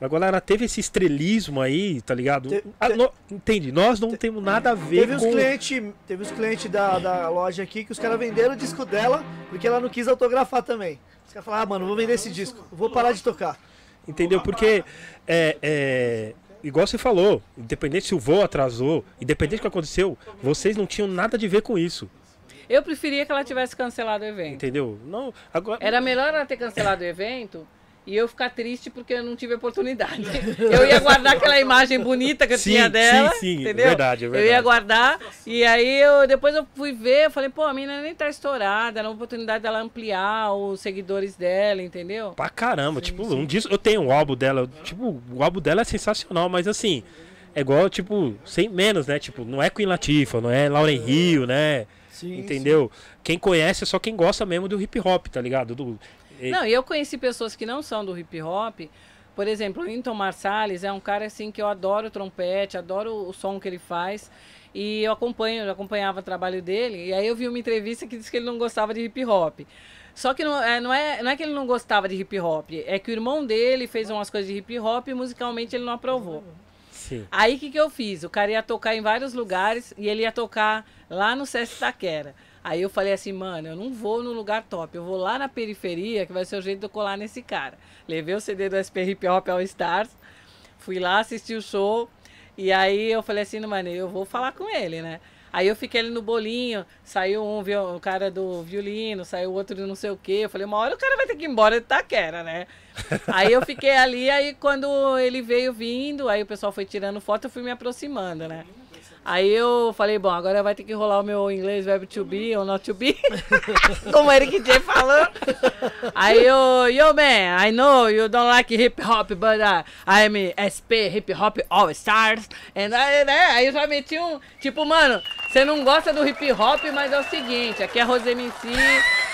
Agora ela teve esse estrelismo aí, tá ligado? Te- Ah, te- no- entende? Nós não temos nada a ver Teve com. clientes, teve os clientes da, da loja aqui que os caras venderam o disco dela porque ela não quis autografar também. Os caras falaram, ah, mano, vou vender esse disco, vou parar de tocar. Entendeu? Porque, é, é, igual você falou, independente se o voo atrasou, independente do que aconteceu, vocês não tinham nada de ver com isso. Eu preferia que ela tivesse cancelado o evento. Entendeu? Não, agora. Era melhor ela ter cancelado o evento e eu ficar triste porque eu não tive oportunidade. Eu ia guardar aquela imagem bonita que eu Sim, tinha dela. sim, sim, entendeu? verdade, é Eu ia verdade. guardar e aí eu depois eu fui ver, eu falei, pô, a menina nem tá estourada, era uma oportunidade dela ampliar os seguidores dela, entendeu? Pra caramba, tipo, um disco. Eu tenho o álbum dela, tipo, o álbum dela é sensacional, mas assim, é igual, tipo, sem menos, né? Tipo, não é Queen Latifah, não é Lauren Hill, né? Sim, Entendeu? Quem conhece é só quem gosta mesmo do hip hop, tá ligado? Do, e- Não, eu conheci pessoas que não são do hip hop. Por exemplo, o Winton Marsalis é um cara assim que eu adoro o trompete, adoro o som que ele faz. E eu acompanho, eu acompanhava o trabalho dele. E aí eu vi uma entrevista que disse que ele não gostava de hip hop. Só que não é, não, é, não é que ele não gostava de hip hop, é que o irmão dele fez umas coisas de hip hop e musicalmente ele não aprovou. Sim. Aí o que, que eu fiz? O cara ia tocar em vários lugares e ele ia tocar lá no Sesc Taquera. Aí eu falei assim, mano, eu não vou no lugar top, eu vou lá na periferia, que vai ser o jeito de eu colar nesse cara. Levei o CD do SP Hip Hop All Stars, fui lá assistir o show, e aí eu falei assim, mano, eu vou falar com ele, né? Aí eu fiquei ali no bolinho, saiu um, o cara do violino, saiu outro do não sei o quê. Eu falei, uma hora o cara vai ter que ir embora de Taquera, né? aí eu fiquei ali, aí quando ele veio vindo, aí o pessoal foi tirando foto, eu fui me aproximando, né? Aí eu falei, bom, agora vai ter que rolar o meu inglês verbo to be ou not to be, como Eric J falou. Aí eu, yo man, I know you don't like hip hop, but uh, I'm SP Hip Hop All Stars. And aí, né, aí eu já meti um, tipo, mano, você não gosta do hip hop, mas é o seguinte, aqui é Rose MC,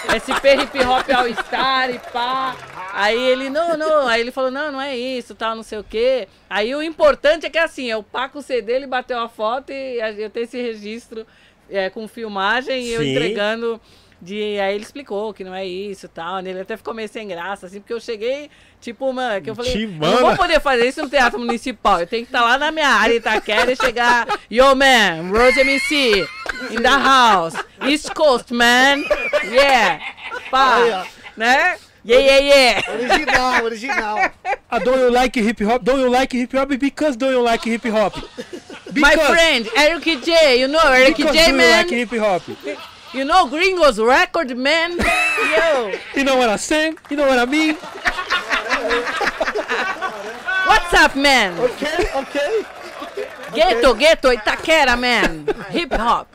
SP Hip Hop All Star e pá. Aí ele, não, não. Aí ele falou, não, não é isso, tal, não sei o quê. Aí o importante é que assim, é o Paco CD, ele bateu a foto e eu tenho esse registro é, com filmagem e eu entregando. De, aí ele explicou que não é isso e tal. né? Ele até ficou meio sem graça, assim, porque eu cheguei, tipo, mano, que eu falei, eu não vou poder fazer isso no Teatro Municipal. Eu tenho que estar lá na minha área, Itaquera, e chegar, yo, man, Rose MC, in the house, East Coast, man, yeah, pá, né? Yeah, yeah, yeah. Original, original. Ah, don't you like hip hop? Don't you like hip hop? Because don't you like hip hop? My friend, Eric J, you know Eric because J, do you man? like hip hop? You know Gringos Record, man? Yo, You know what I'm saying? You know what I mean? what's up, man? Ok, ok. Ghetto, ghetto, Itaquera, man. Hip hop.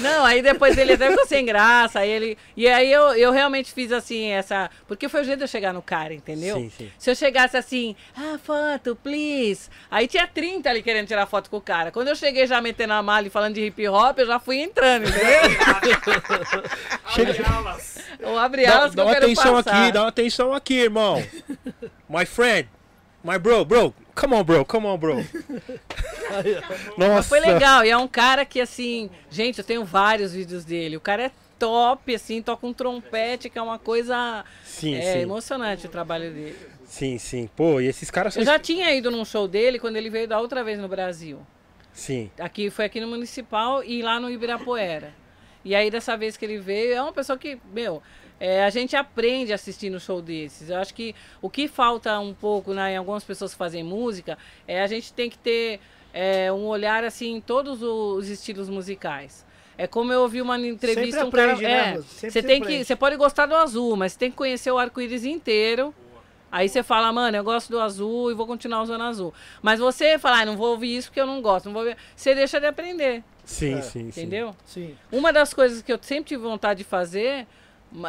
Não, aí depois ele até ficou sem graça. Aí ele, e aí eu, eu realmente fiz assim, essa. Porque foi o jeito de eu chegar no cara, entendeu? Sim, sim. Se eu chegasse assim, ah, foto, please. Aí tinha 30 ali querendo tirar foto com o cara. Quando eu cheguei já metendo a mala e falando de hip hop, eu já fui entrando, entendeu? Eu abri Dá, elas que dá eu uma atenção passar. aqui, dá uma atenção aqui, irmão. My friend, my bro, bro, come on, bro, come on, bro. Nossa. Mas foi legal, e é um cara que, assim, gente, eu tenho vários vídeos dele. O cara é top, assim, toca um trompete, que é uma coisa Sim, é, sim. emocionante o trabalho dele. Sim, sim. Pô, e esses caras são. Eu já tinha ido num show dele quando ele veio da outra vez no Brasil. Sim. Aqui foi aqui no Municipal e lá no Ibirapuera. E aí, dessa vez que ele veio, é uma pessoa que, meu, é, a gente aprende assistindo show desses. Eu acho que o que falta um pouco né, em algumas pessoas que fazem música é a gente tem que ter é, um olhar assim em todos os estilos musicais. É como eu ouvi uma entrevista, Sempre um cara. aprende, né, é, você se tem que. aprende. Você pode gostar do azul, mas você tem que conhecer o arco-íris inteiro. Aí você fala, mano, eu gosto do azul e vou continuar usando azul. Mas você fala, ah, não vou ouvir isso porque eu não gosto, não vou ouvir. Você deixa de aprender, Sim, É. sim, sim. entendeu? Sim. Uma das coisas que eu sempre tive vontade de fazer,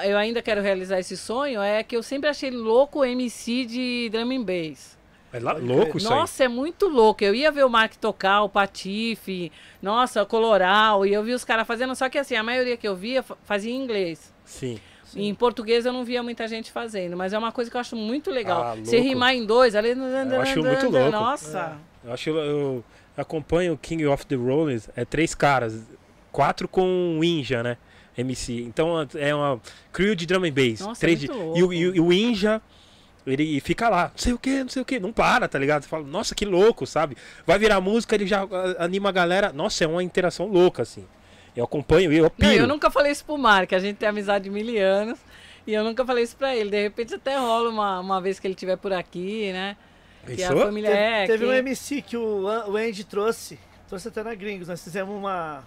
eu ainda quero realizar esse sonho, é que eu sempre achei louco o MC de drum and bass. É lá, louco isso Nossa, é muito louco. Eu ia ver o Mark tocar, o Patife, nossa, o Coloral, e eu vi os caras fazendo, só que assim, a maioria que eu via fa- fazia em inglês. aí. Sim. Em português eu não via muita gente fazendo, mas é uma coisa que eu acho muito legal. Ah, Você rimar em dois, ali. Eu acho muito louco. Nossa. Eu acho eu acompanho o King of the Rollers, é três caras, quatro com o Inja, né? MC. Então é uma crew de drum and bass. Nossa, três é e, o, e o- Inja, ele fica lá, não sei o que, não sei o que, não para, tá ligado? Você fala, nossa, que louco, sabe? Vai virar música, ele já ah, anima a galera. Nossa, é uma interação louca, assim. Eu acompanho e eu Não, piro. eu nunca falei isso pro Mark, a gente tem amizade de mil anos. E eu nunca falei isso pra ele. De repente até rola uma, uma vez que ele estiver por aqui, né? Que a família Teve, é. teve que- um MC que o, o Andy trouxe. Trouxe até na Gringos. Nós fizemos uma.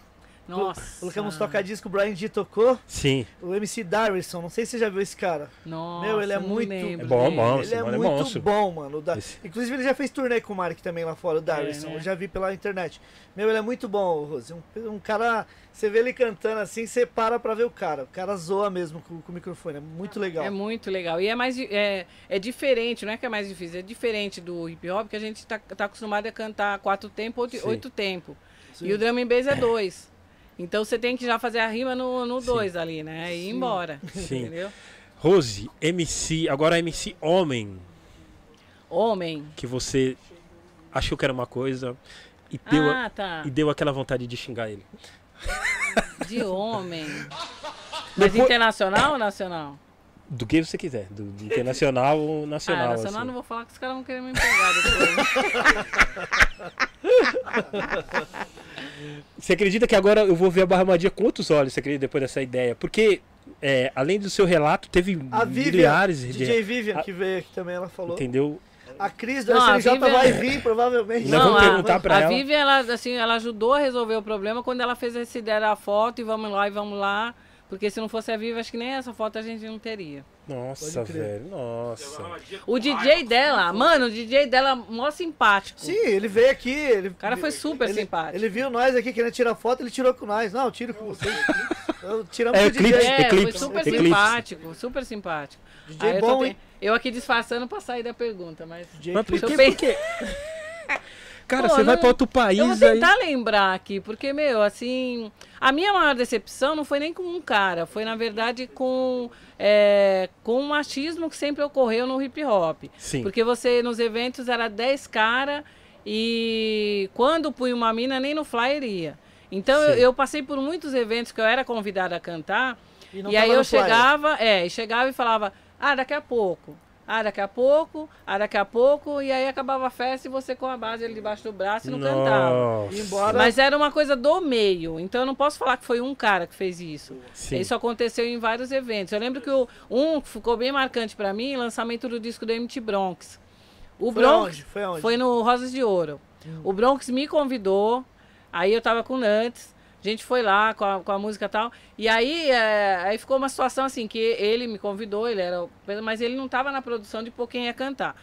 Nossa. Colocamos toca-disco, o Brian D tocou. Sim. O MC Darrison. Não sei se você já viu esse cara. Nossa, Meu, ele é muito- lembro É bom, dele. bom. ele esse é mano é muito monstro. bom, mano. O Da- Esse- Inclusive, ele já fez turnê com o Mark também lá fora, o Darrison. né? Eu já vi pela internet. Meu, ele é muito bom, Rose. Um, um cara. Você vê ele cantando assim, você para pra ver o cara. O cara zoa mesmo com, com o microfone. É muito legal. É muito legal. E é mais. É, é diferente, não é que é mais difícil, é diferente do hip hop, que a gente tá, tá acostumado a cantar quatro tempos, oito, Sim. oito tempos. E o drum and bass é dois. Então você tem que já fazer a rima no, no Sim. dois ali, né? E ir Sim. embora. Sim. Entendeu? Rose, MC, agora MC homem, Homem. que você achou que era uma coisa e deu, a- Ah, tá. e deu aquela vontade de xingar ele. De homem. Mas Depois- internacional ou nacional? Do que você quiser, do, do internacional ou nacional. ah, nacional assim. não vou falar que os caras vão querer me pegar depois. Você acredita que agora eu vou ver a Barra Madia com outros olhos, você acredita, depois dessa ideia? Porque, é, além do seu relato, teve A Vivian, milhares de... DJ Vivian, a- que veio aqui também, ela falou. Entendeu? A Cris do Não, a SNJ Vivian- vai vir, provavelmente. Nós vamos a- perguntar pra a ela. Vivian, ela, assim, ela ajudou a resolver o problema quando ela fez essa ideia da foto e vamos lá e vamos lá. Porque se não fosse a Vivian, acho que nem essa foto a gente não teria. Nossa, velho, nossa. O DJ dela, mano, o DJ dela, mó simpático. Sim, ele veio aqui. Ele, o cara foi super ele, simpático. Ele viu nós aqui querendo tirar foto, ele tirou com nós. Não, tiro com vocês. Eu- Tiramos É, com o eclipse, DJ. É, foi Eclipse, super Eclipse. simpático, super simpático. DJ Aí eu, tô bom, te- hein? eu aqui disfarçando pra sair da pergunta, mas. DJ Mas por Eclipse. que? Eu Porque... Cara, Pô, você vai não- pra outro país Eu vou aí... tentar lembrar aqui, porque, meu, assim. A minha maior decepção não foi nem com um cara, foi, na verdade, com, é, com uma machismo que sempre ocorreu no hip hop. Sim. Porque você, nos eventos, era 10 cara e quando punha uma mina, nem no flyer ia. Então eu, eu passei por muitos eventos que eu era convidada a cantar. E não E aí eu chegava, é, e chegava e falava, ah, daqui a pouco. Ah, daqui a pouco, ah, daqui a pouco, e aí acabava a festa e você com a base ali debaixo do braço e não cantava. Nossa. E embora- Mas era uma coisa do meio, então eu não posso falar que foi um cara que fez isso. Sim. Isso aconteceu em vários eventos. Eu lembro que o, um que ficou bem marcante pra mim, lançamento do disco do MT Bronx. O Foi Bronx aonde? Foi aonde? foi no Rosas de Ouro. O Bronx me convidou, aí eu tava com o Nantes, a gente foi lá com a, com a música e tal. E aí, é, aí ficou uma situação assim, que ele me convidou, ele era. o- Mas ele não tava na produção de pôr quem ia cantar.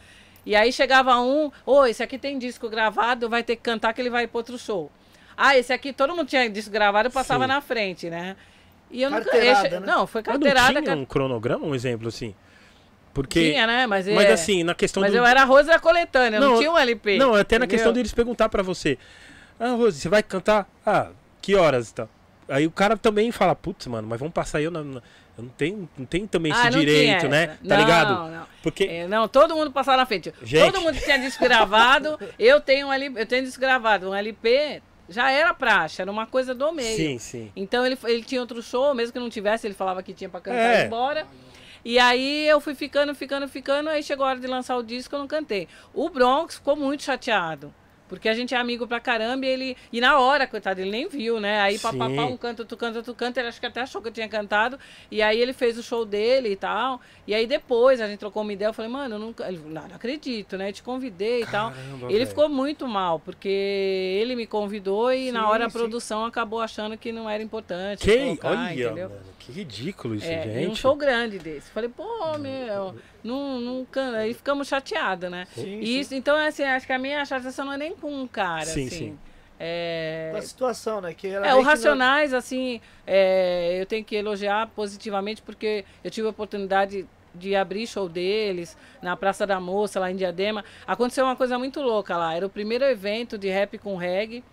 E aí chegava um, ô, esse aqui tem disco gravado, vai ter que cantar que ele vai ir pro outro show. Ah, esse aqui, todo mundo tinha disco gravado, eu passava Sim. na frente, né? E eu nunca. Carteirada, eu né? Não, foi Mas não carteirada. tinha um cronograma, um exemplo assim? Porque... Tinha, né? Mas, Mas é- assim, na questão Mas do... eu era Rosa da coletânea, não, Não, tinha um LP. Não, até na entendeu? questão deles perguntar pra você. Ah, Rose, você vai cantar? Ah, que horas e tal? Aí o cara também fala, putz, mano, mas vamos passar eu não, não- eu não tenho, não tenho também esse Ah, tinha direito, né? Tá Não, ligado? Não, Porque... É, não, todo mundo passava na frente. Gente. Todo mundo tinha disco gravado. eu tenho um LP, eu tenho disco gravado. Um LP já era praxe, era uma coisa do meio. Sim, sim. Então ele, ele tinha outro show, mesmo que não tivesse, ele falava que tinha pra cantar É. e embora. E aí eu fui ficando, ficando, ficando, aí chegou a hora de lançar o disco, eu não cantei. O Bronx ficou muito chateado. Porque a gente é amigo pra caramba e ele. E na hora, coitado, ele nem viu, né? Aí papapá, um canta, outro canta, outro canta, ele acho que até achou que eu tinha cantado. E aí ele fez o show dele e tal. E aí depois a gente trocou uma ideia, eu falei, mano, eu não, ele, não, não acredito, né? Eu te convidei e tal. Caramba, Ele ficou muito mal, porque ele me convidou e na Sim, hora a sim. produção acabou achando que não era importante. Que? colocar, Olha, entendeu? mano, que ridículo isso, É, e gente. um show grande desse. Falei, pô, meu, não, não aí ficamos chateados, né? Sim, E Isso, então, assim, acho que a minha chateação não é nem com um cara, Sim, assim. sim. É, Da situação, né? Que é, o que não- Racionais, assim, é, eu tenho que elogiar positivamente porque eu tive a oportunidade de abrir show deles na Praça da Moça, lá em Diadema. Aconteceu uma coisa muito louca lá. Era o primeiro evento de rap com reggae.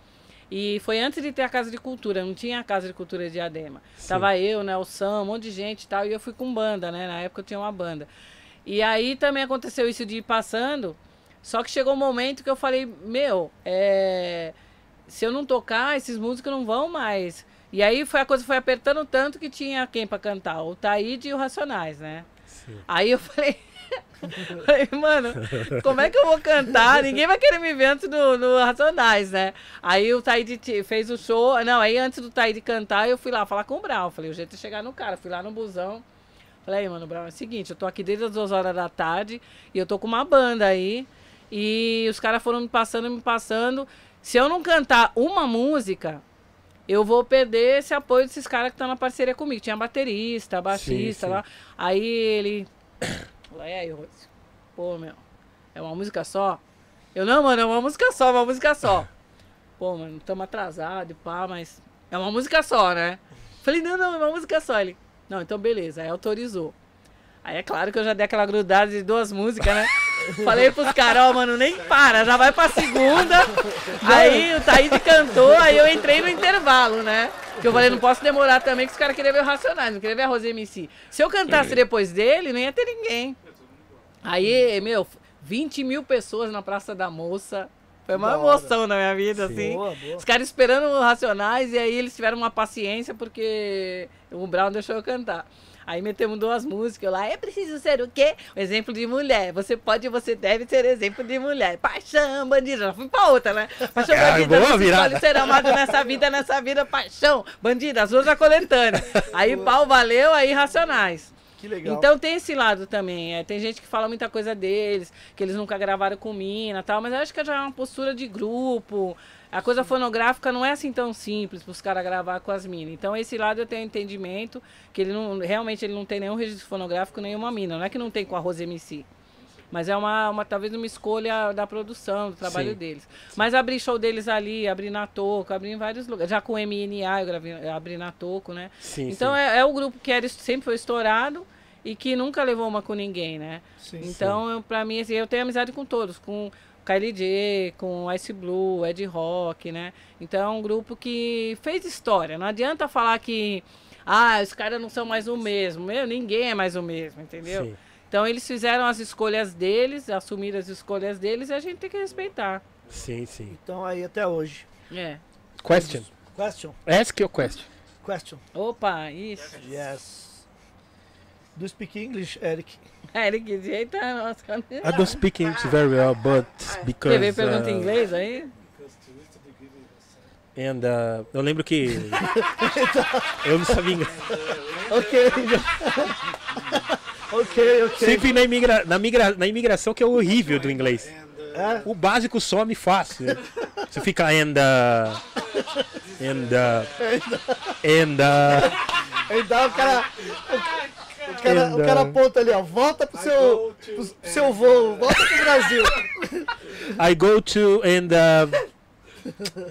E foi antes de ter a Casa de Cultura, não tinha a Casa de Cultura de Diadema. Sim. Tava eu, Nelson, um monte de gente e tal, e eu fui com banda, né? Na época eu tinha uma banda. E aí também aconteceu isso de ir passando, só que chegou um momento que eu falei, meu, é, se eu não tocar, esses músicos não vão mais. E aí foi a coisa foi apertando tanto que tinha quem pra cantar, o Taíde e o Racionais, né? Sim. Aí eu falei, falei, mano, como é que eu vou cantar? Ninguém vai querer me ver antes do, do Racionais, né? Aí o Taíde fez o show. Não, aí antes do Taíde cantar, eu fui lá falar com o Brau. Falei, o jeito é chegar no cara. Fui lá no busão. Falei, aí, mano, Brau, é o seguinte, eu tô aqui desde as duas horas da tarde e eu tô com uma banda aí. E os caras foram me passando, me passando. Se eu não cantar uma música, eu vou perder esse apoio desses caras que estão na parceria comigo. Tinha baterista, baixista sim. lá. Aí ele. Falei, e aí, Rose? Pô, meu, é uma música só? Eu, não, mano, é uma música só, uma música só. Pô, mano, estamos atrasados e pá, mas é uma música só, né? Falei, não, não, é uma música só. Ele, não, então beleza, aí autorizou. Aí é claro que eu já dei aquela grudada de duas músicas, né? Falei pros caras, ó, mano, nem para, já vai pra segunda. Aí o Taíde cantou, aí eu entrei no intervalo, né? Que eu falei, não posso demorar também, que os caras queriam ver o Racionais, não queriam ver a Rose MC. Se eu cantasse depois dele, não ia ter ninguém. Aí, meu, 20 mil pessoas na Praça da Moça. Foi uma Da hora. emoção na minha vida, assim. Boa, boa. Os caras esperando o Racionais e aí eles tiveram uma paciência porque o Brown deixou eu cantar. Aí metemos duas músicas lá. É preciso ser o quê? Um exemplo de mulher. Você pode, você deve ser exemplo de mulher. Paixão, bandida. Já fui pra outra, né? Paixão, Ah, bandida. boa Não escolhe ser amado nessa vida, nessa vida. Paixão, bandida. As duas já coletâneas. Aí pau valeu, aí Racionais. Que legal. Então tem esse lado também. É, tem gente que fala muita coisa deles, que eles nunca gravaram com mina tal, mas eu acho que já é uma postura de grupo. A coisa fonográfica não é assim tão simples para os caras gravar com as minas. Então esse lado eu tenho entendimento que ele não, realmente ele não tem nenhum registro fonográfico, nenhuma mina. Não é que não tem com a Rose MC. Mas é uma, uma talvez uma escolha da produção, do trabalho Sim. deles. Mas abri show deles ali, abri na Toco, abri em vários lugares. Já com o MNA eu gravei, eu abri na Toco, né? Sim, Então sim. é, é o grupo que era, sempre foi estourado e que nunca levou uma com ninguém, né? Sim. Então, pra mim, assim, eu tenho amizade com todos, com KLJ, com Ice Blue, Ed Rock, né? Então é um grupo que fez história. Não adianta falar que ah, os caras não são mais o mesmo. Meu, ninguém é mais o mesmo, entendeu? Sim. Então eles fizeram as escolhas deles, assumiram as escolhas deles e a gente tem que respeitar. Sim, sim. Então aí até hoje. É. Question. Question. Ask your question. Question. Opa, isso. Yes. Do you speak English, Eric? Ele que jeito é nossa. I don't speak English very well, but because... Você veio pergunta em uh, inglês aí? And, uh, eu lembro que... eu não sabia inglês. Ok. ok, ok. Sempre na, imigra... na, migra... na imigração que é horrível do inglês. É? O básico some fácil. Você fica and... Uh, and... Uh, and... Uh, Aí dá o cara. O, cara, o cara uh, aponta ali, ó. Volta pro seu, pro seu voo, volta pro Brasil. I go to and... Uh,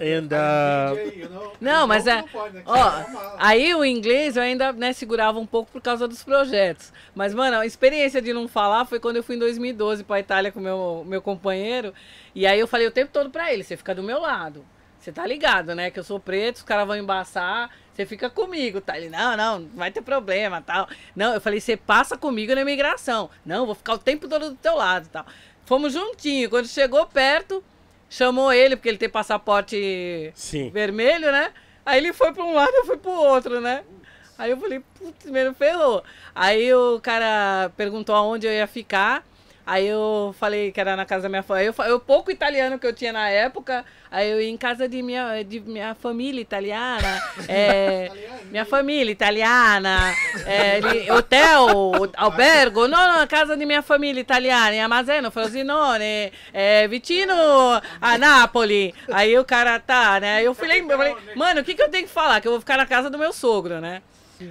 and... Uh, Não, mas é. Ó, aí o inglês eu ainda né, segurava um pouco por causa dos projetos. Mas, mano, a experiência de não falar foi quando eu fui em 2012 pra Itália com meu, meu companheiro. E aí eu falei o tempo todo pra ele: você fica do meu lado. Você tá ligado, né? Que eu sou preto, os caras vão embaçar. Você fica comigo, tá? Ele, não, não, não vai ter problema, tal. Não, eu falei, você passa comigo na imigração. Não, vou ficar o tempo todo do teu lado, tal. Fomos juntinho. Quando chegou perto, chamou ele, porque ele tem passaporte sim. vermelho, né? Aí ele foi pra um lado, eu fui pro outro, né? Aí eu falei, putz, meu, ferrou. Aí o cara perguntou aonde eu ia ficar. Aí eu falei que era na casa da minha família. Eu, eu pouco italiano que eu tinha na época. Aí eu ia em casa de minha, de minha família italiana. é, minha família italiana. é, hotel, albergo. Não, não, casa de minha família italiana. Em Amazeno, Frosinone. É, vicino a Napoli. Aí o cara tá, né? Aí eu falei, eu falei, mano, o que, que eu tenho que falar? Que eu vou ficar na casa do meu sogro, né?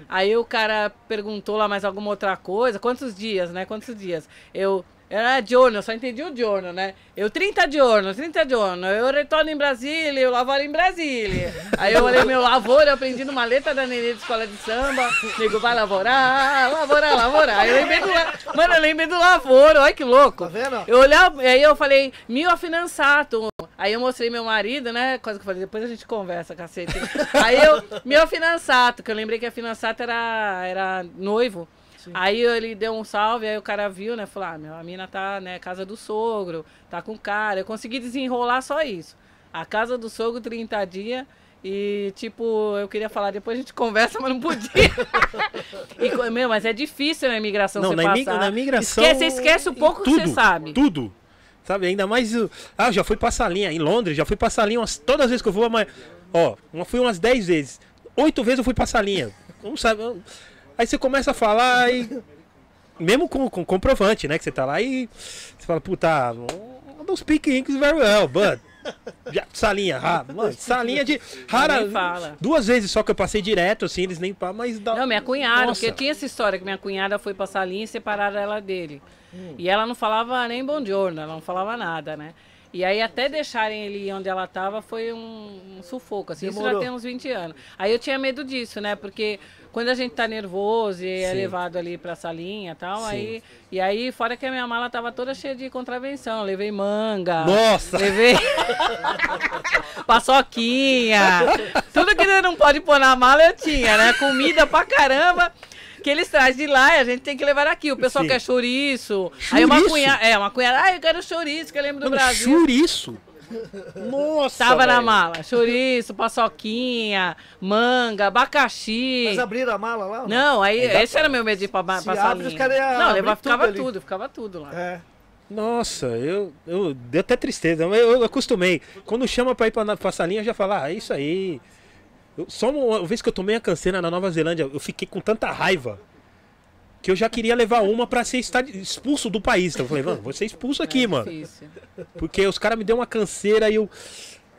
Aí o cara perguntou lá mais alguma outra coisa. Quantos dias, né? Quantos dias? Eu. Era giorno, eu só entendi o giorno, né? Eu 30 giorno, 30 giorno. Eu retorno em Brasília, eu lavoro em Brasília. Aí eu falei, meu lavoro, eu aprendi numa letra da nenê de escola de samba. Nego, vai lavorar, lavorar, lavorar. Aí eu lembrei do, la- mano, eu lembrei do lavoro, olha que louco. Tá vendo? Eu olhava, aí eu falei, mil finançato. Aí eu mostrei meu marido, né? Coisa que eu falei, depois a gente conversa, cacete. Aí eu, meu finançato, que eu lembrei que a finançato era, era noivo. Aí ele deu um salve, aí o cara viu, né? Falou, ah, meu, a mina tá, né, casa do sogro, tá com cara. Eu consegui desenrolar só isso. A casa do sogro, 30 dias. E, tipo, eu queria falar, depois a gente conversa, mas não podia. e, meu, mas é difícil na imigração Não, você na, passar. na migração... Esquece, esquece em pouco que tudo, você sabe. Tudo. Sabe, ainda mais... Ah, já fui pra salinha em Londres, já fui pra salinha umas... Todas as vezes que eu vou, mas... Ó, fui umas 10 vezes. Oito vezes eu fui pra salinha. Não sabe... eu- Aí você começa a falar e... Mesmo com, com comprovante, né? Que você tá lá e... Você fala, puta... I don't speak English very well, but... Já, salinha, rara. Mano, salinha de... Rara... Duas vezes só que eu passei direto, assim, eles nem... Mas dá... Não, minha cunhada, Nossa. porque tinha essa história que minha cunhada foi pra salinha e separaram ela dele. E ela não falava nem bom giorno, ela não falava nada, né? E aí até deixarem ele onde ela tava foi um, um sufoco, assim, isso já Demorou. tem uns 20 anos. Aí eu tinha medo disso, né? Porque quando a gente tá nervoso e é Sim. levado ali pra salinha e tal, Sim. aí... E aí, fora que a minha mala tava toda cheia de contravenção, eu levei manga... Nossa! Levei paçoquinha. Tudo que não pode pôr na mala eu tinha, né? Comida pra caramba. Que eles trazem de lá e a gente tem que levar aqui. O pessoal Sim. quer chouriço. Aí uma Chouriço? cunhada. É, uma cunhada. Ah, eu quero chouriço, que eu lembro do Mano, Brasil. chouriço. Nossa, Tava na velho. mala. Chouriço, paçoquinha, manga, abacaxi. Mas abriram a mala lá? ou Não, aí dá esse era meu medo de ir pra, pra Se abre, salinha. os caras iam Não, tudo ficava ali. tudo, ficava tudo lá. É. Nossa, eu, eu deu até tristeza, mas eu, eu acostumei. Quando chama pra ir pra, na- pra salinha, eu já falo, ah, é isso aí. Eu- só uma vez que eu tomei a canseira na Nova Zelândia, eu fiquei com tanta raiva que eu já queria levar uma pra ser expulso do país. Então eu falei, mano, vou ser expulso aqui, É mano. Porque os caras me deu uma canseira e eu,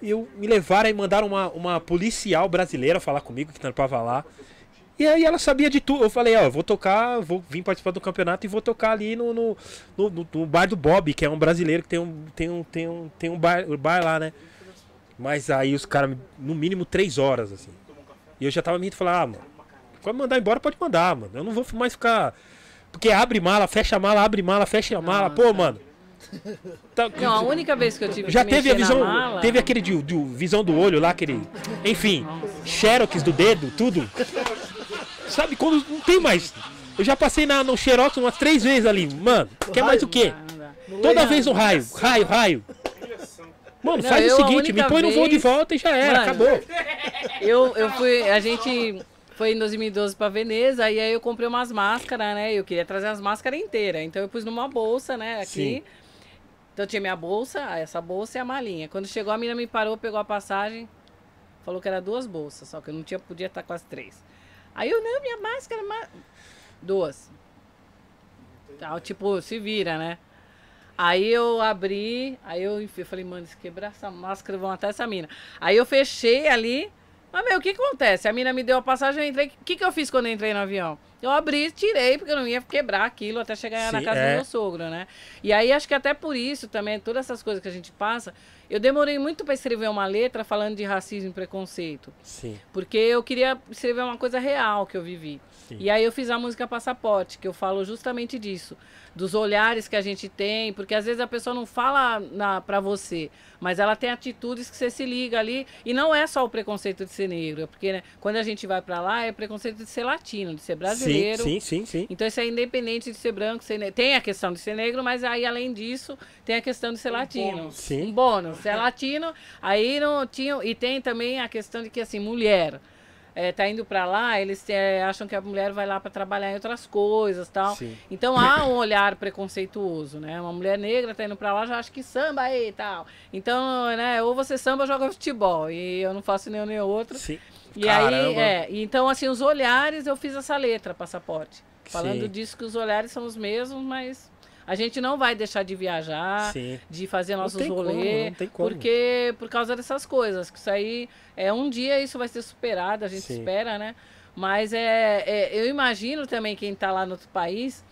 eu me levaram e mandaram uma, uma policial brasileira falar comigo que trampava lá. E aí ela sabia de tudo. Eu falei, ó, eu vou tocar, vou vir participar do campeonato e vou tocar ali no, no, no, no- bar do Bob, que é um brasileiro que tem um, tem um, tem um, tem um bar, um bar lá, né? Mas aí os caras, no mínimo três horas, assim. E eu já tava me falar, ah, mano, pode mandar embora, pode mandar, mano. Eu não vou mais ficar. Porque abre mala, fecha mala, abre mala, fecha mala. Pô, mano. Tá- Não, a única vez que eu tive já teve a visão. mala- Teve aquele de, de visão do olho lá, aquele. Enfim, xerox do dedo, tudo. Sabe quando não tem mais. Eu já passei na, no Xerox umas três vezes ali. Mano, quer mais o quê? Não não. Toda vez um raio, raio, raio. Mano, faz o seguinte, me põe no voo de vez- volta e já era, Mano, acabou. Eu, eu fui, a gente foi em 2012 pra Veneza e aí eu comprei umas máscaras, né? Eu queria trazer as máscaras inteiras. Então eu pus numa bolsa, né? Aqui. Sim. Então tinha minha bolsa, essa bolsa e a malinha. Quando chegou a menina me parou, pegou a passagem, falou que era duas bolsas, só que eu não tinha, podia estar com as três. Aí eu, não, minha máscara, duas. Tal, tipo, se vira, né? Aí eu abri, aí eu enfi- eu falei, mano, se quebrar essa máscara, vão matar essa mina. Aí eu fechei ali. Mas, meu, o que acontece? A mina me deu a passagem, eu entrei. O que, que eu fiz quando eu entrei no avião? Eu abri, tirei, porque eu não ia quebrar aquilo até chegar na Sim, casa é. do meu sogro, né? E aí acho que até por isso também, todas essas coisas que a gente passa, eu demorei muito para escrever uma letra falando de racismo e preconceito. Sim, Porque eu queria escrever uma coisa real que eu vivi. Sim. E aí eu fiz a música Passaporte, que eu falo justamente disso. Dos olhares que a gente tem, porque às vezes a pessoa não fala na, pra você, mas ela tem atitudes que você se liga ali. E não é só o preconceito de ser negro, é porque né, quando a gente vai pra lá é preconceito de ser latino, de ser brasileiro. sim, sim, sim. Então isso é independente de ser branco, ser negro. Tem a questão de ser negro, mas aí além disso, tem a questão de ser latino. bônus. Sim. Um bônus. Se é latino, aí não tinha. E tem também a questão de que assim, mulher. É, tá indo pra lá, eles é, acham que a mulher vai lá pra trabalhar em outras coisas tal. Sim. Então há um olhar preconceituoso, né? Uma mulher negra tá indo pra lá, já acha que samba aí e tal. Então, né, ou você samba ou joga futebol. E eu não faço nenhum nem outro. Sim. E aí, Caramba. é, e então assim, os olhares, eu fiz essa letra, passaporte. Falando Sim. disso que os olhares são os mesmos, mas a gente não vai deixar de viajar, Sim. de fazer nossos rolês, não tem como. porque por causa dessas coisas, que isso aí é um dia isso vai ser superado, a gente Sim. espera, né? Mas é, é, eu imagino também quem tá lá no outro país,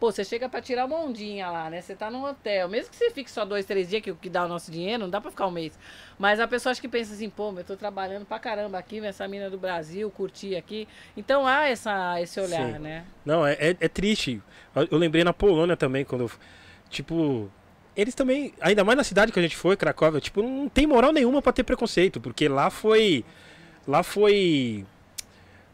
pô, você chega pra tirar uma ondinha lá, né? Você tá num hotel, mesmo que você fique só dois, três dias, que é que dá o nosso dinheiro, não dá pra ficar um mês. Mas a pessoa acha que pensa assim, pô, eu tô trabalhando pra caramba aqui, essa mina do Brasil, curti aqui. Então há essa, esse olhar, Sim. né? Não, é, é, é triste. Eu, lembrei na Polônia também, quando eu. Tipo. Eles também, ainda mais na cidade que a gente foi, Cracóvia, tipo, não tem moral nenhuma pra ter preconceito, porque lá foi. Lá foi.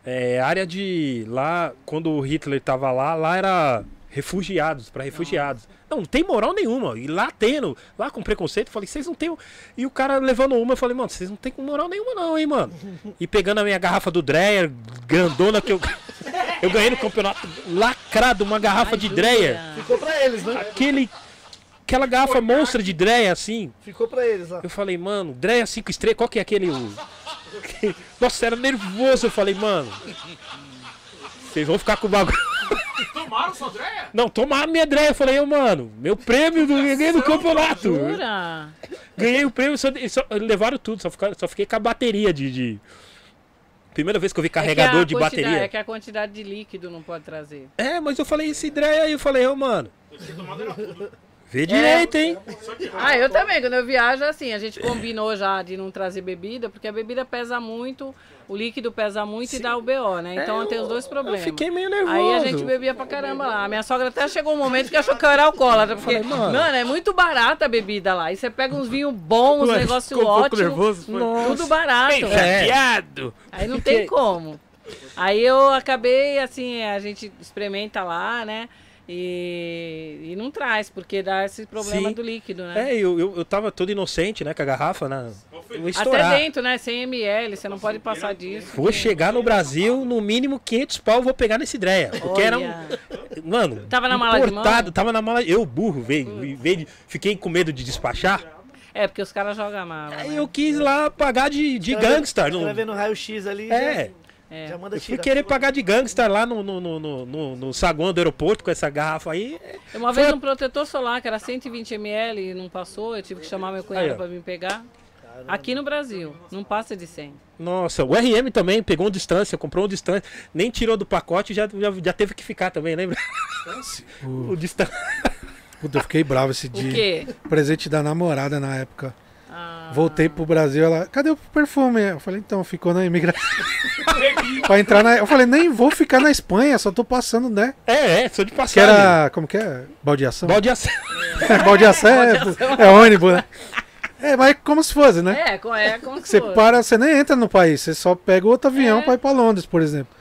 É, área de. Lá, quando o Hitler tava lá, lá era refugiados, pra refugiados. Não, não tem moral nenhuma. E lá tendo, lá com preconceito, eu falei, vocês não tem. E o cara levando uma, eu falei, mano, vocês não tem moral nenhuma, não, hein, mano. E pegando a minha garrafa do Dreyer, grandona que eu. Eu ganhei no campeonato lacrado, uma garrafa de Dreyer. Ficou pra eles, né? Aquele. Aquela garrafa monstra de Dreyer, assim. Ficou pra eles, ó. Eu falei, mano, Dreyer 5 estrelas, qual que é aquele. o- Nossa, era nervoso. Eu falei, mano. Vocês vão ficar com o bagulho. Tomaram sua Andréia? Não, tomaram minha Dreyer. Eu falei, ô, mano, meu prêmio do ganhei no campeonato. Jura? Ganhei o prêmio, só, só- levaram tudo, só, só fiquei com a bateria de. de- Primeira vez que eu vi carregador É que a de bateria. É que a quantidade de líquido não pode trazer. É, mas eu falei esse Dreyer aí, eu falei, ô, mano. Vê direito, hein? Ah, eu também, quando eu viajo, assim, a gente combinou já de não trazer bebida, porque a bebida pesa muito, o líquido pesa muito e dá o BO, né? Então É, tem os dois problemas. Eu fiquei meio nervoso. Aí a gente bebia pra caramba lá. A minha sogra até chegou um momento que achou que eu era alcoólatra. Porque, Falei, mano. mano. é muito barata a bebida lá. E você pega uns vinhos bons, Ué, negócio ficou um pouco ótimo. nervoso, foi? Tudo barato. É. Aí não tem como. Aí eu acabei, assim, a gente experimenta lá, né? E, e não traz, porque dá esse problema Sim. do líquido, né? É, eu, eu, eu tava todo inocente, né, com a garrafa, né? Eu ia Até estourar. dentro, né? 100 ml, você não pode passar disso. Vou chegar no Brasil, no mínimo 500 pau eu vou pegar nesse Dreia. Porque era um. Olha. Mano. Tava na mala de importado, mão? Tava na mala. Eu, burro, veio, veio, de- fiquei com medo de despachar. É, porque os caras jogam. Aí né? eu quis lá pagar de, de gangster. Vai no- ver no raio-x ali. É. É. Já, manda Eu fui querer pagar de gangster lá no, no, no, no, no- no saguão do aeroporto com essa garrafa aí. Uma vez um protetor solar que era 120 ml e não passou, eu tive que chamar meu cunhado pra vir pegar. Aqui no Brasil, não passa de 100. Nossa, o RM também pegou um distância, comprou um distância, nem tirou do pacote já, já, já teve que ficar também, lembra? O- o distância. Puta, eu fiquei bravo esse O dia. quê? Presente da namorada na época. Ah, Voltei pro Brasil, ela, cadê o perfume? Eu falei, então, ficou na imigração. pra entrar na. Eu falei, nem vou ficar na Espanha, só tô passando, né? É, é, sou de Que passagem. era. Como que é? Baldeação? Balde ação. Baldeação é, é ônibus, né? É, mas é como se fosse, né? É, é como se Você fosse. para, você nem entra no país, você só pega outro avião É. pra ir pra Londres, por exemplo.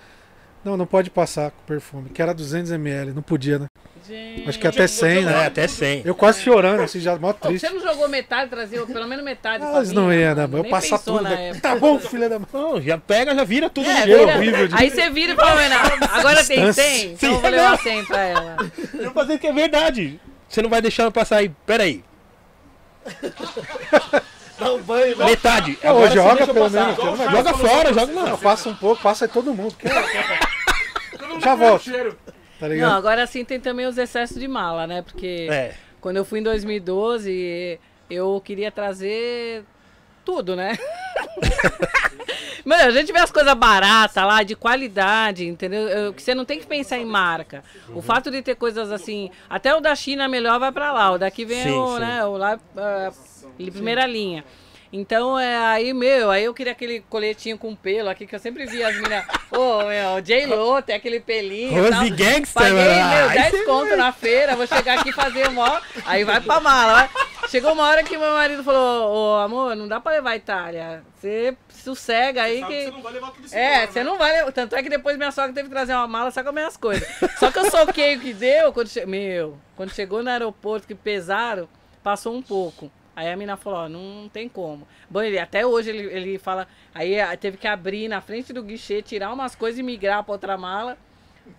Não, não pode passar com perfume, que era 200ml, não podia, né? Gente. Acho que até 100, É, né? até 100. Eu quase chorando, assim, já mó triste. você não jogou metade, trazia pelo menos metade. Elas mim, não iam, né? mano? Eu passar tudo. na né? época. Tá bom, filha da mãe. Não, já pega, já vira tudo É, no vira- horrível de- Aí você vira e fala, "Não, agora tem Distância. 100, então eu vou levar não. 100 pra ela. Eu vou fazer que é verdade. Você não vai deixar eu passar aí. Pera aí. Dá um banho, né? Metade. Ô, Agora joga pelo menos. Joga fora, joga Não, não. passa um pouco, passa aí todo mundo. quer- Já volto. Tá Não, ligado? agora sim tem também os excessos de mala, né? Porque É. quando eu fui em 2012, eu queria trazer tudo, né? Mano, a gente vê as coisas baratas lá, de qualidade, entendeu? Eu- que você não tem que pensar em marca. O fato de ter coisas assim, até o da China melhor vai pra lá, o daqui vem Sim, o, sim. né, o lá, de primeira linha. Então, é, aí, meu, aí eu queria aquele coletinho com pelo aqui, que eu sempre vi as meninas, ô, meu, J-Lo, tem aquele pelinho Rose. Gangster, Paguei, mano. meu, Aí 10 você conto na feira, vou chegar aqui e fazer uma. Aí vai pra mala. Chegou uma hora que meu marido falou: Ô amor, não dá pra levar a Itália. Você sossega aí Sabe que. que você não vai levar tudo isso É, embora, você né? não vai levar. Tanto é que depois minha sogra teve que trazer uma mala só com as minhas coisas. Só que eu soquei o que deu, quando che... meu, quando chegou no aeroporto que pesaram, passou um pouco. Aí a mina falou, ó, não tem como. Bom, ele, até hoje ele, ele fala, aí teve que abrir na frente do guichê, tirar umas coisas e migrar pra outra mala.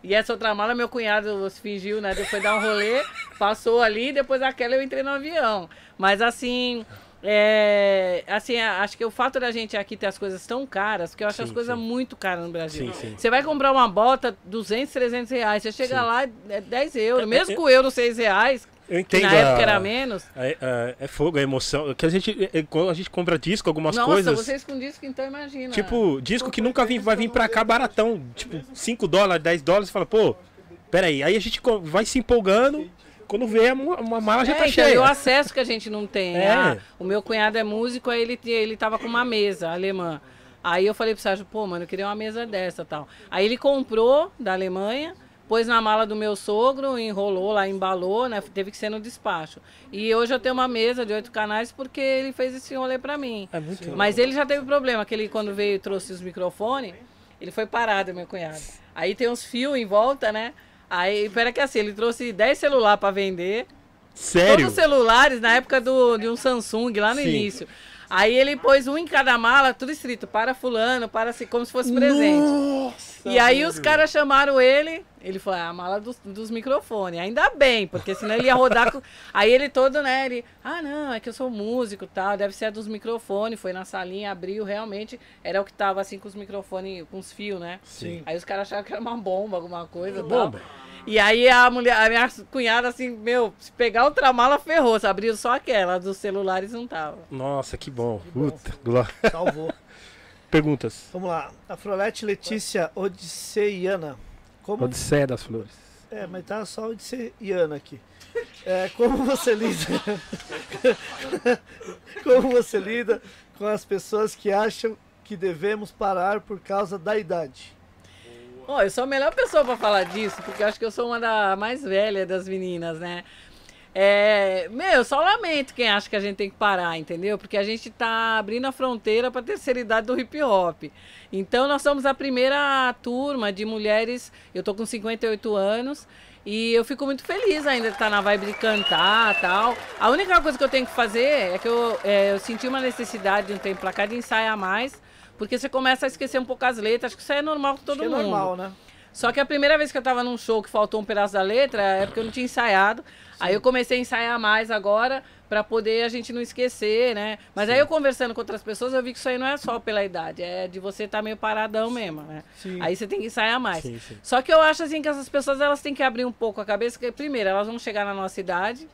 E essa outra mala, meu cunhado se fingiu, né? Depois dar um rolê, passou ali, depois aquela eu entrei no avião. Mas assim, é, assim, acho que o fato da gente aqui ter as coisas tão caras, porque eu acho Sim, as coisas sim. muito caras no Brasil. Sim, sim. Você vai comprar uma bota, 200, 300 reais. Você chega Sim. lá, é 10 euros. É, Mesmo é, com o euro 6 reais, Eu entendo. na época era menos. É, é- é fogo, é emoção. Que a gente, é- quando a gente compra disco, algumas Nossa, coisas. vocês com disco, então imagina. Tipo, disco que nunca vim, vai vir pra cá baratão. Tipo, 5 dólares, 10 dólares. Fala, pô, peraí. Aí a gente vai se empolgando. Quando vê, uma, uma mala já é, tá então, cheia. o acesso que a gente não tem. É. Ah, o meu cunhado é músico, aí ele, ele tava com uma mesa alemã. Aí eu falei pro Sérgio, pô, mano, eu queria uma mesa dessa tal. Aí ele comprou da Alemanha, pôs na mala do meu sogro, enrolou lá, embalou, né? Teve que ser no despacho. E hoje eu tenho uma mesa de oito canais porque ele fez esse rolê pra mim. É muito Mas ele já teve problema, que ele quando veio e trouxe os microfones, ele foi parado, meu cunhado. Aí tem uns fios em volta, né? Aí, pera que assim, ele trouxe 10 celulares pra vender. Sério? Todos os celulares na época do, de um Samsung, lá no Sim. início. Aí ele pôs um em cada mala, tudo escrito, para fulano, para si, como se fosse presente. Nossa, E aí os caras chamaram ele, ele falou, ah, a mala dos, dos microfones. Ainda bem, porque senão ele ia rodar com... Aí ele todo, né, ele, ah, não, é que eu sou músico e tal, deve ser a dos microfones. Foi na salinha, abriu, realmente, era o que tava assim com os microfones, com os fios, né? Sim. Aí os caras acharam que era uma bomba, alguma coisa. tal. Bomba. E aí a mulher, a minha cunhada, assim, meu, se pegar outra mala, ferrou. Se abriu só aquela, dos celulares não tava. Nossa, que bom. Puta, glória. Salvou. Perguntas. Vamos lá. Afrolete Letícia Odisseiana. Como... Odisseia das Flores. É, mas tá só Odisseiana aqui. É, como você lida... como você lida com as pessoas que acham que devemos parar por causa da idade? Ó, eu sou a melhor pessoa pra falar disso, porque eu acho que eu sou uma da mais velha das meninas, né? É, meu, eu só lamento quem acha que a gente tem que parar, entendeu? Porque a gente tá abrindo a fronteira pra terceira idade do hip hop. Então nós somos a primeira turma de mulheres, eu tô com 58 anos, e eu fico muito feliz ainda de estar na vibe de cantar tal. A única coisa que eu tenho que fazer é que eu, é, eu senti uma necessidade de um tempo pra cá de ensaiar mais, porque você começa a esquecer um pouco as letras, acho que isso é normal com todo Acho que mundo. é normal, né? Só que a primeira vez que eu tava num show que faltou um pedaço da letra é porque eu não tinha ensaiado. Aí eu comecei a ensaiar mais agora pra poder a gente não esquecer, né? Mas aí eu conversando com outras pessoas, eu vi que isso aí não é só pela idade, é de você estar meio paradão mesmo, né? Sim. Aí você tem que ensaiar mais. Sim, sim. Só que eu acho assim que essas pessoas elas têm que abrir um pouco a cabeça, porque primeiro elas vão chegar na nossa idade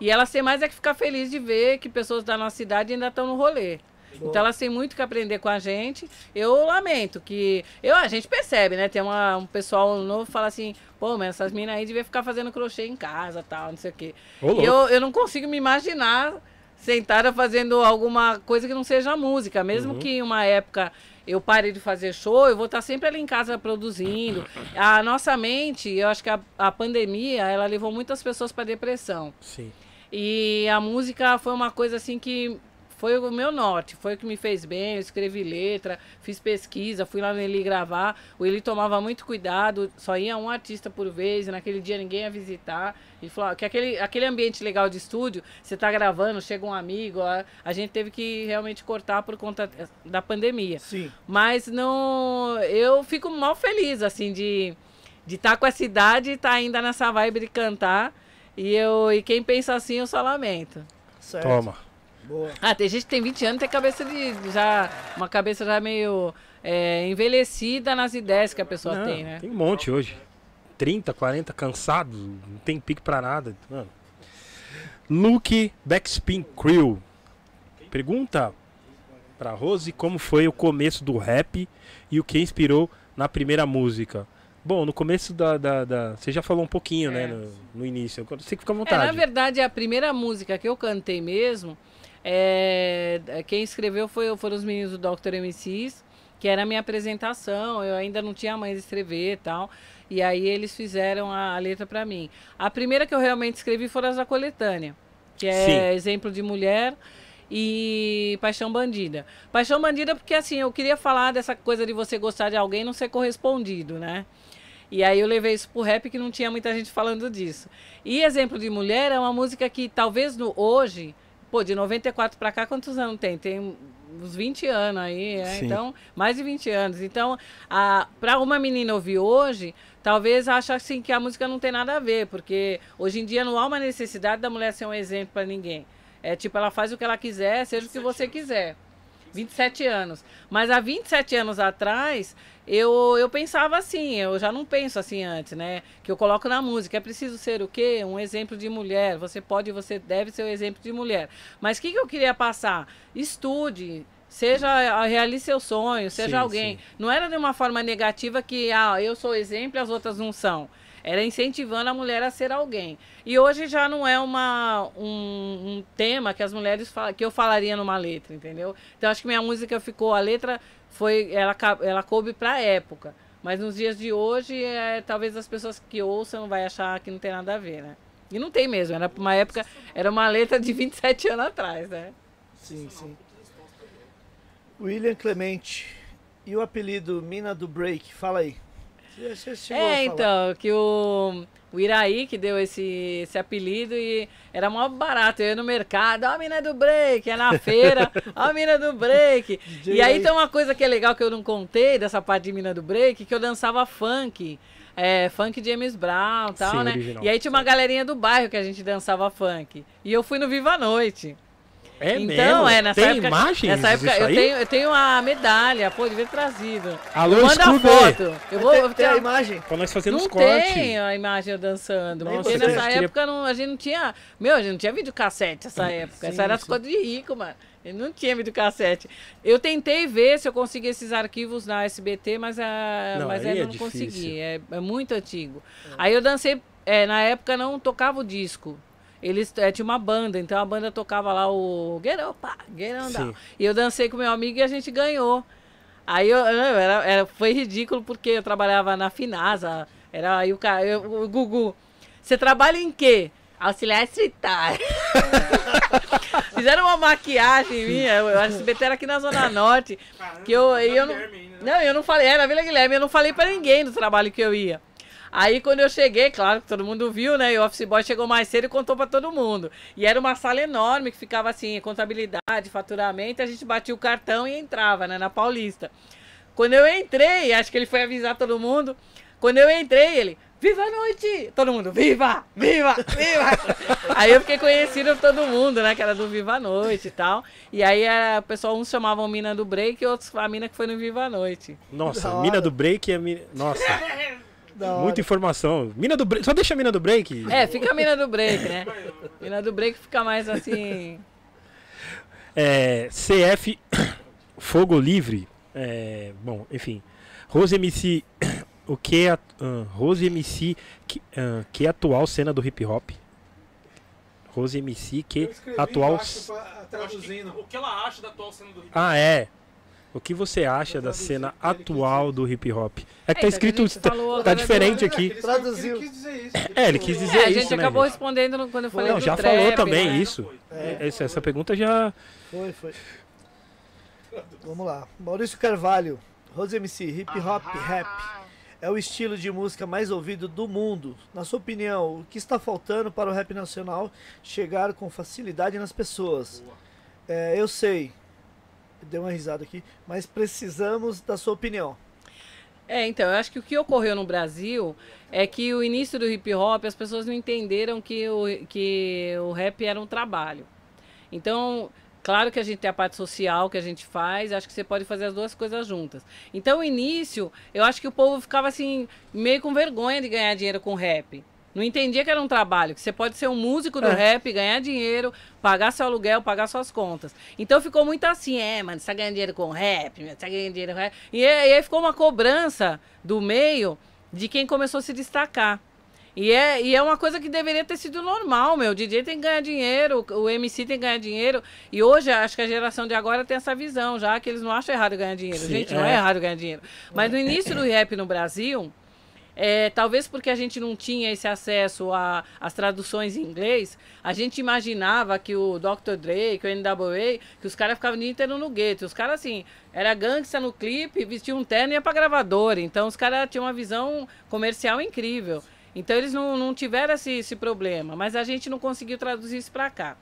e elas têm mais é que ficar felizes de ver que pessoas da nossa idade ainda estão no rolê. Então elas têm muito que aprender com a gente. Eu lamento que. Eu, a gente percebe, né? Tem uma, um pessoal novo que fala assim, pô, mas essas minas aí deviam ficar fazendo crochê em casa tal, não sei o quê. Ô, eu, eu não consigo me imaginar sentada fazendo alguma coisa que não seja música. Mesmo que em uma época eu pare de fazer show, eu vou estar sempre ali em casa produzindo. A nossa mente, eu acho que a, a pandemia, ela levou muitas pessoas para depressão. Sim. E a música foi uma coisa assim que foi o meu norte, foi o que me fez bem. Eu escrevi letra, fiz pesquisa, fui lá no Eli gravar. O Eli tomava muito cuidado, só ia um artista por vez, e naquele dia ninguém ia visitar. Ele falou que aquele, aquele ambiente legal de estúdio, você tá gravando, chega um amigo, a, a gente teve que realmente cortar por conta da pandemia. Sim. Mas não. Eu fico mal feliz, assim, de de estar tá com essa idade e estar tá ainda nessa vibe de cantar. E, eu, e quem pensa assim, eu só lamento. Certo. Toma. Boa. Ah, tem gente que tem 20 anos tem cabeça de. já Uma cabeça já meio é, envelhecida nas ideias que a pessoa Não, tem, né? Tem um monte hoje. 30, 40, cansado, não tem pique pra nada. Mano. Luke Backspin Crew. Pergunta pra Rose como foi o começo do rap e o que inspirou na primeira música. Bom, no começo da, da, da, Você já falou um pouquinho, né? É. No, no início. Você que fica à É, vontade. na verdade, a primeira música que eu cantei mesmo, é, quem escreveu foi, foram os meninos do Dr. MCs, que era a minha apresentação. Eu ainda não tinha mãe de escrever e tal. E aí eles fizeram a, a letra pra mim. A primeira que eu realmente escrevi foram as da coletânea, que é Sim. exemplo de mulher e Paixão Bandida. Paixão Bandida porque assim, eu queria falar dessa coisa de você gostar de alguém e não ser correspondido, né? E aí eu levei isso pro rap que não tinha muita gente falando disso. E Exemplo de Mulher é uma música que talvez no hoje, pô, de 94 pra cá, quantos anos tem? Tem uns 20 anos aí, é, então, mais de 20 anos. Então, a, pra uma menina ouvir hoje, talvez ache assim que a música não tem nada a ver, porque hoje em dia não há uma necessidade da mulher ser um exemplo pra ninguém. É tipo, ela faz o que ela quiser, seja o que você quiser. 27 anos. Mas há 27 anos atrás, eu, eu pensava assim, eu já não penso assim antes, né? Que eu coloco na música, é preciso ser o quê? Um exemplo de mulher. Você pode, você deve ser o exemplo de mulher. Mas o que, que eu queria passar? Estude. Seja, realize seu sonho, seja Sim, alguém. sim. Não era de uma forma negativa que, ah, eu sou exemplo e as outras não são. Era incentivando a mulher a ser alguém. E hoje já não é uma, um, um tema que as mulheres falam, que eu falaria numa letra, entendeu? Então acho que minha música ficou, a letra foi, ela, ela coube pra época. Mas nos dias de hoje, é, talvez as pessoas que ouçam vai achar que não tem nada a ver, né? E não tem mesmo, era uma época, era uma letra de 27 anos atrás, né? Sim, sim. William Clemente. E o apelido Mina do Break? Fala aí. Você- você É, então, que o, o Iraí que deu esse, esse apelido e era mó barato. Eu ia no mercado, ó a mina do break, é na feira, ó a mina do break. DJ E aí tem uma coisa que é legal que eu não contei dessa parte de mina do break, que eu dançava funk. É, funk James Brown e tal, Sim, né? original. E aí tinha uma galerinha do bairro que a gente dançava funk. E eu fui no Viva a Noite. É então, mesmo? é, nessa Tem época. imagens nessa época disso eu aí? tenho, eu tenho a medalha, pô, devia ter trazido. Alô, eu mando a Scooby! foto. Eu vou, tem, eu tem a imagem? Pra nós fazermos não corte. tem a imagem eu dançando. Nem porque nessa Queria- época não, a gente não tinha. Meu, a gente não tinha videocassete nessa época. Sim, Essa era as coisas de rico, mano. Eu não tinha videocassete. Eu tentei ver se eu conseguia esses arquivos na SBT, mas, a, Não, mas aí ainda é não difícil. consegui. É, é muito antigo. Aí eu dancei. é, na época não tocava o disco. Eles é, tinha uma banda, então a banda tocava lá o Down. Sim. E eu dancei com meu amigo e a gente ganhou. Aí eu, eu- era, era- foi ridículo porque eu trabalhava na Finasa. Era aí o cara, eu- o Gugu. Você trabalha em quê? Auxiliar sanitário. Fizeram uma maquiagem minha, o SBT era aqui na Zona Norte. Que eu, eu não, não, eu não falei, era Vila Guilherme, eu não falei pra ninguém do trabalho que eu ia. Aí quando eu cheguei, claro que todo mundo viu, né? E o office boy chegou mais cedo e contou pra todo mundo. E era uma sala enorme que ficava assim, contabilidade, faturamento, a gente batia o cartão e entrava, né, na Paulista. Quando eu entrei, acho que ele foi avisar todo mundo. Quando eu entrei, ele, viva a noite! Todo mundo, viva, viva, viva! aí eu fiquei conhecido por todo mundo, né? Que era do Viva a Noite e tal. E aí a, o pessoal, uns chamavam mina do break e outros a mina que foi no Viva a Noite. Nossa, mina do break é. Mina... Nossa. muita informação. Mina do break. Só deixa a mina do break. É, fica a mina do break, né? Mina do break fica mais assim. É, CF Fogo Livre. É, bom, enfim. Rose MC. O que é. a- ah, Rose MC. Que, ah, que é atual cena do hip hop. Rose MC, que atual. traduzindo. O que ela acha da atual cena do hip Ah, é. O que você acha da cena atual do hip hop? É que tá É, escrito. Tá agora diferente aqui. Traduziu. Ele quis dizer isso. É, ele quis dizer É, a gente né, acabou gente? respondendo quando eu falei Não, do já trap, falou também né? isso. É. Essa, essa pergunta já. Foi, foi. Vamos lá. Maurício Carvalho, Rose MC, hip hop, rap. É o estilo de música mais ouvido do mundo. Na sua opinião, o que está faltando para o rap nacional chegar com facilidade nas pessoas? É, eu sei. Deu uma risada aqui, mas precisamos da sua opinião. É, então, eu acho que o que ocorreu no Brasil é que o início do hip hop, as pessoas não entenderam que o, que o rap era um trabalho. Então, claro que a gente tem a parte social que a gente faz, acho que você pode fazer as duas coisas juntas. Então, o início, eu acho que o povo ficava assim, meio com vergonha de ganhar dinheiro com rap. Não entendia que era um trabalho, que você pode ser um músico do É. rap, ganhar dinheiro, pagar seu aluguel, pagar suas contas. Então ficou muito assim, é, mano, você tá ganhando dinheiro com rap, você tá ganhando dinheiro com rap. E, aí- e aí ficou uma cobrança do meio de quem começou a se destacar. E é, e é uma coisa que deveria ter sido normal, meu. O DJ tem que ganhar dinheiro, o MC tem que ganhar dinheiro. E hoje, acho que a geração de agora tem essa visão, já que eles não acham errado ganhar dinheiro. Sim, Gente, não é é. errado ganhar dinheiro. Mas no início do rap no Brasil, é, talvez porque a gente não tinha esse acesso às traduções em inglês, a gente imaginava que o Dr. Dre, que o NWA, que os caras ficavam o no gueto. Os caras, assim, era gangsta no clipe, vestia um terno e ia pra gravadora. Então os caras tinham uma visão comercial incrível. Então eles não, não tiveram esse, esse problema, mas a gente não conseguiu traduzir isso pra cá.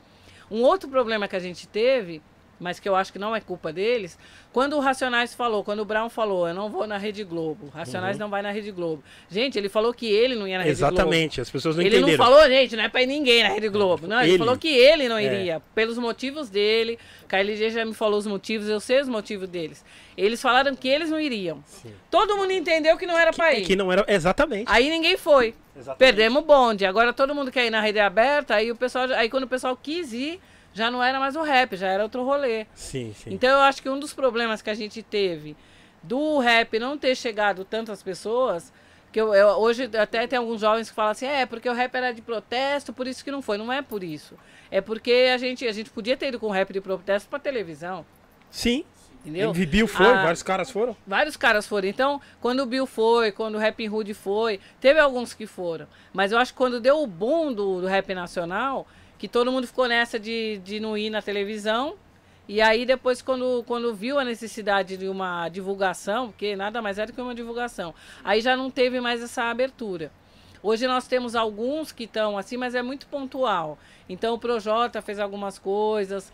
Um outro problema que a gente teve, mas que eu acho que não é culpa deles, quando o Racionais falou, quando o Brown falou, eu não vou na Rede Globo, Racionais Uhum. não vai na Rede Globo. Gente, ele falou que ele não ia na Rede Globo. Exatamente, as pessoas não ele entenderam. não falou, gente, não é pra ir ninguém na Rede Globo. Não, ele, Ele. falou que ele não É. iria, pelos motivos dele. KLG já me falou os motivos, eu sei os motivos deles. Eles falaram que eles não iriam. Sim. Todo mundo entendeu que não era pra ir. Que não era. Exatamente. Aí ninguém foi. Exatamente. Perdemos o bonde. Agora todo mundo quer ir na rede aberta, aí o pessoal, aí quando o pessoal quis ir, já não era mais o rap, já era outro rolê. Sim, sim. Então eu acho que um dos problemas que a gente teve do rap não ter chegado tantas pessoas, que eu, eu- hoje até tem alguns jovens que falam assim, é porque o rap era de protesto, por isso que não foi. Não é por isso. É porque a gente, a gente podia ter ido com rap de protesto pra televisão. Sim. Entendeu? MV Bill foi, Ah. vários caras foram. Vários caras foram. Então, quando o Bill foi, quando o Rap Hood foi, teve alguns que foram. Mas eu acho que quando deu o boom do, do rap nacional, que todo mundo ficou nessa de, de não ir na televisão. E aí depois, quando, quando viu a necessidade de uma divulgação, porque nada mais era que uma divulgação, aí já não teve mais essa abertura. Hoje nós temos alguns que estão assim, mas é muito pontual. Então o Projota fez algumas coisas,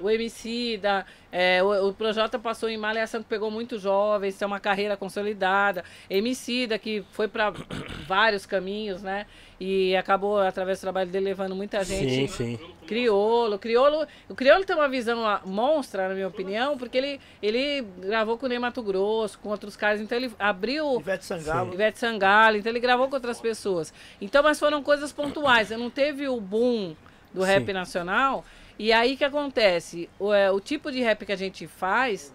o MC da. É, o, o Projota passou em Malhação que pegou muito jovens, tem uma carreira consolidada. MC da que foi para vários caminhos, né? E acabou, através do trabalho dele, levando muita gente. Sim, sim. Criolo, Criolo, o Criolo tem uma visão monstra, na minha opinião, porque ele, ele gravou com o Ney Mato Grosso, com outros caras, então ele abriu Ivete Sangalo. Ivete Sangalo, então ele gravou com outras pessoas. Então, mas foram coisas pontuais, não teve o boom do rap Sim. nacional. E aí que acontece? O, é, o tipo de rap que a gente faz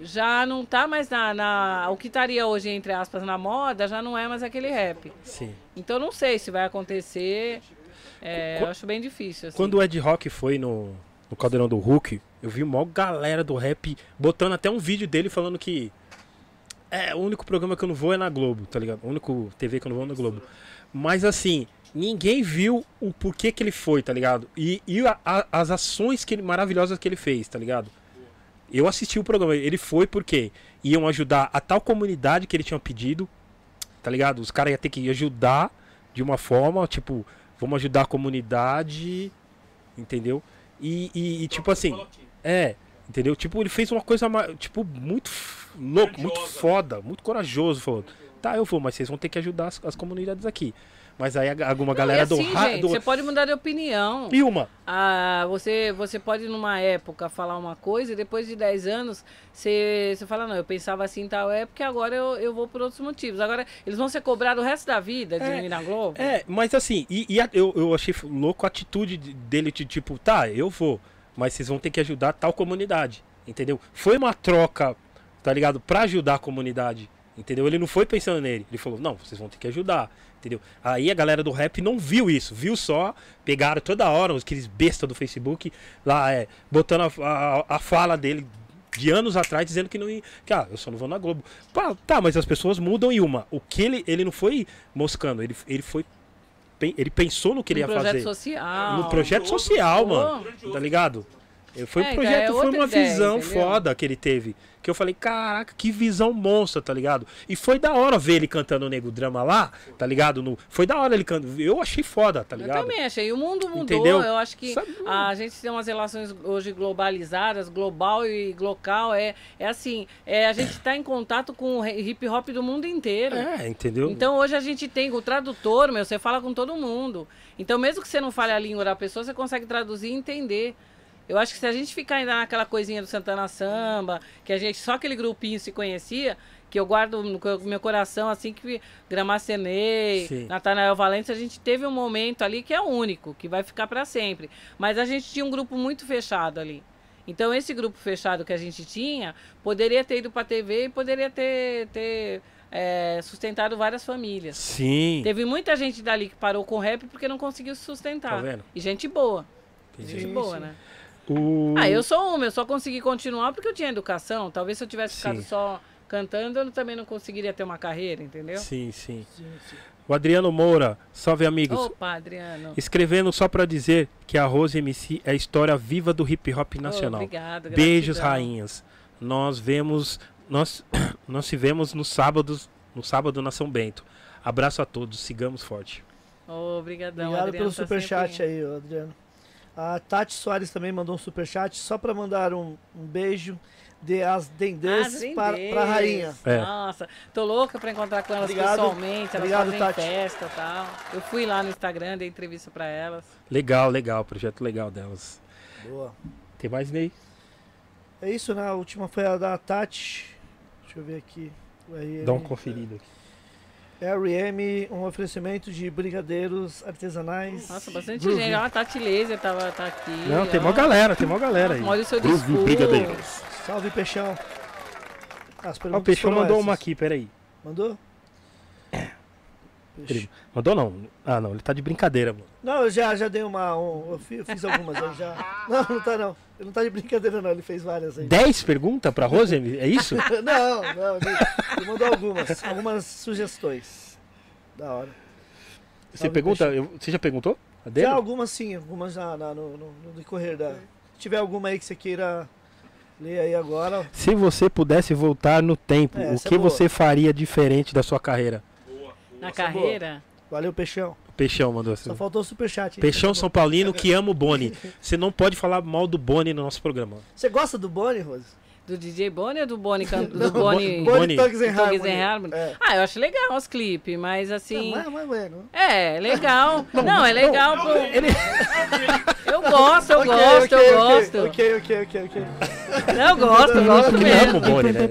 já não tá mais na, na- O que estaria hoje, entre aspas, na moda, já não é mais aquele rap. sim. Então não sei se vai acontecer. É, eu acho bem difícil. Assim. Quando o Ed Rock foi no, no Caldeirão do Hulk, eu vi uma galera do rap botando até um vídeo dele falando que. É, o único programa que eu não vou é na Globo, tá ligado? O único TV que eu não vou é na Globo. Mas assim, ninguém viu o porquê que ele foi, tá ligado? E, e a- a- as ações que ele, maravilhosas que ele fez, tá ligado? Eu assisti o programa, ele foi porque iam ajudar a tal comunidade que ele tinha pedido, tá ligado? Os caras iam ter que ajudar de uma forma, tipo, vamos ajudar a comunidade, entendeu? E, e- e, tipo assim, é, entendeu? Tipo, ele fez uma coisa, tipo, muito louco, muito foda, muito corajoso, falou, tá, eu vou, mas vocês vão ter que ajudar as, as comunidades aqui. Mas aí alguma Não, galera assim, do, do... Você pode mudar de opinião. E uma, Ah, você, você pode, numa época, falar uma coisa e depois de 10 anos você, você fala, não, eu pensava assim em tal época e agora eu, eu vou por outros motivos. Agora, eles vão ser cobrados o resto da vida de É, ir na Globo? É, mas assim, e, e a- eu, eu achei louco a atitude de- dele de tipo, tá, eu vou, mas vocês vão ter que ajudar tal comunidade, entendeu? Foi uma troca, tá ligado? Pra ajudar a comunidade, entendeu? Ele não foi pensando nele, ele falou, não, vocês vão ter que ajudar, entendeu? Aí a galera do rap não viu isso, viu só, pegaram toda hora aqueles besta do Facebook lá, é, botando a, a, a fala dele de anos atrás dizendo que não ia. Que, ah, eu só não vou na Globo. Pá, tá, mas as pessoas mudam e uma. O que ele, ele não foi moscando, ele, ele foi. Ele pensou no que ele no ia projeto fazer. social. No projeto social, mano. Tá ligado? Foi um É, projeto, cara, é foi uma ideia, visão entendeu? foda que ele teve. Que eu falei, caraca, que visão monstra, tá ligado? E foi da hora ver ele cantando o Nego Drama lá, tá ligado? No, foi da hora ele cantando. Eu achei foda, tá Eu ligado? também achei. O mundo mudou. Entendeu? Eu acho que Sabe, a gente tem umas relações hoje globalizadas, global e local. É, é assim, é, a gente está em contato com o hip hop do mundo inteiro. É, entendeu? Então hoje a gente tem o tradutor, meu, você fala com todo mundo. Então mesmo que você não fale a língua da pessoa, você consegue traduzir e entender. Eu acho que se a gente ficar ainda naquela coisinha do Santana Samba, que a gente só aquele grupinho se conhecia, que eu guardo no meu coração assim que Gramacenei. Natanael Valente, a gente teve um momento ali que é único, que vai ficar para sempre. Mas a gente tinha um grupo muito fechado ali. Então esse grupo fechado que a gente tinha poderia ter ido para TV e poderia ter, ter é, sustentado várias famílias. Sim. Teve muita gente dali que parou com o rap porque não conseguiu se sustentar. Tá vendo? E gente boa. Entendi. Gente Sim, boa, sim. né? O... Ah, eu sou uma, eu só consegui continuar porque eu tinha educação. Talvez se eu tivesse ficado Sim. só cantando, eu também não conseguiria ter uma carreira, entendeu? Sim, sim. Sim, sim. O Adriano Moura, salve amigos. Opa, Adriano. Escrevendo só pra dizer que a Rose MC é a história viva do hip hop nacional. Oh, obrigado, Beijos, gratidão. rainhas. Nós vemos, nós, nós se vemos nos sábados, no sábado na São Bento. Abraço a todos, sigamos forte. Oh, obrigadão, Obrigado Adriano, pelo tá superchat sempre- aí, Adriano. A Tati Soares também mandou um superchat, só pra mandar um, um beijo de as dendês para, pra rainha. É. Nossa, tô louca pra encontrar com elas Obrigado. pessoalmente. Elas Obrigado, fazem Tati. festa e tal. Eu fui lá no Instagram, dei entrevista pra elas. Legal, legal, projeto legal delas. Boa. Tem mais, Ney? É isso, né? A última foi a da Tati. Deixa eu ver aqui. Dá um conferido aqui. RM, um oferecimento de brigadeiros artesanais. Nossa, bastante Groovy. gente. Ó, a Tati Laser tava, tá aqui. Não, tem ó. mó galera, tem mó galera aí. Olha o seu Groovy discurso. Brigadeiros. Salve, Peixão. As Ó, o perguntas Peixão mandou essas. uma aqui, peraí. Mandou? Ele- Mandou não. Ah, não, ele tá de brincadeira, mano. Não, eu já, já dei uma. um- eu fi- eu fiz algumas aí já. Não, não tá não. Ele não tá de brincadeira, não. Ele fez várias aí. 10 perguntas pra Rose? É isso? Não, não. Ele, ele mandou algumas. Algumas sugestões. Da hora. Você Salve, pergunta? Eu- você já perguntou? Já algumas sim, algumas já na- no, no, no decorrer da. Se tiver alguma aí que você queira ler aí agora. Se você pudesse voltar no tempo, É, o é que boa. você faria diferente da sua carreira? Na Essa é boa. carreira. Valeu, Peixão. Peixão mandou assim. Só faltou o superchat. hein? Peixão São Paulino que ama o Boni. Você não pode falar mal do Boni no nosso programa. Você gosta do Boni, Rose? Do DJ Boni ou do Boni? can- Do Não, Boni... Boni- Boni Tugs and Harmony. É. Ah, eu acho legal os clipes, mas assim... Não, mas, mas, bueno. É, legal. Não, é legal. pro- Ele... Eu gosto, eu Ok, gosto, ok, eu gosto. Ok, ok, ok, ok. Não, eu gosto, eu gosto Ele ama mesmo. o Boni, né?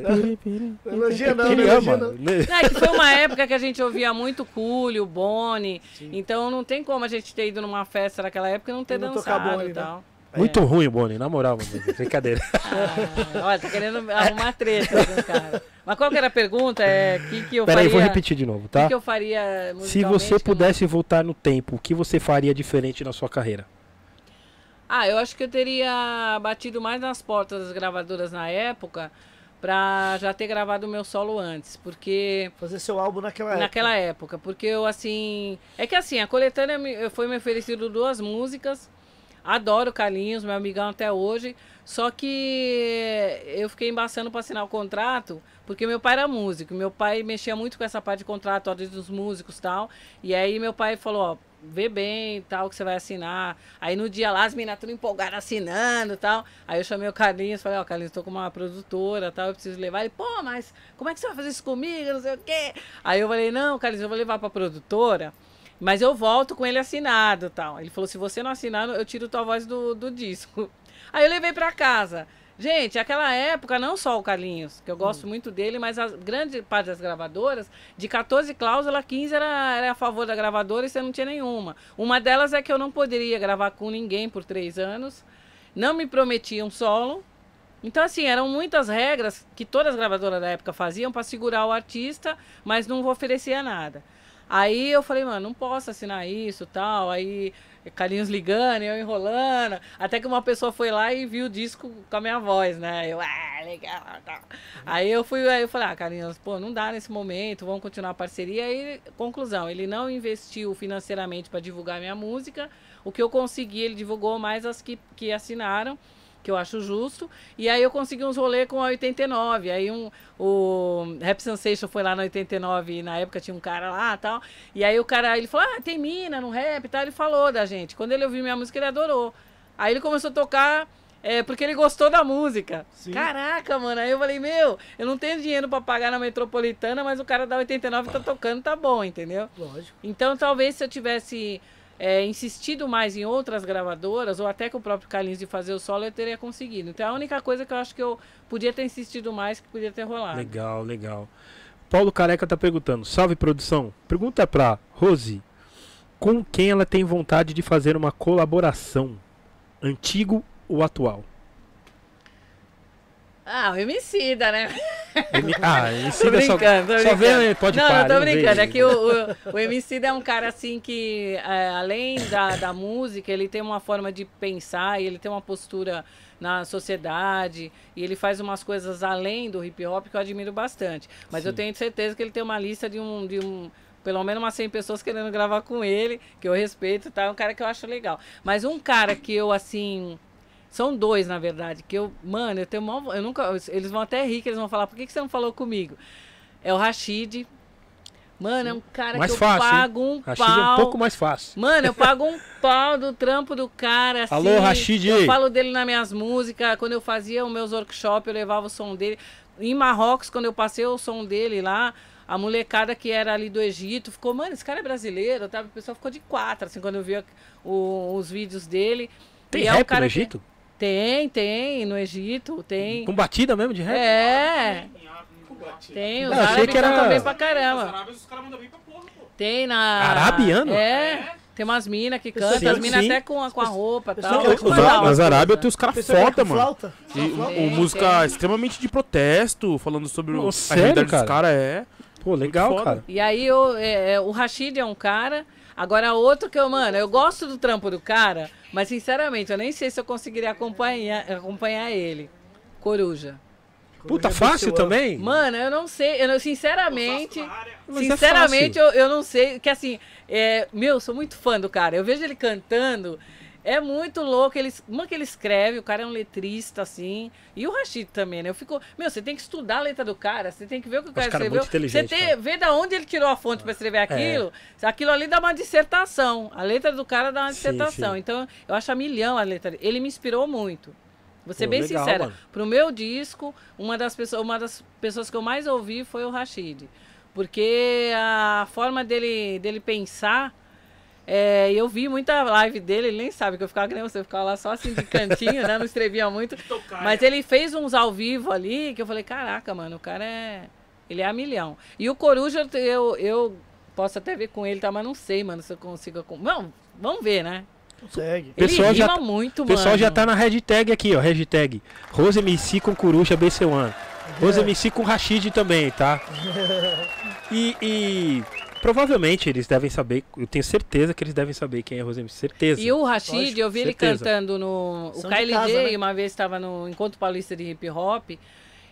Elogia não, Ele não ama. não. né? Não, é que foi uma época que a gente ouvia muito Coolio, Boni. Então não tem como a gente ter ido numa festa naquela época e não ter E não tocar dançado Boni, e né? Tal. Muito ruim o Boni, na moral, mano. Brincadeira. Ah, olha, tá querendo arrumar treta com o cara. Mas qual que era a pergunta? É que que eu Peraí, faria? vou repetir de novo, O tá? que, que eu faria Se você eu pudesse voltar no tempo, o que você faria diferente na sua carreira? Ah, eu acho que eu teria batido mais nas portas das gravadoras na época pra já ter gravado o meu solo antes, porque Fazer seu álbum naquela época. naquela época, porque eu assim, é que assim, a coletânea me, foi me oferecido duas músicas. Adoro o Carlinhos, meu amigão até hoje. Só que eu fiquei embaçando para assinar o contrato, porque meu pai era músico. Meu pai mexia muito com essa parte de contrato ó, dos músicos e tal. E aí meu pai falou, ó, vê bem tal que você vai assinar. Aí no dia lá as meninas tudo empolgadas assinando tal. Aí eu chamei o Carlinhos, falei, ó, Carlinhos, tô com uma produtora tal, eu preciso levar. Ele, pô, mas como é que você vai fazer isso comigo? Não sei o quê. Aí eu falei, não, Carlinhos, eu vou levar pra produtora. Mas eu volto com ele assinado tal. Ele falou: se você não assinar, eu tiro tua voz do, do disco. Aí eu levei pra casa. Gente, aquela época, não só o Carlinhos, que eu gosto muito dele, mas a grande parte das gravadoras, de 14 cláusulas, 15 era, era a favor da gravadora e você não tinha nenhuma. Uma delas é que eu não poderia gravar com ninguém por três anos, não me prometiam solo. Então, assim, eram muitas regras que todas as gravadoras da época faziam para segurar o artista, mas não oferecia nada. Aí eu falei, mano, não posso assinar isso tal. Aí Carlinhos ligando, eu enrolando. Até que uma pessoa foi lá e viu o disco com a minha voz, né? Eu, ah, legal, tal. Aí eu fui, aí eu falei, ah, Carlinhos, pô, não dá nesse momento, vamos continuar a parceria. Aí, conclusão, ele não investiu financeiramente para divulgar minha música. O que eu consegui, ele divulgou mais as que, que assinaram que eu acho justo. E aí eu consegui uns rolês com a 89. Aí um, o Rap Sensation foi lá na 89 e na época tinha um cara lá tal. E aí o cara, ele falou, ah, tem mina no rap e tal. Ele falou da gente. Quando ele ouviu minha música, ele adorou. Aí ele começou a tocar... É, porque ele gostou da música. Sim. Caraca, mano. Aí eu falei, meu, eu não tenho dinheiro pra pagar na metropolitana, mas o cara da 89 tá tocando, tá bom, entendeu? Lógico. Então, talvez se eu tivesse é, insistido mais em outras gravadoras, ou até com o próprio Carlinhos de fazer o solo, eu teria conseguido. Então, é a única coisa que eu acho que eu podia ter insistido mais, que podia ter rolado. Legal, legal. Paulo Careca tá perguntando: Salve produção. Pergunta pra Rose: Com quem ela tem vontade de fazer uma colaboração? Antigo ou atual? Ah, o Emicida, né? Ah, Tô Emicida só, brincando, tô só brincando. vê, pode não, parar. não tô brincando. É que o, o, o Emicida é um cara assim que, é, além da, da música, ele tem uma forma de pensar e ele tem uma postura na sociedade e ele faz umas coisas além do hip hop que eu admiro bastante. Mas eu Sim. tenho certeza que ele tem uma lista de um. De um pelo menos umas 100 pessoas querendo gravar com ele, que eu respeito, tá? É um cara que eu acho legal. Mas um cara que eu, assim, são dois, na verdade, que eu, mano, eu tenho mó, eu nunca, eles vão até rir, que eles vão falar, por que, que você não falou comigo? É o Rashid. Mano, é um cara Mais que eu fácil, pago um Rashid pau. é um pouco mais fácil. Mano, eu pago um pau do trampo do cara, assim. Alô, Rashid. Eu falo dele nas minhas músicas. Quando eu fazia os meus workshops, eu levava o som dele. Em Marrocos, quando eu passei o som dele lá, a molecada que era ali do Egito ficou, mano, esse cara é brasileiro, tá? O pessoal ficou de quatro, assim, quando eu vi o- os vídeos dele. Tem E é rap cara no que- Egito? Tem, tem, no Egito, tem. Com batida mesmo de rap? É, tem, os Não, eu achei árabes que era- cantam bem pra caramba. Arábias, os caras mandam bem pra porra, pô. Tem na. Arabiano? É. Tem umas minas que cantam, as minas até com a, com a roupa e tal. os- Nas as Arábia tem os caras foda, mano. flauta? E, o Tem, música tem. extremamente de protesto, falando sobre Pô, o, a sério, realidade cara? dos caras, é. Pô, legal, cara. E aí eu, é, é, o Rashid é um cara. Agora outro que eu, mano, eu gosto do trampo do cara, mas sinceramente, eu nem sei se eu conseguiria acompanhar, acompanhar ele. Coruja. Puta, fácil também? Mano, eu não sei, eu não- sinceramente, Mas é sinceramente eu, eu não sei, que assim, é, meu, sou muito fã do cara. Eu vejo ele cantando, é muito louco, ele, uma que ele escreve, o cara é um letrista assim, e o Rashid também, né? Eu fico, meu, você tem que estudar a letra do cara, você tem que ver o que o cara cara é escreveu. inteligente, você tem, ver da onde ele tirou a fonte pra escrever aquilo. Aquilo ali dá uma dissertação. A letra do cara dá uma Sim, dissertação. sim. Então, eu acho a milhão a letra dele. Ele me inspirou muito. Vou ser Pô, bem legal, sincera. mano. Pro meu disco, uma das, pessoas, uma das pessoas que eu mais ouvi foi o Rashid. Porque a forma dele, dele pensar. É, eu vi muita live dele, ele nem sabe que eu ficava que nem você, eu ficava lá só assim de cantinho, né? Não escrevia muito. Mas ele fez uns ao vivo ali que eu falei, caraca, mano, o cara é. Ele é a milhão. E o Coruja, eu, eu posso até ver com ele, tá? Mas não sei, mano, se eu consigo. Não, vamos ver, né? Consegue. Pessoal ele já rima tá- muito, O pessoal mano. já tá na hashtag aqui, ó. Hashtag Rose MC com Coruja BC1. Rose MC com Rashid também, tá? E, e provavelmente eles devem saber, eu tenho certeza que eles devem saber quem é Rose MC. Certeza. E o Rashid, Lógico, eu vi ele certeza. cantando no. O São de KLJ, né? uma vez estava no Encontro Paulista de Hip Hop.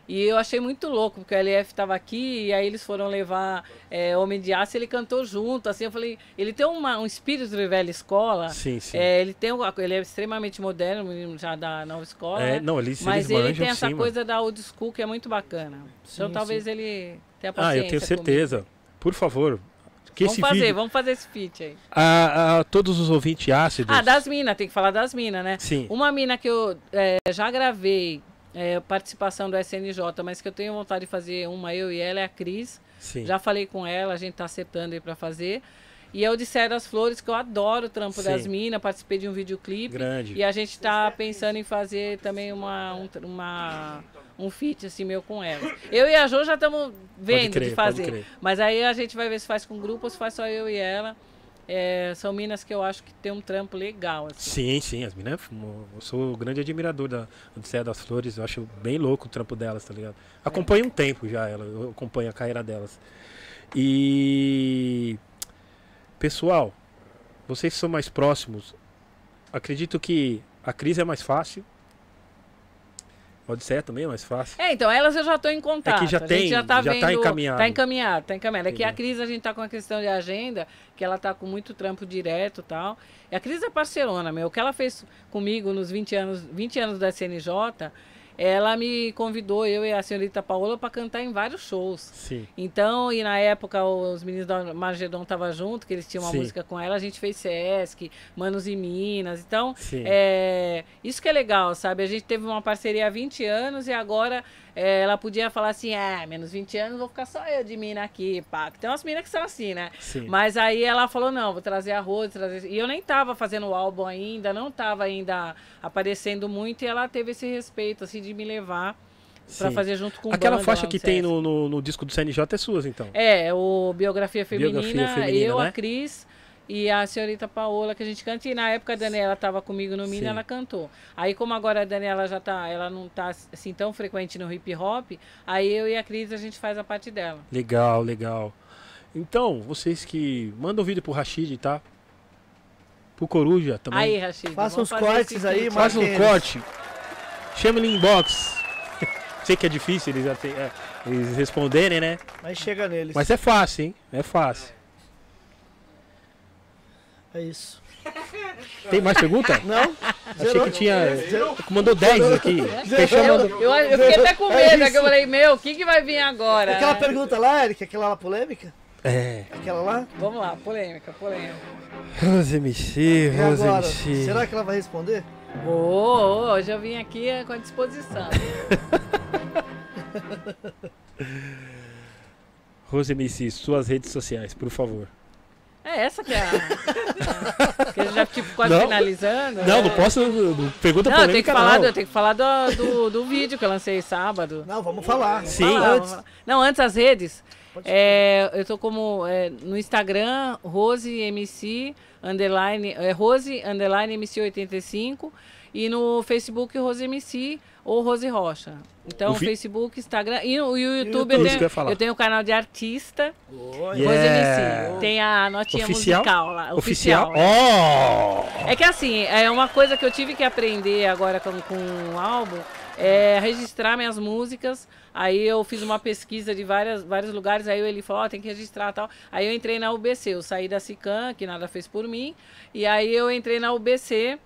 E eu achei muito louco, porque o LF estava aqui, e aí eles foram levar é, Homem de Aço e ele cantou junto. Assim, eu falei, ele tem uma- um espírito de velha escola. Sim, sim. É, ele, tem, ele é extremamente moderno, menino já da nova escola. É, né? não, eles, Mas eles ele manjam tem essa sim, coisa da old school que é muito bacana. então Sim, talvez sim. ele tenha mano. paciência. Ah, eu tenho comigo. certeza. Por favor. Que Vamos fazer, vídeo, vamos fazer esse feat aí. a, a todos os ouvintes ácidos. Ah, das minas, tem que falar das minas, né? Sim. Uma mina que eu é, já gravei é, participação do SNJ, mas que eu tenho vontade de fazer uma, eu e ela, é a Cris. Sim. Já falei com ela, a gente tá acertando aí pra fazer. E é o de Serra das Flores, que eu adoro o trampo Sim. das minas, participei de um videoclipe. Grande. E a gente tá pensando em fazer também uma, um, uma, um feat assim meu com ela. Eu e a Jo já estamos vendo crer, de fazer. Mas aí a gente vai ver se faz com grupo ou se faz só eu e ela. É, são minas que eu acho que tem um trampo legal. Assim. Sim, sim, as meninas. Eu sou grande admirador da Odisseia das Flores. Eu acho bem louco o trampo delas, tá ligado? Acompanho um tempo já ela, eu acompanho a carreira delas. E. Pessoal, vocês são mais próximos, acredito que a crise é mais fácil. A Odisseia também é mais fácil. É, então, elas eu já estou em contato. É que já a tem- já tá já tá vendo, encaminhado. Tá encaminhado, tá encaminhado. É que a. Cris, a gente tá com a questão de agenda, que ela tá com muito trampo direto e tal. E a Cris é parceirona, meu. O que ela fez comigo nos 20 anos, 20 anos da CNJ, ela me convidou, eu e a senhorita Paola, para cantar em vários shows. Sim. Então, e na época os meninos da Margedon estavam junto, que eles tinham uma Sim. música com ela, a gente fez Sesc, Manos e Minas. Então, é, isso que é legal, sabe? A gente teve uma parceria há 20 anos e agora é, ela podia falar assim, ah, menos 20 anos, vou ficar só eu de mina aqui, pá. Tem umas minas que são assim, né? Sim. Mas aí ela falou, não, vou trazer a Rose, trazer... E eu nem tava fazendo o álbum ainda, não tava ainda aparecendo muito, e ela teve esse respeito, assim, de me levar pra Sim. fazer junto com Aquela banda faixa que tem no, no, no disco do CNJ é suas, então. É, o Biografia Feminina, Biografia Feminina, eu, né? a Cris e a senhorita Paola, que a gente canta. E na época a Daniela estava comigo no Mina, Sim. ela cantou. Aí, como agora a Daniela já tá, ela não tá assim tão frequente no hip hop, aí eu e a Cris a gente faz a parte dela. Legal, legal. Então, vocês que mandam vídeo pro Rashid, tá? Pro Coruja também. Aí, Rachid. Faça uns cortes aí. Faz um corte. Chama ele inbox. Sei que é difícil eles, até- é, eles responderem, né? Mas chega neles. Mas é fácil, hein? É fácil. É isso. Tem mais pergunta? Não? Achei que tinha. Zero. Mandou 10 aqui. Fechou, Eu, eu, eu fiquei até com É medo, isso. que eu falei, meu, o que, que vai vir agora? Aquela né? pergunta lá, Eric, aquela lá polêmica? É. Aquela lá? Vamos lá, polêmica, polêmica. Rose MC, E Rose? MC. Será que ela vai responder? Ô, hoje eu vim aqui é, com a disposição. Rose MC, suas redes sociais, por favor. É essa que é a. que a gente já tipo quase Não. finalizando. Não, é. não posso. Pergunta Não, eu tenho que polêmica, falar, não. do, eu tenho que falar do, do, do vídeo que eu lancei sábado. Não, vamos falar. Sim. Falar, Antes. vamos falar. Não, antes as redes. É, eu tô como é, no Instagram, Rose MC, underline, é, Rose, underline MC 85 e no Facebook Rose MC ou Rose Rocha. Então, O Facebook, Instagram e o, e o YouTube, YouTube, eu, tenho, eu ia falar. eu tenho o canal de artista, Oi. Yeah. Rose É. MC. Tem a notinha Oficial? musical lá. Oficial? Oficial. Ó! É que assim, é uma coisa que eu tive que aprender agora com, com o álbum, é registrar minhas músicas. Aí eu fiz uma pesquisa de várias, vários lugares, aí ele falou, ó, tem que registrar e tal. Aí eu entrei na UBC, eu saí da Cican, que nada fez por mim, e aí eu entrei na UBC.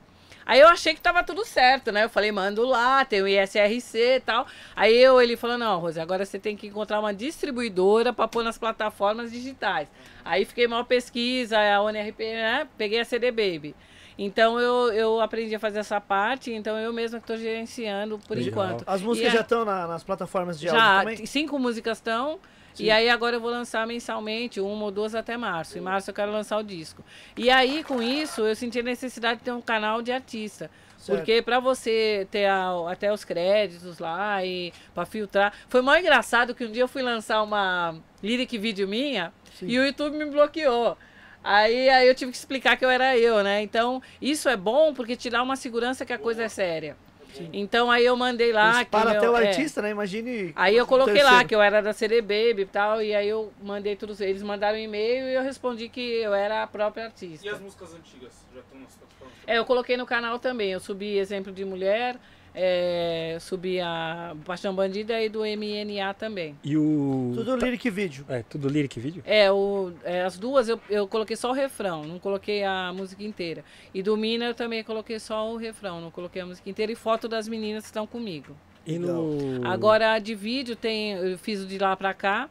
Aí eu achei que tava tudo certo, né? Eu falei, mando lá, tem o ISRC e tal. Aí eu, ele falou, não, Rose, agora você tem que encontrar uma distribuidora para pôr nas plataformas digitais. Aí fiquei mal pesquisa, a ONRP, né? Peguei a CD Baby. Então eu, eu aprendi a fazer essa parte, então eu mesma que estou gerenciando por Legal. enquanto. As músicas E já a- estão nas plataformas de áudio já, também? cinco músicas estão. E aí agora eu vou lançar mensalmente, uma ou duas até março. Em março eu quero lançar o disco. E aí, com isso, eu senti a necessidade de ter um canal de artista. Certo. Porque pra você ter a- até os créditos lá e pra filtrar. Foi mó engraçado que um dia eu fui lançar uma lyric vídeo minha Sim. e o YouTube me bloqueou. Aí, aí eu tive que explicar que eu era eu, né? Então, isso é bom porque te dá uma segurança que a coisa é séria. Então aí eu mandei lá. Eles meu- até o é. artista, né? Imagine. Aí eu coloquei lá terceiro. que eu era da CD Baby e tal, e aí eu mandei tudo. Eles mandaram um e-mail e eu respondi que eu era a própria artista. E as músicas antigas? Já estão nas plataformas? É, eu coloquei no canal também. Eu subi exemplo de mulher, é, subi a Paixão Bandida e do MNA também. E o. Tudo lyric vídeo. É, tudo lyric vídeo? É, o, é, as duas eu, eu coloquei só o refrão, não coloquei a música inteira. E do Mina eu também coloquei só o refrão, não coloquei a música inteira e foto das meninas que estão comigo. E no. Agora de vídeo tem, eu fiz o de lá pra cá.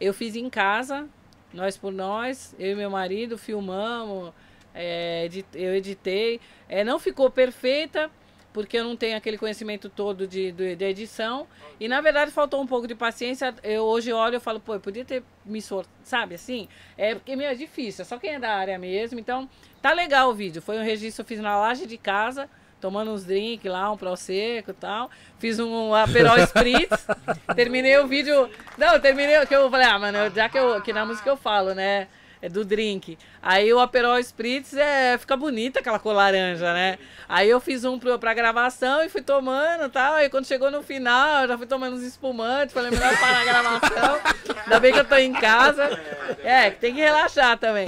Eu fiz em casa, nós por nós, eu e meu marido filmamos, é, edi- eu editei. É, não ficou perfeita, porque eu não tenho aquele conhecimento todo de, de, de edição. E na verdade faltou um pouco de paciência. Eu hoje olho e falo, pô, eu podia ter me esforçado, sabe assim? É porque meu, é difícil, é só quem é da área mesmo. Então, tá legal o vídeo. Foi um registro, eu fiz na laje de casa tomando uns drinks lá, um prosecco e tal. Fiz um Aperol Spritz. terminei o vídeo. Não, terminei que eu falei, ah, mano, já que, eu, que na música eu falo, né? É do drink. Aí o Aperol Spritz é, fica bonita aquela cor laranja, né? Aí eu fiz um pro, pra gravação e fui tomando e tal. Aí quando chegou no final, eu já fui tomando uns espumantes. Falei, melhor parar a gravação. Ainda bem que eu tô em casa. É, tem que relaxar também.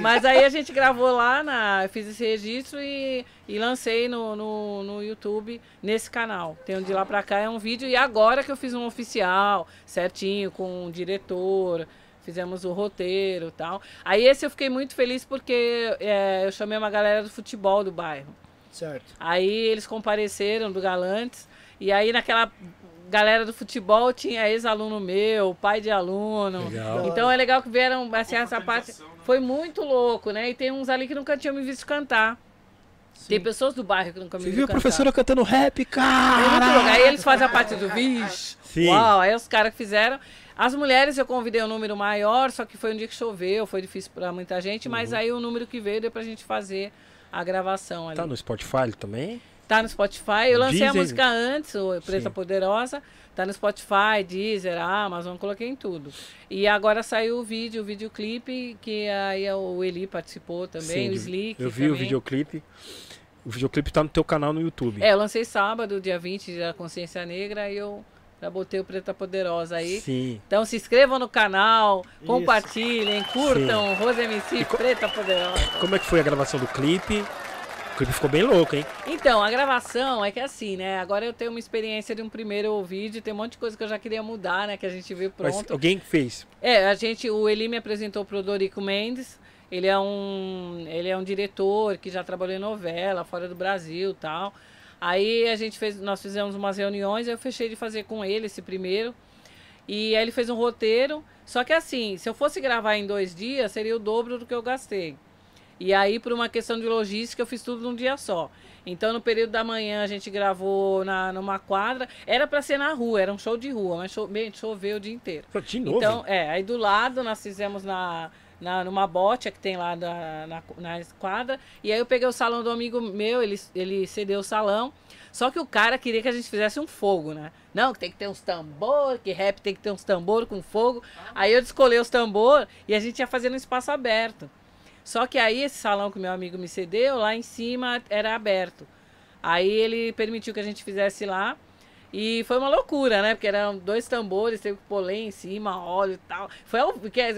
Mas aí a gente gravou lá, na, fiz esse registro e, e lancei no, no, no YouTube nesse canal. Tem um de lá pra cá, é um vídeo. E agora que eu fiz um oficial, certinho, com o diretor fizemos o roteiro e tal. Aí esse eu fiquei muito feliz porque é, eu chamei uma galera do futebol do bairro. Certo. Aí eles compareceram do Galantes. E aí naquela galera do futebol tinha ex-aluno meu, pai de aluno. Legal. Então é legal que vieram, assim, essa parte. Foi muito louco, né? E tem uns ali que nunca tinham me visto cantar. Tem pessoas do bairro que nunca me Você viu a cantar. professora cantando rap, cara? Aí eles fazem a parte do vixe. Sim. Uau, aí os caras que fizeram. As mulheres eu convidei um número maior, só que foi um dia que choveu, foi difícil pra muita gente, mas aí o número que veio deu pra gente fazer a gravação ali. Tá no Spotify também? Tá no Spotify. Eu lancei a Deezer. música antes, o Preta Sim. Poderosa. Tá no Spotify, Deezer, Amazon, coloquei em tudo. E agora saiu o vídeo, o videoclipe, que aí o Eli participou também, o Sim, Slick. Eu vi o também. videoclipe. O videoclipe tá no teu canal no YouTube. É, eu lancei sábado, dia 20 da Consciência Negra, e eu já botei o Preta Poderosa aí. Sim. Então se inscrevam no canal, compartilhem, curtam, Rose MC co- Preta Poderosa. Como é que foi a gravação do clipe? O clipe ficou bem louco, hein? Então, a gravação é que assim, né? Agora eu tenho uma experiência de um primeiro vídeo, tem um monte de coisa que eu já queria mudar, né? Que a gente viu Mas pronto. alguém fez. É, a gente, o Eli me apresentou pro Dorico Mendes. Ele é um, ele é um diretor que já trabalhou em novela fora do Brasil, e tal. Aí a gente fez, nós fizemos umas reuniões, eu fechei de fazer com ele esse primeiro. E aí ele fez um roteiro. Só que assim, se eu fosse gravar em dois dias, seria o dobro do que eu gastei. E aí, por uma questão de logística, eu fiz tudo num dia só. Então, no período da manhã, a gente gravou na, numa quadra. Era para ser na rua, era um show de rua, mas cho bem, choveu o dia inteiro. De novo? Então, é, aí do lado nós fizemos na, na, numa bote que tem lá na, na, na quadra. E aí eu peguei o salão do amigo meu, ele, ele cedeu o salão. Só que o cara queria que a gente fizesse um fogo, né? Não, que tem que ter uns tambor, que rap tem que ter uns tambor com fogo. Aí eu descolei os tambor e a gente ia fazer no espaço aberto. Só que aí esse salão que meu amigo me cedeu, lá em cima era aberto. Aí ele permitiu que a gente fizesse lá. E foi uma loucura, né? Porque eram dois tambores, teve que pôr em cima, óleo e tal. Foi,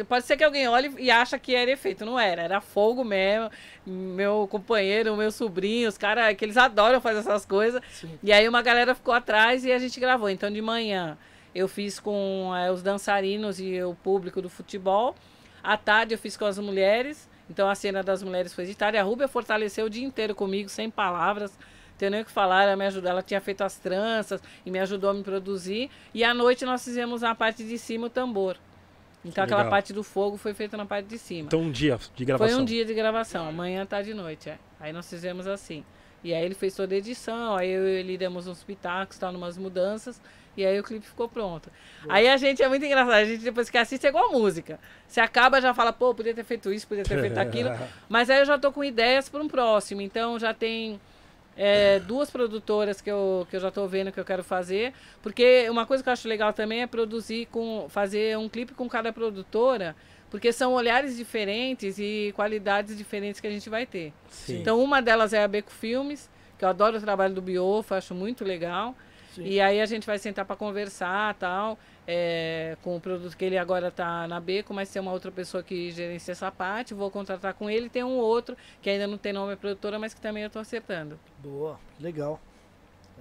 pode ser que alguém olhe e acha que era efeito. Não era, era fogo mesmo. Meu companheiro, meu sobrinho, os caras que eles adoram fazer essas coisas. E aí uma galera ficou atrás e a gente gravou. Então de manhã eu fiz com eh, os dançarinos e o público do futebol. À tarde eu fiz com as mulheres. Então a cena das mulheres foi de tarde. A Rúbia fortaleceu o dia inteiro comigo, sem palavras. Tenho nem o que falar, ela me ajudou. Ela tinha feito as tranças e me ajudou a me produzir. E à noite nós fizemos a parte de cima o tambor. Então aquela Legal. parte do fogo foi feita na parte de cima. Então um dia de gravação. Foi um dia de gravação, amanhã, tarde e noite, é. Aí nós fizemos assim. E aí ele fez toda a edição, aí eu e ele demos uns pitacos, tal, umas mudanças, e aí o clipe ficou pronto. Aí a gente é muito engraçado, a gente depois que assiste é igual música. Você acaba já fala, pô, podia ter feito isso, podia ter feito aquilo. Mas aí eu já tô com ideias para um próximo, então já tem é, duas produtoras que eu, que eu já tô vendo que eu quero fazer. Porque uma coisa que eu acho legal também é produzir com. fazer um clipe com cada produtora, porque são olhares diferentes e qualidades diferentes que a gente vai ter. Sim. Então uma delas é a Beco Filmes, que eu adoro o trabalho do Biofa, acho muito legal. Sim. E aí a gente vai sentar para conversar tal, é, com o produto que ele agora está na Beco, mas tem uma outra pessoa que gerencia essa parte, vou contratar com ele. Tem um outro que ainda não tem nome produtora, mas que também eu estou acertando. Boa, legal.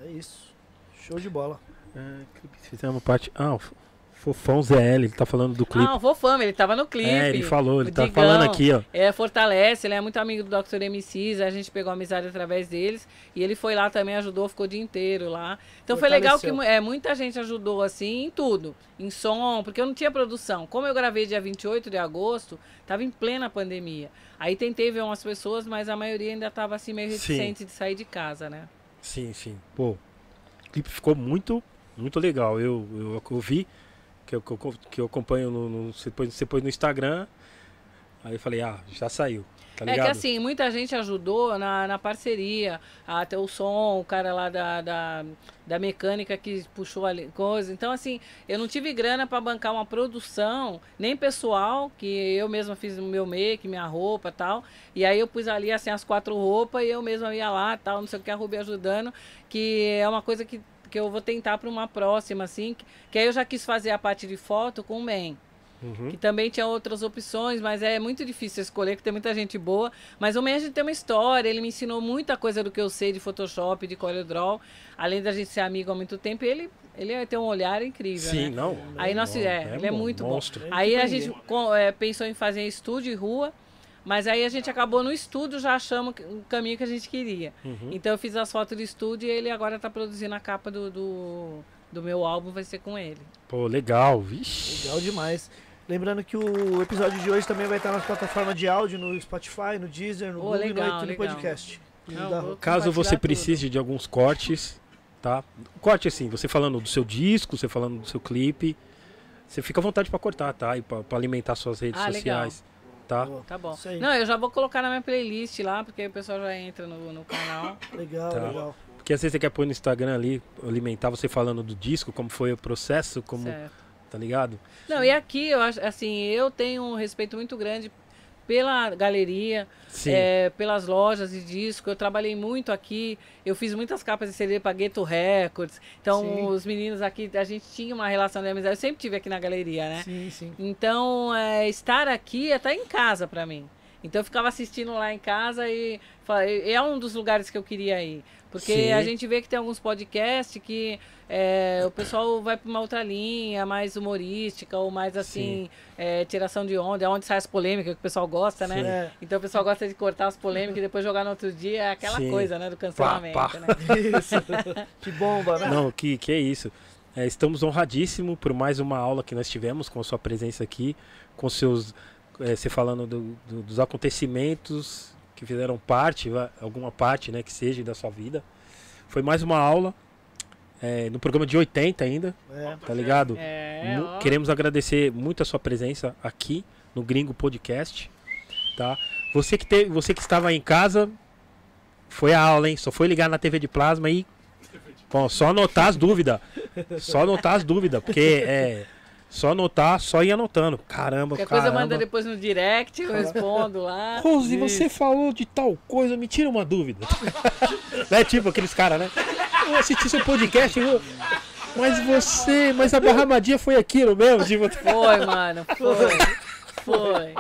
É isso. Show de bola. Clipe, Fizemos parte. Ah, Fofão ZL, ele tá falando do clipe. Ah, o Vofama, ele estava no clipe. é, ele falou, ele tá Digão. falando aqui, ó. É, fortalece, ele é muito amigo do Dr. MCs, a gente pegou amizade através deles. E ele foi lá também, ajudou, ficou o dia inteiro lá. Então foi legal que é, muita gente ajudou, assim, em tudo. Em som, porque eu não tinha produção. Como eu gravei dia 28 de agosto, tava em plena pandemia. Aí tentei ver umas pessoas, mas a maioria ainda tava assim, meio Sim. reticente de sair de casa, né? Sim, sim. Pô, o clipe ficou muito, muito legal. Eu, eu, eu vi, que eu, que eu, acompanho no, no- você, pôs, você pôs no Instagram. Aí eu falei, ah, já saiu. Tá É que assim, muita gente ajudou na, na parceria. Até o som, o cara lá da, da, da mecânica que puxou ali coisa. Então, assim, eu não tive grana para bancar uma produção, nem pessoal, que eu mesma fiz o meu make, minha roupa e tal. E aí eu pus ali assim as quatro roupas e eu mesma ia lá tal, não sei o que, a Ruby ajudando. Que é uma coisa que, que eu vou tentar para uma próxima, assim. Que, que aí eu já quis fazer a parte de foto com o Man. Uhum. Que também tinha outras opções, mas é muito difícil escolher, porque tem muita gente boa. Mas o Mendes tem uma história, ele me ensinou muita coisa do que eu sei de Photoshop, de CorelDRAW. Além da gente ser amigo há muito tempo, ele, ele tem um olhar incrível, Sim, né? não. Aí nós, é, ele é muito monstro. bom. Aí a pra gente é, pensou em fazer estúdio e rua, mas aí a gente acabou no estúdio, já achamos o caminho que a gente queria. Uhum. Então eu fiz as fotos do estúdio e ele agora está produzindo a capa do, do, do meu álbum, vai ser com ele. Pô, legal. Vixe. Legal demais. Lembrando que o episódio de hoje também vai estar nas plataformas de áudio, no Spotify, no Deezer, no Google e no. Podcast. Não, Caso você precise de alguns cortes, tá? Corte assim, você falando do seu disco, você falando do seu clipe, você fica à vontade pra cortar, tá? E pra, pra alimentar suas redes Ah, legal. Tá? Boa. Tá bom. Não, eu já vou colocar na minha playlist lá, porque o pessoal já entra no, no canal. Legal, Tá. legal. Porque às vezes você quer pôr no Instagram ali, alimentar você falando do disco, como foi o processo, como, Certo. tá ligado? Não, e aqui, eu acho, assim, eu tenho um respeito muito grande pela galeria, é, pelas lojas de disco. Eu trabalhei muito aqui, eu fiz muitas capas de CD para Ghetto Records. Então, Sim. os meninos aqui, a gente tinha uma relação de amizade. Eu sempre tive aqui na galeria, né? Sim, sim. Então, é, estar aqui é estar em casa para mim. Então, eu ficava assistindo lá em casa e fa- é um dos lugares que eu queria ir. Porque Sim. a gente vê que tem alguns podcasts que é, o pessoal vai para uma outra linha, mais humorística ou mais assim, é, tiração de onda, é onde sai as polêmicas que o pessoal gosta, né? Sim. É, Então o pessoal gosta de cortar as polêmicas e depois jogar no outro dia, é aquela Sim. coisa, né? Do cancelamento, Pá, pá. né? isso. que bomba, né? Não, que, que é isso. É, estamos honradíssimos por mais uma aula que nós tivemos com a sua presença aqui, com seus. é, você falando do- do- dos acontecimentos que fizeram parte, alguma parte, né, que seja da sua vida. Foi mais uma aula. é, no programa de 80 ainda, É. tá ligado? É. Queremos agradecer muito a sua presença aqui no Gringo Podcast, tá? Você que teve, você que estava aí em casa, foi a aula, hein? Só foi ligar na TV de plasma e bom, só anotar as dúvidas. Só anotar as dúvidas, porque é só anotar, só ir anotando. Caramba, Qualquer coisa caramba. manda depois no direct, eu respondo lá. Rose, você falou de tal coisa, me tira uma dúvida. né? Tipo aqueles caras, né? Eu assisti seu podcast, eu... mas você, mas a barramadinha foi aquilo mesmo, tipo, Foi, mano, foi. Foi.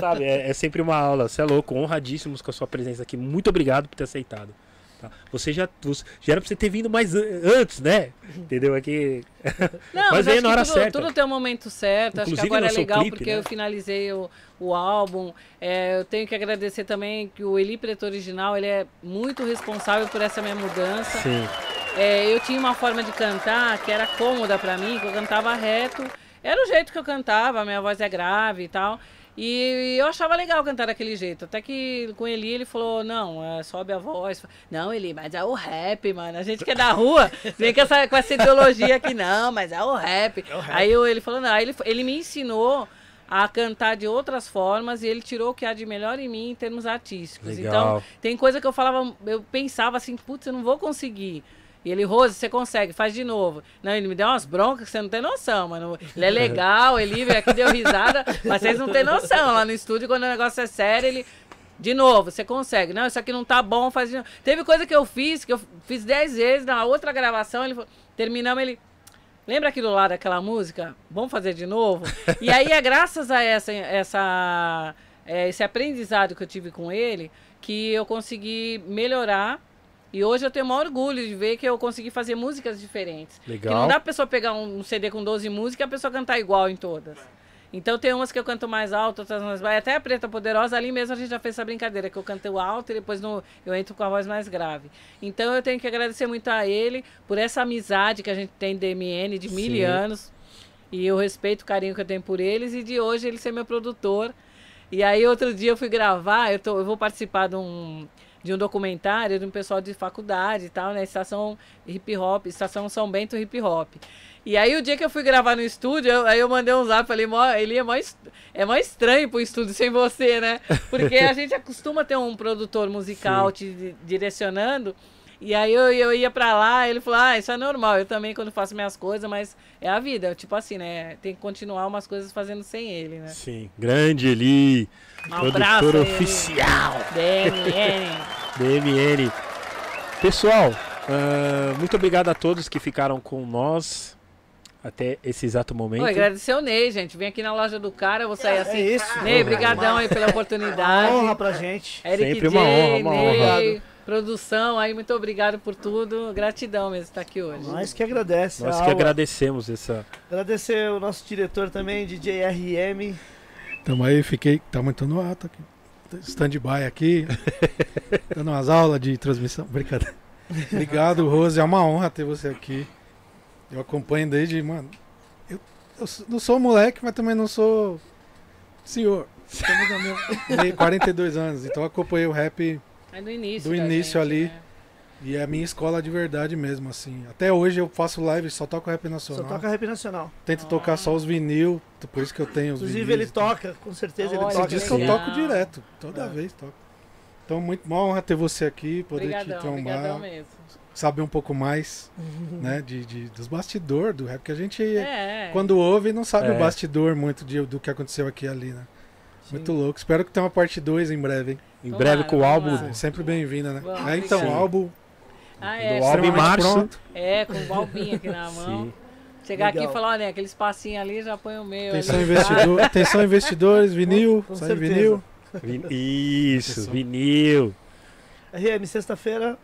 Sabe, é, é sempre uma aula. Você é louco, honradíssimos com a sua presença aqui. Muito obrigado por ter aceitado. Tá? Você já, você- já era pra você ter vindo mais an- antes, né? Entendeu? Aqui. Não, Mas veio acho na hora tudo, certa. tudo tem um momento certo. acho Inclusive que agora é legal clipe, porque né? eu finalizei o, o álbum. É, eu tenho que agradecer também que o Eli Preto Original ele é muito responsável por essa minha mudança. Sim. É, eu tinha uma forma de cantar que era cômoda pra mim, que eu cantava reto. Era o jeito que eu cantava, a minha voz é grave e tal. E eu achava legal cantar daquele jeito. Até que com ele ele falou: não, é, sobe a voz. Não, Eli, mas é o rap, mano. A gente que é da rua, vem com essa, com essa ideologia aqui, não, mas é o rap. Aí eu, ele falou: não, aí ele, ele me ensinou a cantar de outras formas e ele tirou o que há de melhor em mim em termos artísticos. Legal. Então, tem coisa que eu falava, eu pensava assim, putz, eu não vou conseguir. E ele, Rose, você consegue, faz de novo. Não, ele me deu umas broncas que você não tem noção, mano. Ele é legal, ele veio aqui, deu risada, mas vocês não têm noção. Lá no estúdio, quando o negócio é sério, ele. De novo, você consegue. Não, isso aqui não tá bom, faz de novo. Teve coisa que eu fiz, que eu fiz dez vezes, na outra gravação, ele terminamos, ele. Lembra aquilo lá daquela música? Vamos fazer de novo? E aí é graças a essa, essa, é, esse aprendizado que eu tive com ele que eu consegui melhorar. E hoje eu tenho o maior orgulho de ver que eu consegui fazer músicas diferentes. Legal. Que não dá pra pessoa pegar um CD com 12 músicas e a pessoa cantar igual em todas. Então tem umas que eu canto mais alto, outras mais baixo. Até a Preta Poderosa, ali mesmo a gente já fez essa brincadeira, que eu canto alto e depois no, eu entro com a voz mais grave. Então eu tenho que agradecer muito a ele por essa amizade que a gente tem de MN de mil Sim. anos. E o respeito, o carinho que eu tenho por eles. E de hoje ele ser meu produtor. E aí outro dia eu fui gravar, eu, tô, eu vou participar de um, de um documentário de um pessoal de faculdade e tal, né? Estação hip hop, Estação São Bento hip hop. E aí o dia que eu fui gravar no estúdio, eu- aí eu mandei um zap, falei, ele é est- é mó estranho pro estúdio sem você, né? Porque a gente acostuma ter um produtor musical te di- direcionando. E aí eu, eu ia pra lá, ele falou, ah, isso é normal, eu também quando faço minhas coisas, mas é a vida, tipo assim, né? Tem que continuar umas coisas fazendo sem ele, né? Sim, grande Eli, Um abraço produtor Eli. oficial DMN. BMN. Pessoal, ah, muito obrigado a todos que ficaram com nós até esse exato momento. Oi, agradecer o Ney, gente. Vem aqui na loja do cara, eu vou sair assim. É isso. Ney, brigadão aí pela Uma oportunidade. honra pra gente. Eric Sempre J, uma honra, uma Ney, honra. Produção aí, muito obrigado por tudo. Gratidão mesmo estar aqui hoje. Nós que agradece. Nós que aula. agradecemos essa. Agradecer o nosso diretor também, DJ RM. Tamo aí, fiquei. Tá muito no alto aqui. Stand-by aqui. dando umas aulas de transmissão. Brincadeira. Obrigado, Rose. É uma honra ter você aqui. Eu acompanho desde, mano. Eu, eu não sou moleque, mas também não sou senhor. Estamos na mesma- Tenho 42 anos, então eu acompanhei o rap Aí no início. Do início gente, ali. né? e é a minha escola de verdade mesmo, assim. Até hoje eu faço live, só toco rap Só nacional. toca rap nacional. Tento tocar só os vinil, por isso que eu tenho os Inclusive vinis ele toca, com certeza ele Olha, toca. Esse disco eu toco direto, toda É. vez toco. Então, muito uma honra ter você aqui, poder Obrigadão, te trombar, mesmo. saber um pouco mais, né, de, de- dos bastidores do rap, que a gente, É, quando ouve, não sabe É. o bastidor muito de- do que aconteceu aqui e ali, né? Sim. Muito louco. Espero que tenha uma parte 2 em breve, hein? Em Tomara, breve com o álbum. tomara. Sempre bem-vinda, né? Vamos, É, então, sim. álbum Ah, é, do álbum em março. pronto. é, com o balbinho aqui na mão. Chegar aqui Legal. e falar, olha, aquele espacinho ali, já põe o meu. Atenção, investidor, atenção investidores, vinil, Com vinil. Vin- Isso, Atenção. vinil. RM, sexta-feira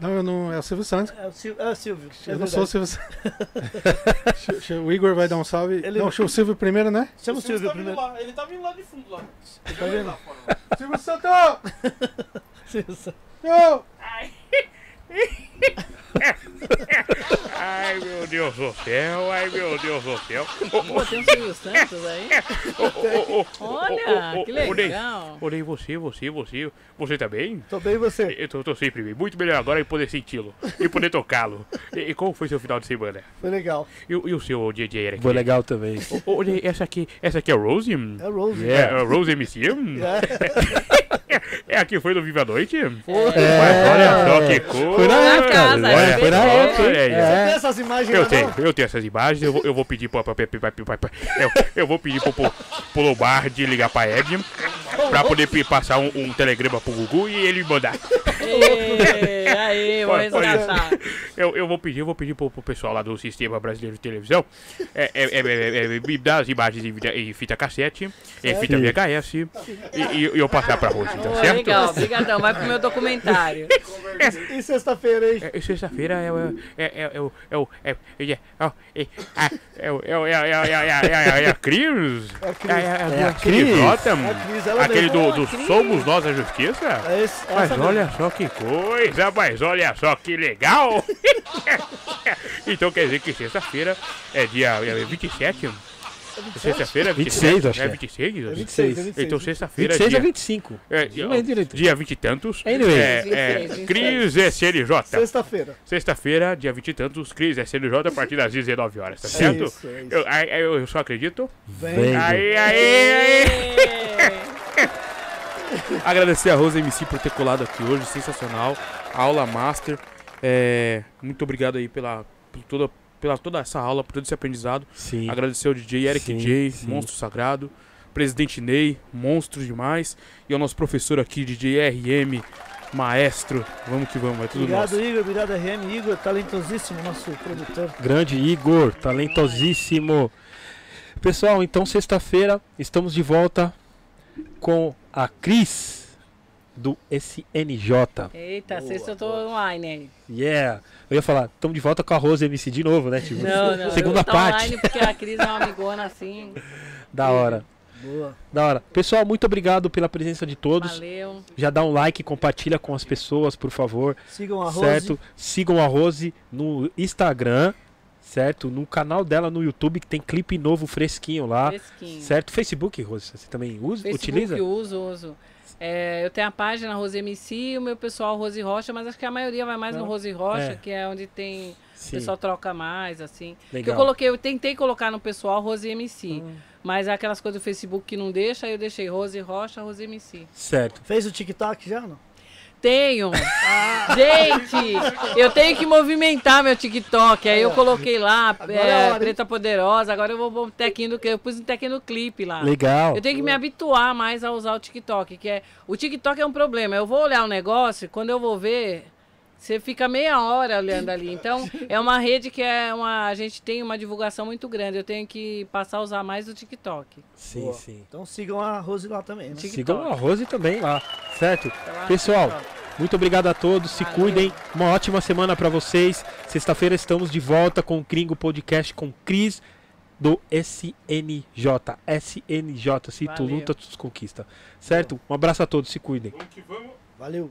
Não, eu não, é o Silvio Santos. é o Sil- é o Silvio. é eu não sou o verdade. Silvio Santos. O Igor vai dar um salve. Ele- Não, o Silvio primeiro, né? Chama o Silvio primeiro. lá, ele tá vindo lá de fundo lá. Tá vendo? Silvio Santos! Silvio. Não! Ai, meu Deus do céu, ai, meu Deus do céu. Pô, tem um Silvio Santos aí. Olha, que legal. Ney, você, você, você, você tá bem? Tô bem e você? Eu tô, tô sempre bem, muito melhor agora em poder senti-lo e poder tocá-lo. E, e como foi seu final de semana? Foi legal. E, o- e o seu DJ Eric? Foi legal também. Ney, essa aqui, essa aqui é Rose? É o Rose. É, a Rose MC? É. É a que foi no Viva a Noite? É. Mas olha só que coisa. Foi na Na casa, Olha, é foi na época. Você tem essas imagens Eu lá, tenho, não? eu tenho essas imagens, eu vou, eu vou pedir pro, eu, eu vou pedir pro, pro, pro Lombardi ligar pra Ed pra poder passar um, um telegrama pro Gugu e ele me mandar. Aí, vou resgatar. Eu, eu vou pedir, eu vou pedir pro, pro pessoal lá do Sistema Brasileiro de Televisão é, é, é, é, é, me dar as imagens em, em fita cassete, em fita. VHS e, e, e eu passar pra Rose, tá certo? legal, obrigadão. Vai pro meu documentário. E sexta-feira, hein? É, Sexta-feira é o. É, é, é o. É o. É, é, é, é, ah, é o. É o- é a- é é é é é Cris? É a Cris. É a- É Cris. É Aquele do, do. Somos Nós a Justiça? É Mas olha só que coisa, mas olha só que legal! então quer dizer que sexta-feira é dia é 27? Sexta-feira é 26, acho É que é. 26? É 26, é 26. Então sexta-feira é 26 a dia, 25. é, Não lembro direito. dia 20 e tantos. Anyway. É, 26, é, 26. Cris SLJ. Sexta-feira. Sexta-feira, dia 20 e tantos, Cris SLJ a partir das 19 horas, tá É certo? isso, é isso. Eu, aí- aí eu só acredito. Vem. Aí, aí. Agradecer a Rosa MC por ter colado aqui hoje, sensacional. Aula master. É, muito obrigado aí pela, por toda, pela toda essa aula, por todo esse aprendizado. Sim. Agradecer ao DJ Eric Sim, J, sim. monstro sagrado. Presidente Ney, monstro demais. E ao nosso professor aqui, DJ RM, maestro. Vamos que vamos, é tudo Obrigado, nosso. Igor. Obrigado, RM. Igor, talentosíssimo, nosso produtor. Grande Igor, talentosíssimo. Pessoal, então sexta-feira estamos de volta com a Cris do SNJ. Eita, sexta eu tô online aí. Yeah. Eu ia falar, estamos de volta com a Rose MC de novo, né? Tipo, Não, não. segunda eu tô parte. online porque a Cris é uma amigona assim. Da hora. Boa. Da hora. Pessoal, muito obrigado pela presença de todos. Valeu. Já dá um like, compartilha com as pessoas, por favor. Sigam a Rose. certo? Sigam a Rose no Instagram, certo? No canal dela no YouTube que tem clipe novo fresquinho lá, Fresquinho. certo? Facebook, Rose, você também usa, Facebook utiliza? uso, uso. É, eu tenho a página Rose MC e o meu pessoal Rose Rocha, mas acho que a maioria vai mais no Rose Rocha, É. que é onde tem. O Sim, pessoal troca mais, assim. Eu coloquei, eu tentei colocar no pessoal Rose MC. Mas aquelas coisas do Facebook que não deixa, aí eu deixei Rose Rocha, Rose MC. Certo. Fez o TikTok já, não? Tenho! Gente, eu tenho que movimentar meu TikTok. Aí eu coloquei lá, é, é? Preta Poderosa. Agora eu vou pôr um tequinho do Eu pus um tequinho no clipe lá. Legal. Eu tenho que me habituar mais a usar o TikTok, que é o TikTok é um problema. Eu vou olhar um negócio, quando eu vou ver, você fica meia hora olhando ali. Então, é uma rede que é uma a gente tem uma divulgação muito grande. Eu tenho que passar a usar mais o TikTok. Sim, Boa. sim. Então sigam a Rose lá também, né? Sigam a Rose também lá, certo? Tá Pessoal, TikTok. Muito obrigado a todos, se Valeu. cuidem. Uma ótima semana para vocês. Sexta-feira estamos de volta com o Cringo Podcast com Cris do SNJ. SNJ, se tu luta, tu conquista. Certo? Um abraço a todos, se cuidem. Vamos que vamos. Valeu.